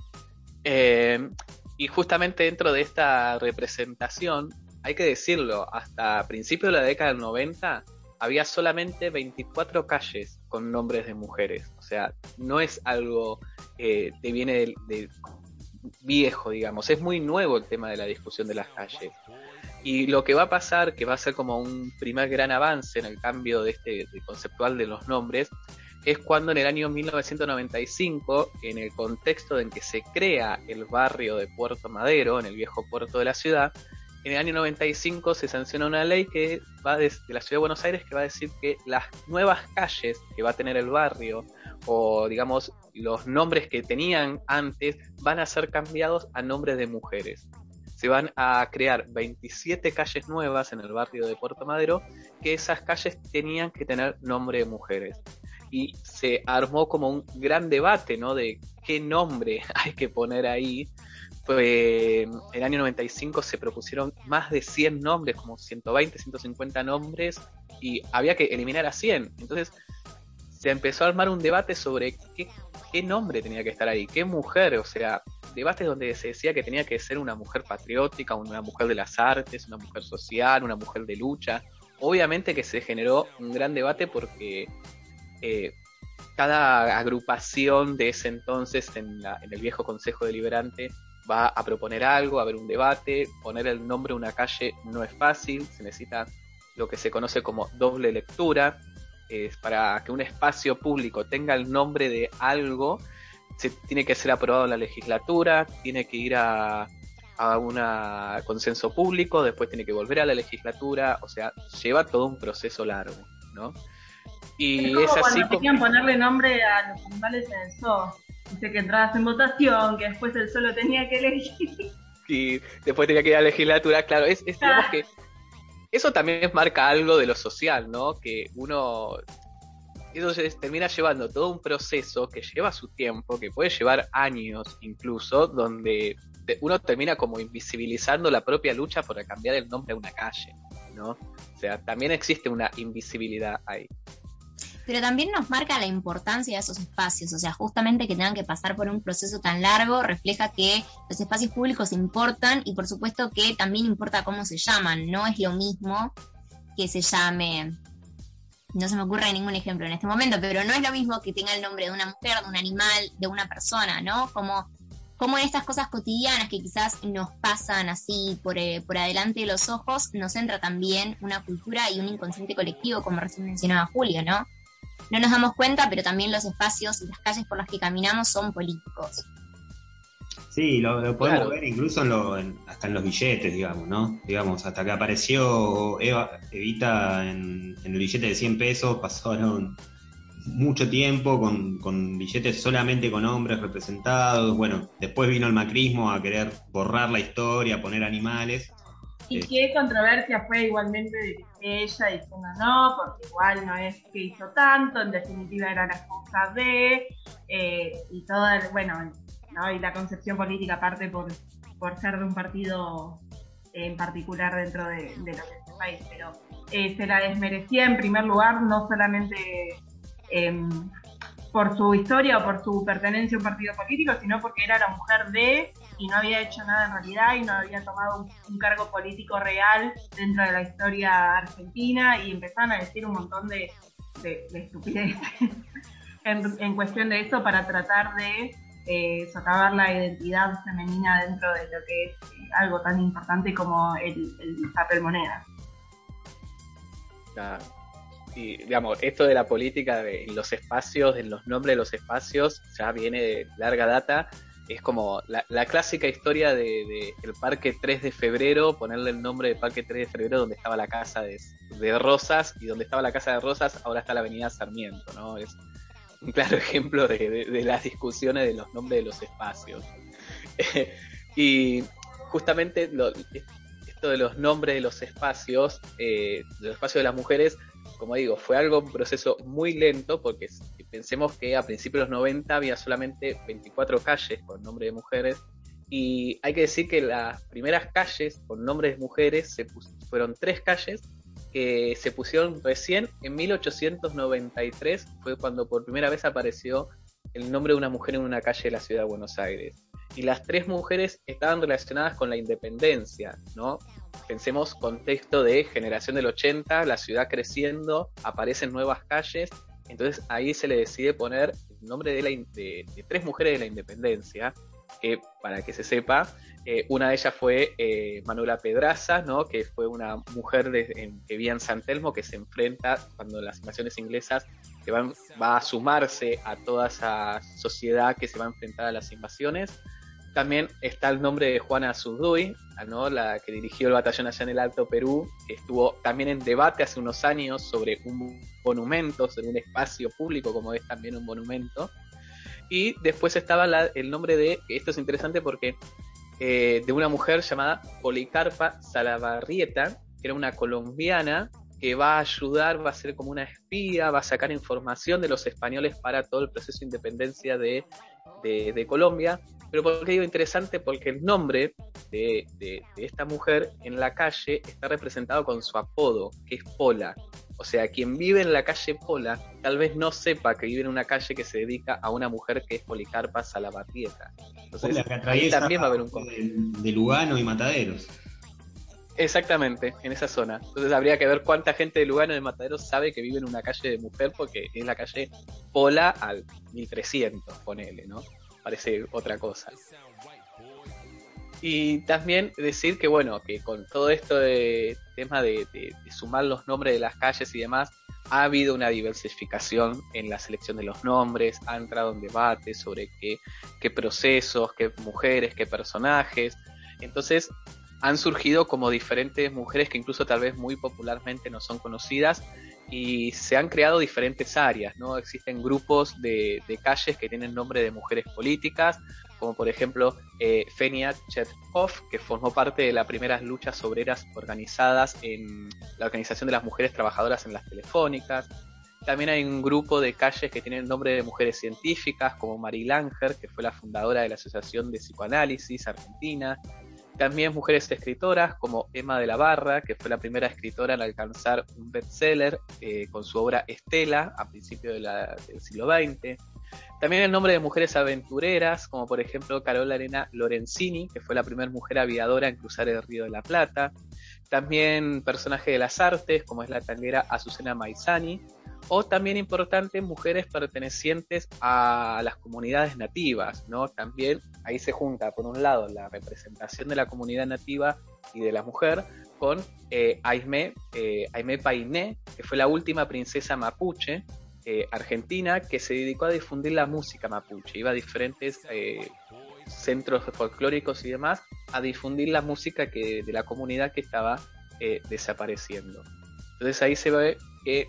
Eh, y justamente dentro de esta representación, hay que decirlo, hasta principios de la década del 90 había solamente 24 calles con nombres de mujeres. O sea, no es algo que te viene de, viejo, digamos. Es muy nuevo el tema de la discusión de las calles. Y lo que va a pasar, que va a ser como un primer gran avance en el cambio de este conceptual de los nombres, es cuando en el año 1995, en el contexto en que se crea el barrio de Puerto Madero, en el viejo puerto de la ciudad, en el año 95 se sanciona una ley que va desde la ciudad de Buenos Aires que va a decir que las nuevas calles que va a tener el barrio o digamos los nombres que tenían antes van a ser cambiados a nombres de mujeres. Se van a crear 27 calles nuevas en el barrio de Puerto Madero que esas calles tenían que tener nombre de mujeres y se armó como un gran debate, ¿no? De qué nombre hay que poner ahí. En el año 95 se propusieron más de 100 nombres, como 120, 150 nombres, y había que eliminar a 100. Entonces se empezó a armar un debate sobre qué, qué nombre tenía que estar ahí, qué mujer, o sea, debates donde se decía que tenía que ser una mujer patriótica, una mujer de las artes, una mujer social, una mujer de lucha. Obviamente que se generó un gran debate porque eh, cada agrupación de ese entonces en, en, el viejo Consejo Deliberante va a proponer algo, a haber un debate, poner el nombre de una calle no es fácil, se necesita lo que se conoce como doble lectura, es para que un espacio público tenga el nombre de algo, se tiene que ser aprobado en la legislatura, tiene que ir a, a un consenso público, después tiene que volver a la legislatura, o sea, lleva todo un proceso largo, ¿no? Y es, como así cuando como... ponerle nombre a los animales en el zoo. Dice que entrabas en votación, que después el solo tenía que elegir. Y después tenía que ir a la legislatura, claro, es, es digamos que eso también marca algo de lo social, ¿no? Que uno entonces termina llevando todo un proceso que lleva su tiempo, que puede llevar años incluso, donde uno termina como invisibilizando la propia lucha por cambiar el nombre a una calle, ¿no? O sea, también existe una invisibilidad ahí. Pero también nos marca la importancia de esos espacios, o sea, justamente que tengan que pasar por un proceso tan largo refleja que los espacios públicos importan y por supuesto que también importa cómo se llaman, no es lo mismo que se llame no se me ocurre ningún ejemplo en este momento, pero no es lo mismo que tenga el nombre de una mujer, de un animal, de una persona, ¿no? Como, como en estas cosas cotidianas que quizás nos pasan así por, eh, por adelante de los ojos, nos entra también una cultura y un inconsciente colectivo, como recién mencionaba Julio, ¿no? No nos damos cuenta, pero también los espacios y las calles por las que caminamos son políticos. Sí, lo, podemos ver incluso hasta en los billetes, digamos, ¿no? Digamos, hasta que apareció Eva, Evita en, el billete de 100 pesos, pasaron mucho tiempo con, con, billetes solamente con hombres representados. Bueno, después vino el macrismo a querer borrar la historia, poner animales. Y qué controversia fue igualmente de ella diciendo no, porque igual no es que hizo tanto, en definitiva era la esposa de, eh, y todo, bueno, y la concepción política aparte por, por ser de un partido en particular dentro de, lo que es el país, pero eh, se la desmerecía en primer lugar no solamente em, por su historia o por su pertenencia a un partido político, sino porque era la mujer de y no había hecho nada en realidad y no había tomado un, cargo político real dentro de la historia argentina y empezaron a decir un montón de, de, estupideces en, en cuestión de eso para tratar de eh, socavar la identidad femenina dentro de lo que es eh, algo tan importante como el, papel moneda. Y digamos, esto de la política de los espacios, en los nombres de los espacios, ya viene de larga data. Es como la, clásica historia de, el Parque 3 de Febrero, ponerle el nombre de Parque 3 de Febrero donde estaba la casa de, de Rosas y donde estaba la casa de Rosas ahora está la Avenida Sarmiento, ¿no? Es, un claro ejemplo de, las discusiones de los nombres de los espacios. y justamente esto de los nombres de los espacios, eh, de los espacios de las mujeres, como digo, fue algo, un proceso muy lento, porque pensemos que a principios de los 90 había solamente 24 calles con nombre de mujeres, y hay que decir que las primeras calles con nombres de mujeres se fueron tres calles que se pusieron recién en 1893, fue cuando por primera vez apareció el nombre de una mujer en una calle de la ciudad de Buenos Aires. Y las tres mujeres estaban relacionadas con la independencia, ¿no? Pensemos contexto de generación del 80, la ciudad creciendo, aparecen nuevas calles, entonces ahí se le decide poner el nombre de, la, de tres mujeres de la independencia, que para que se sepa, eh, una de ellas fue eh, Manuela Pedraza, ¿no? que fue una mujer que vivía en San Telmo, que se enfrenta cuando las invasiones inglesas van, va a sumarse a toda esa sociedad que se va a enfrentar a las invasiones. También está el nombre de Juana Zurduy, ¿no? la que dirigió el batallón allá en el Alto Perú, que estuvo también en debate hace unos años sobre un monumento, sobre un espacio público como es también un monumento. Y después estaba el nombre de, esto es interesante porque eh, de una mujer llamada Policarpa Salabarrieta, que era una colombiana que va a ayudar, va a ser como una espía, va a sacar información de los españoles para todo el proceso de independencia de, Colombia. Pero ¿por qué digo interesante? Porque el nombre de, esta mujer en la calle está representado con su apodo, que es Pola. O sea, quien vive en la calle Pola tal vez no sepa que vive en una calle que se dedica a una mujer que es Policarpa Salabatieta. Entonces, ahí también va a haber un de, de Lugano y Mataderos. Exactamente, en esa zona. Entonces habría que ver cuánta gente de Lugano y de Mataderos sabe que vive en una calle de mujer, porque es la calle Pola al 1300, ponele, ¿no? Parece otra cosa. Y también decir que, bueno, que con todo esto de tema de, sumar los nombres de las calles y demás, ha habido una diversificación en la selección de los nombres, ha entrado en debate sobre qué, qué procesos, qué mujeres, qué personajes. Entonces, han surgido como diferentes mujeres que incluso tal vez muy popularmente no son conocidas y se han creado diferentes áreas, ¿no? Existen grupos de, calles que tienen nombre de mujeres políticas, como por ejemplo eh, Fenia Chetkov, que formó parte de las primeras luchas obreras organizadas en la Organización de las Mujeres Trabajadoras en las Telefónicas. También hay un grupo de calles que tienen nombre de mujeres científicas, como Marie Langer, que fue la fundadora de la Asociación de Psicoanálisis Argentina. También mujeres escritoras como Emma de la Barra, que fue la primera escritora en alcanzar un bestseller eh, con su obra Estela a principios del siglo XX. También el nombre de mujeres aventureras, como por ejemplo Carola Arena Lorenzini, que fue la primera mujer aviadora en cruzar el Río de la Plata. También personaje de las artes, como es la tanguera Azucena Maizani, o también importante mujeres pertenecientes a las comunidades nativas, ¿no? También ahí se junta, por un lado, la representación de la comunidad nativa y de la mujer con eh, Aime, eh, Aime Painé, que fue la última princesa mapuche eh, argentina que se dedicó a difundir la música mapuche. Iba a diferentes eh, centros folclóricos y demás a difundir la música que, de la comunidad que estaba desapareciendo. Entonces ahí se ve que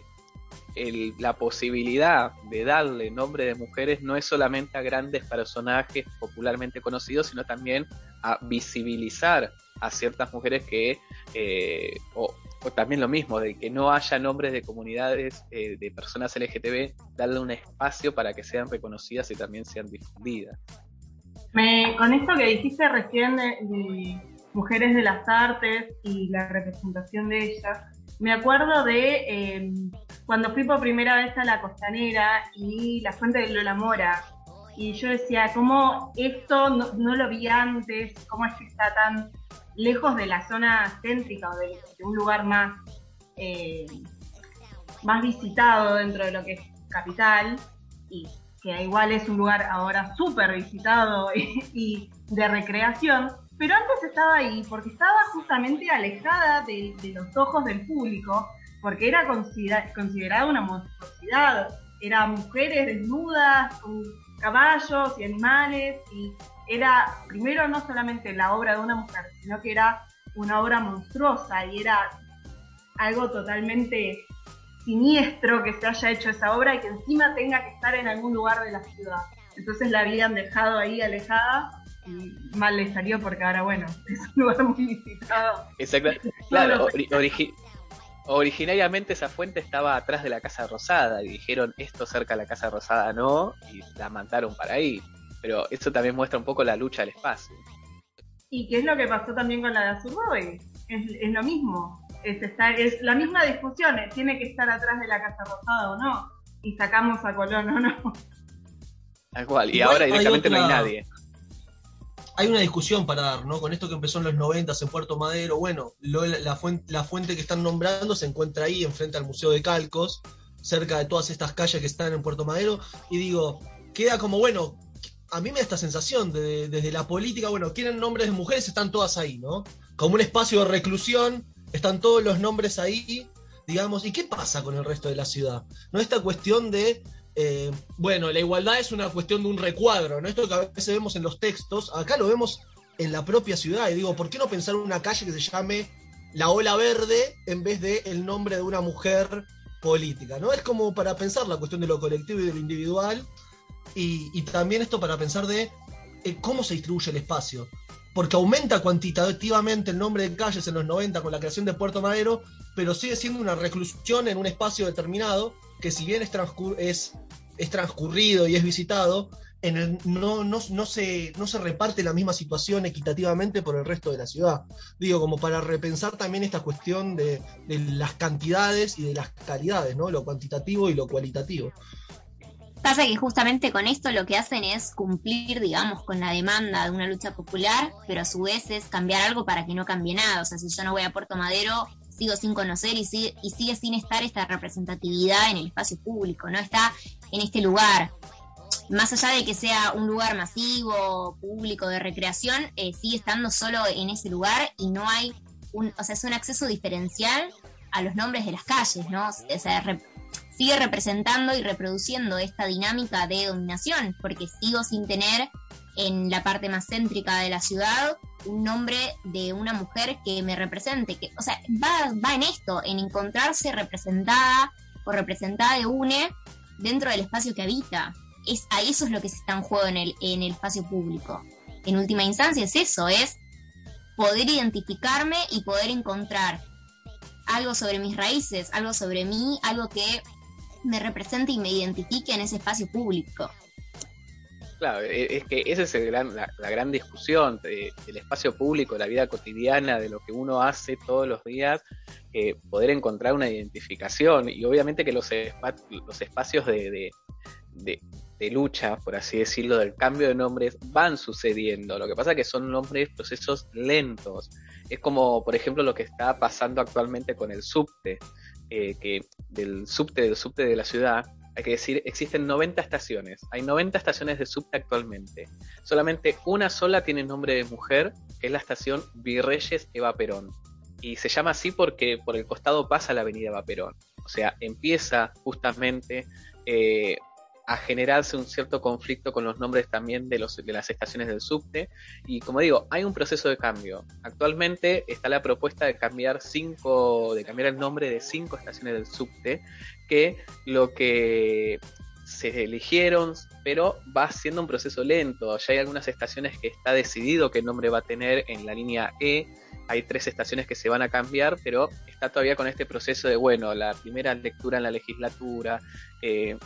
la posibilidad de darle nombre de mujeres no es solamente a grandes personajes popularmente conocidos, sino también a visibilizar a ciertas mujeres que, eh, o, también lo mismo, de que no haya nombres de comunidades eh, de personas LGTB, darle un espacio para que sean reconocidas y también sean difundidas. con esto que dijiste recién de mujeres de las artes y la representación de ellas, me acuerdo de em, cuando fui por primera vez a la costanera y la fuente de Lola Mora. Y yo decía, ¿cómo esto no, lo vi antes? ¿Cómo es que está tan lejos de la zona céntrica o de, un lugar más, eh, más visitado dentro de lo que es capital? Y que igual es un lugar ahora súper visitado y de recreación pero antes estaba ahí porque estaba justamente alejada de, los ojos del público, porque era considerada una monstruosidad. Eran mujeres desnudas, con caballos y animales, y era primero no solamente la obra de una mujer, sino que era una obra monstruosa y era algo totalmente siniestro que se haya hecho esa obra y que encima tenga que estar en algún lugar de la ciudad. Entonces la habían dejado ahí alejada mal le salió porque ahora, bueno, es un lugar muy visitado. Exacto. Claro, originariamente esa fuente estaba atrás de la Casa Rosada y dijeron esto cerca de la Casa Rosada no y la mandaron para ahí. Pero eso también muestra un poco la lucha del espacio. ¿Y qué es lo que pasó también con la de Azurroy? Es, es lo mismo. Es, es la misma discusión. ¿Tiene que estar atrás de la Casa Rosada o no? Y sacamos a Colón o no. Tal cual. Y ahora directamente no hay nadie hay una discusión para dar, ¿no? Con esto que empezó en los 90 en Puerto Madero, bueno, la, fuente, que están nombrando se encuentra ahí, enfrente al Museo de Calcos, cerca de todas estas calles que están en Puerto Madero, y digo, queda como, bueno, a mí me da esta sensación de, desde la política, bueno, quieren nombres de mujeres, están todas ahí, ¿no? Como un espacio de reclusión, están todos los nombres ahí, digamos, ¿y qué pasa con el resto de la ciudad? ¿No? Esta cuestión de eh, bueno, la igualdad es una cuestión de un recuadro, ¿no? Esto que a veces vemos en los textos, acá lo vemos en la propia ciudad. Y digo, ¿por qué no pensar en una calle que se llame La Ola Verde en vez de el nombre de una mujer política? ¿no? Es como para pensar la cuestión de lo colectivo y de lo individual. Y, también esto para pensar de eh, cómo se distribuye el espacio. Porque aumenta cuantitativamente el nombre de calles en los 90 con la creación de Puerto Madero, pero sigue siendo una reclusión en un espacio determinado que si bien es, es, transcurrido y es visitado, en el, no, no, no, se, no se reparte la misma situación equitativamente por el resto de la ciudad. Digo, como para repensar también esta cuestión de, de las cantidades y de las calidades, ¿no? Lo cuantitativo y lo cualitativo. Pasa que justamente con esto lo que hacen es cumplir, digamos, con la demanda de una lucha popular, pero a su vez es cambiar algo para que no cambie nada. O sea, si yo no voy a Puerto Madero, sigo sin conocer y sigue, sin estar esta representatividad en el espacio público, ¿no? Está en este lugar. Más allá de que sea un lugar masivo, público, de recreación, eh, sigue estando solo en ese lugar y no hay un, o sea, es un acceso diferencial a los nombres de las calles, ¿no? O sea, sigue representando y reproduciendo esta dinámica de dominación, porque sigo sin tener en la parte más céntrica de la ciudad un nombre de una mujer que me represente, que, o sea, va, va en esto, en encontrarse representada o representada de UNE dentro del espacio que habita. Es, a eso es lo que se está en juego en el, en el espacio público. En última instancia es eso, es poder identificarme y poder encontrar algo sobre mis raíces, algo sobre mí, algo que me represente y me identifique en ese espacio público. Claro, e, es que esa es la, gran discusión del espacio público, la vida cotidiana, de lo que uno hace todos los días, eh, poder encontrar una identificación y obviamente que los, los espacios de, de, lucha, por así decirlo, del cambio de nombres van sucediendo. Lo que pasa es que son nombres, procesos lentos. Es como, por ejemplo, lo que está pasando actualmente con el subte. Eh, que del subte, del subte de la ciudad, hay que decir, existen 90 estaciones. Hay 90 estaciones de subte actualmente. Solamente una sola tiene nombre de mujer, que es la estación Virreyes Eva Perón. Y se llama así porque por el costado pasa la avenida Eva Perón. O sea, empieza justamente eh, a generarse un cierto conflicto con los nombres también de, los, de las estaciones del subte. Y como digo, hay un proceso de cambio. Actualmente está la propuesta de cambiar cinco, de cambiar el nombre de cinco estaciones del subte, que lo que se eligieron, pero va siendo un proceso lento. Ya hay algunas estaciones que está decidido qué nombre va a tener en la línea E. Hay tres estaciones que se van a cambiar, pero está todavía con este proceso de, bueno, la primera lectura en la legislatura, eh,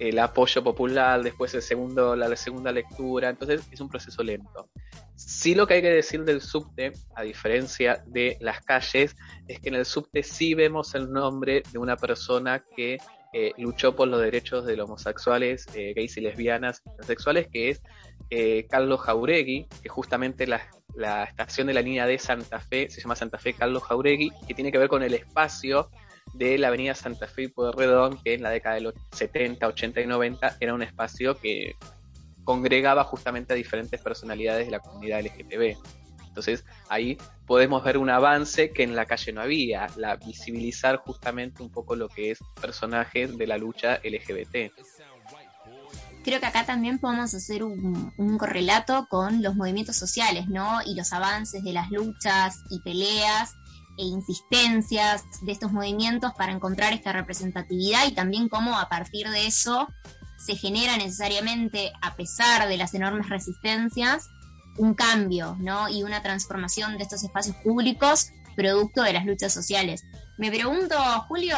el apoyo popular, después el segundo, la, segunda lectura, entonces es un proceso lento. Sí lo que hay que decir del subte, a diferencia de las calles, es que en el subte sí vemos el nombre de una persona que eh, luchó por los derechos de los homosexuales, eh, gays y lesbianas, sexuales, que es eh, Carlos Jauregui, que justamente la, la estación de la línea de Santa Fe se llama Santa Fe Carlos Jauregui, que tiene que ver con el espacio de la avenida Santa Fe y Pueyrredón, que en la década de los 70, 80 y 90 era un espacio que congregaba justamente a diferentes personalidades de la comunidad LGTB. Entonces ahí podemos ver un avance que en la calle no había, la visibilizar justamente un poco lo que es personajes de la lucha LGBT. Creo que acá también podemos hacer un, un correlato con los movimientos sociales, ¿no? Y los avances de las luchas y peleas e insistencias de estos movimientos para encontrar esta representatividad y también cómo a partir de eso se genera necesariamente, a pesar de las enormes resistencias, un cambio ¿no? y una transformación de estos espacios públicos producto de las luchas sociales. Me pregunto, Julio,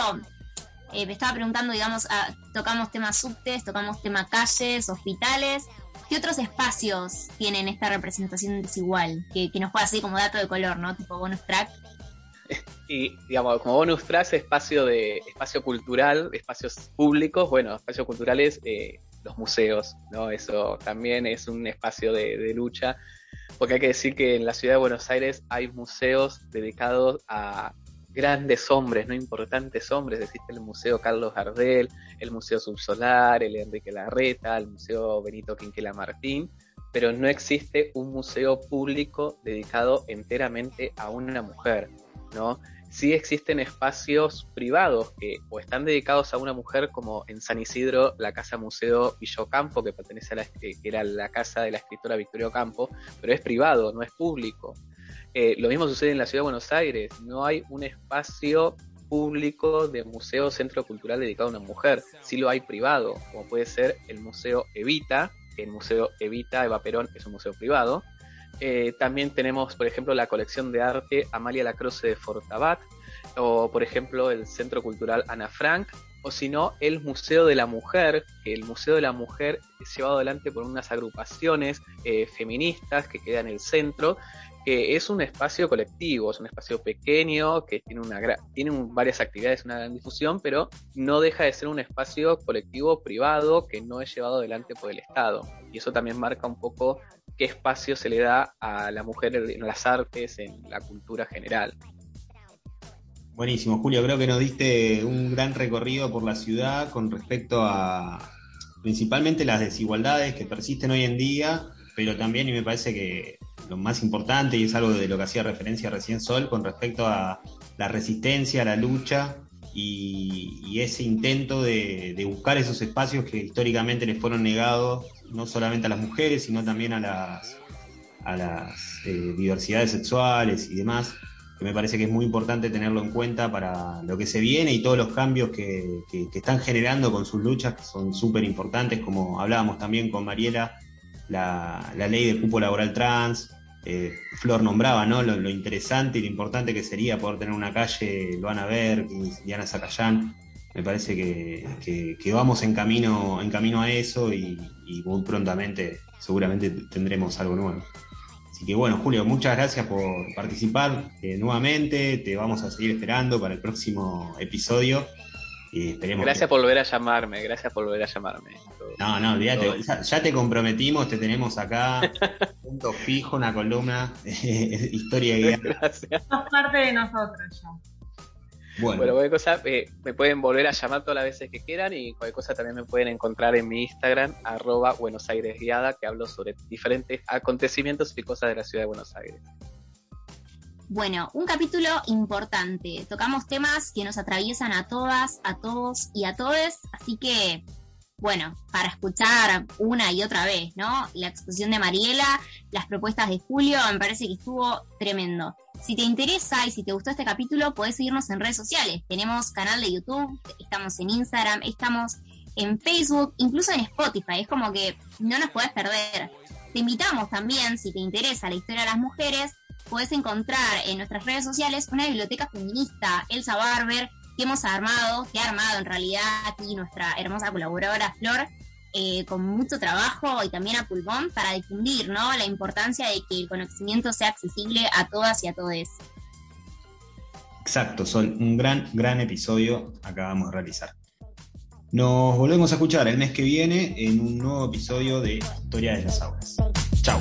eh, me estaba preguntando, digamos, ah, tocamos temas subtes, tocamos temas calles, hospitales. ¿Qué otros espacios tienen esta representación desigual? Que, nos pueda así como dato de color, ¿no? Tipo bonus track. Y, digamos, como bonus track, espacio de espacio cultural, espacios públicos, bueno, espacios culturales, eh, los museos, ¿no? Eso también es un espacio de, lucha, porque hay que decir que en la ciudad de Buenos Aires hay museos dedicados a grandes hombres, no importantes hombres. Existe el Museo Carlos Gardel, el Museo Subsolar, el Enrique Larreta, el Museo Benito Quinquela Martín, pero no existe un museo público dedicado enteramente a una mujer. ¿No? Sí existen espacios privados que o están dedicados a una mujer, como en San Isidro, la Casa Museo Villocampo, que pertenece a la, que era la casa de la escritora Victoria Ocampo, pero es privado, no es público. Eh, lo mismo sucede en la ciudad de Buenos Aires, no hay un espacio público de museo centro cultural dedicado a una mujer, sí lo hay privado, como puede ser el Museo Evita, el Museo Evita Eva Perón es un museo privado, eh, también tenemos, por ejemplo, la colección de arte Amalia Lacroce de Fortabat, o por ejemplo el Centro Cultural Ana Frank, o si no, el Museo de la Mujer, que el Museo de la Mujer es llevado adelante por unas agrupaciones eh, feministas que quedan en el centro, que es un espacio colectivo, es un espacio pequeño, que tiene, una tiene varias actividades, una gran difusión, pero no deja de ser un espacio colectivo privado que no es llevado adelante por el Estado. Y eso también marca un poco qué espacio se le da a la mujer en las artes, en la cultura general. Buenísimo, Julio, creo que nos diste un gran recorrido por la ciudad con respecto a principalmente las desigualdades que persisten hoy en día, pero también, y me parece que lo más importante, y es algo de lo que hacía referencia recién Sol, con respecto a la resistencia, la lucha y, ese intento de, buscar esos espacios que históricamente les fueron negados, no solamente a las mujeres, sino también a las, a las eh, diversidades sexuales y demás me parece que es muy importante tenerlo en cuenta para lo que se viene y todos los cambios que, están generando con sus luchas, que son súper importantes, como hablábamos también con Mariela, la, ley de cupo laboral trans, eh, Flor nombraba ¿no? Lo, interesante y lo importante que sería poder tener una calle Luana Ver, Diana Zacayán. Me parece que, vamos en camino, en camino a eso y muy prontamente seguramente tendremos algo nuevo. Así que bueno, Julio, muchas gracias por participar eh, nuevamente. Te vamos a seguir esperando para el próximo episodio. Y esperemos gracias por volver a llamarme, gracias por volver a llamarme. No, no, olvídate, ya, te comprometimos, te tenemos acá, punto fijo, una columna, historia y Gracias. Sos parte de nosotros ya. Bueno, cualquier cosa eh, me pueden volver a llamar todas las veces que quieran y cualquier cosa también me pueden encontrar en mi Instagram, arroba Buenos Aires Guiada, que hablo sobre diferentes acontecimientos y cosas de la ciudad de Buenos Aires. Bueno, un capítulo importante. Tocamos temas que nos atraviesan a todas, a todos y a todes, así que bueno, para escuchar una y otra vez, ¿no? La exposición de Mariela, las propuestas de Julio, me parece que estuvo tremendo. Si te interesa y si te gustó este capítulo, puedes seguirnos en redes sociales. Tenemos canal de YouTube, estamos en Instagram, estamos en Facebook, incluso en Spotify. Es como que no nos puedes perder. Te invitamos también, si te interesa la historia de las mujeres, puedes encontrar en nuestras redes sociales una biblioteca feminista, Elsa Barber, que hemos armado, que ha armado en realidad aquí nuestra hermosa colaboradora Flor, eh, con mucho trabajo y también a pulmón para difundir ¿no? la importancia de que el conocimiento sea accesible a todas y a todos. Exacto, Sol, un gran, gran episodio acabamos de realizar. Nos volvemos a escuchar el mes que viene en un nuevo episodio de Historia de las Aulas. Chao.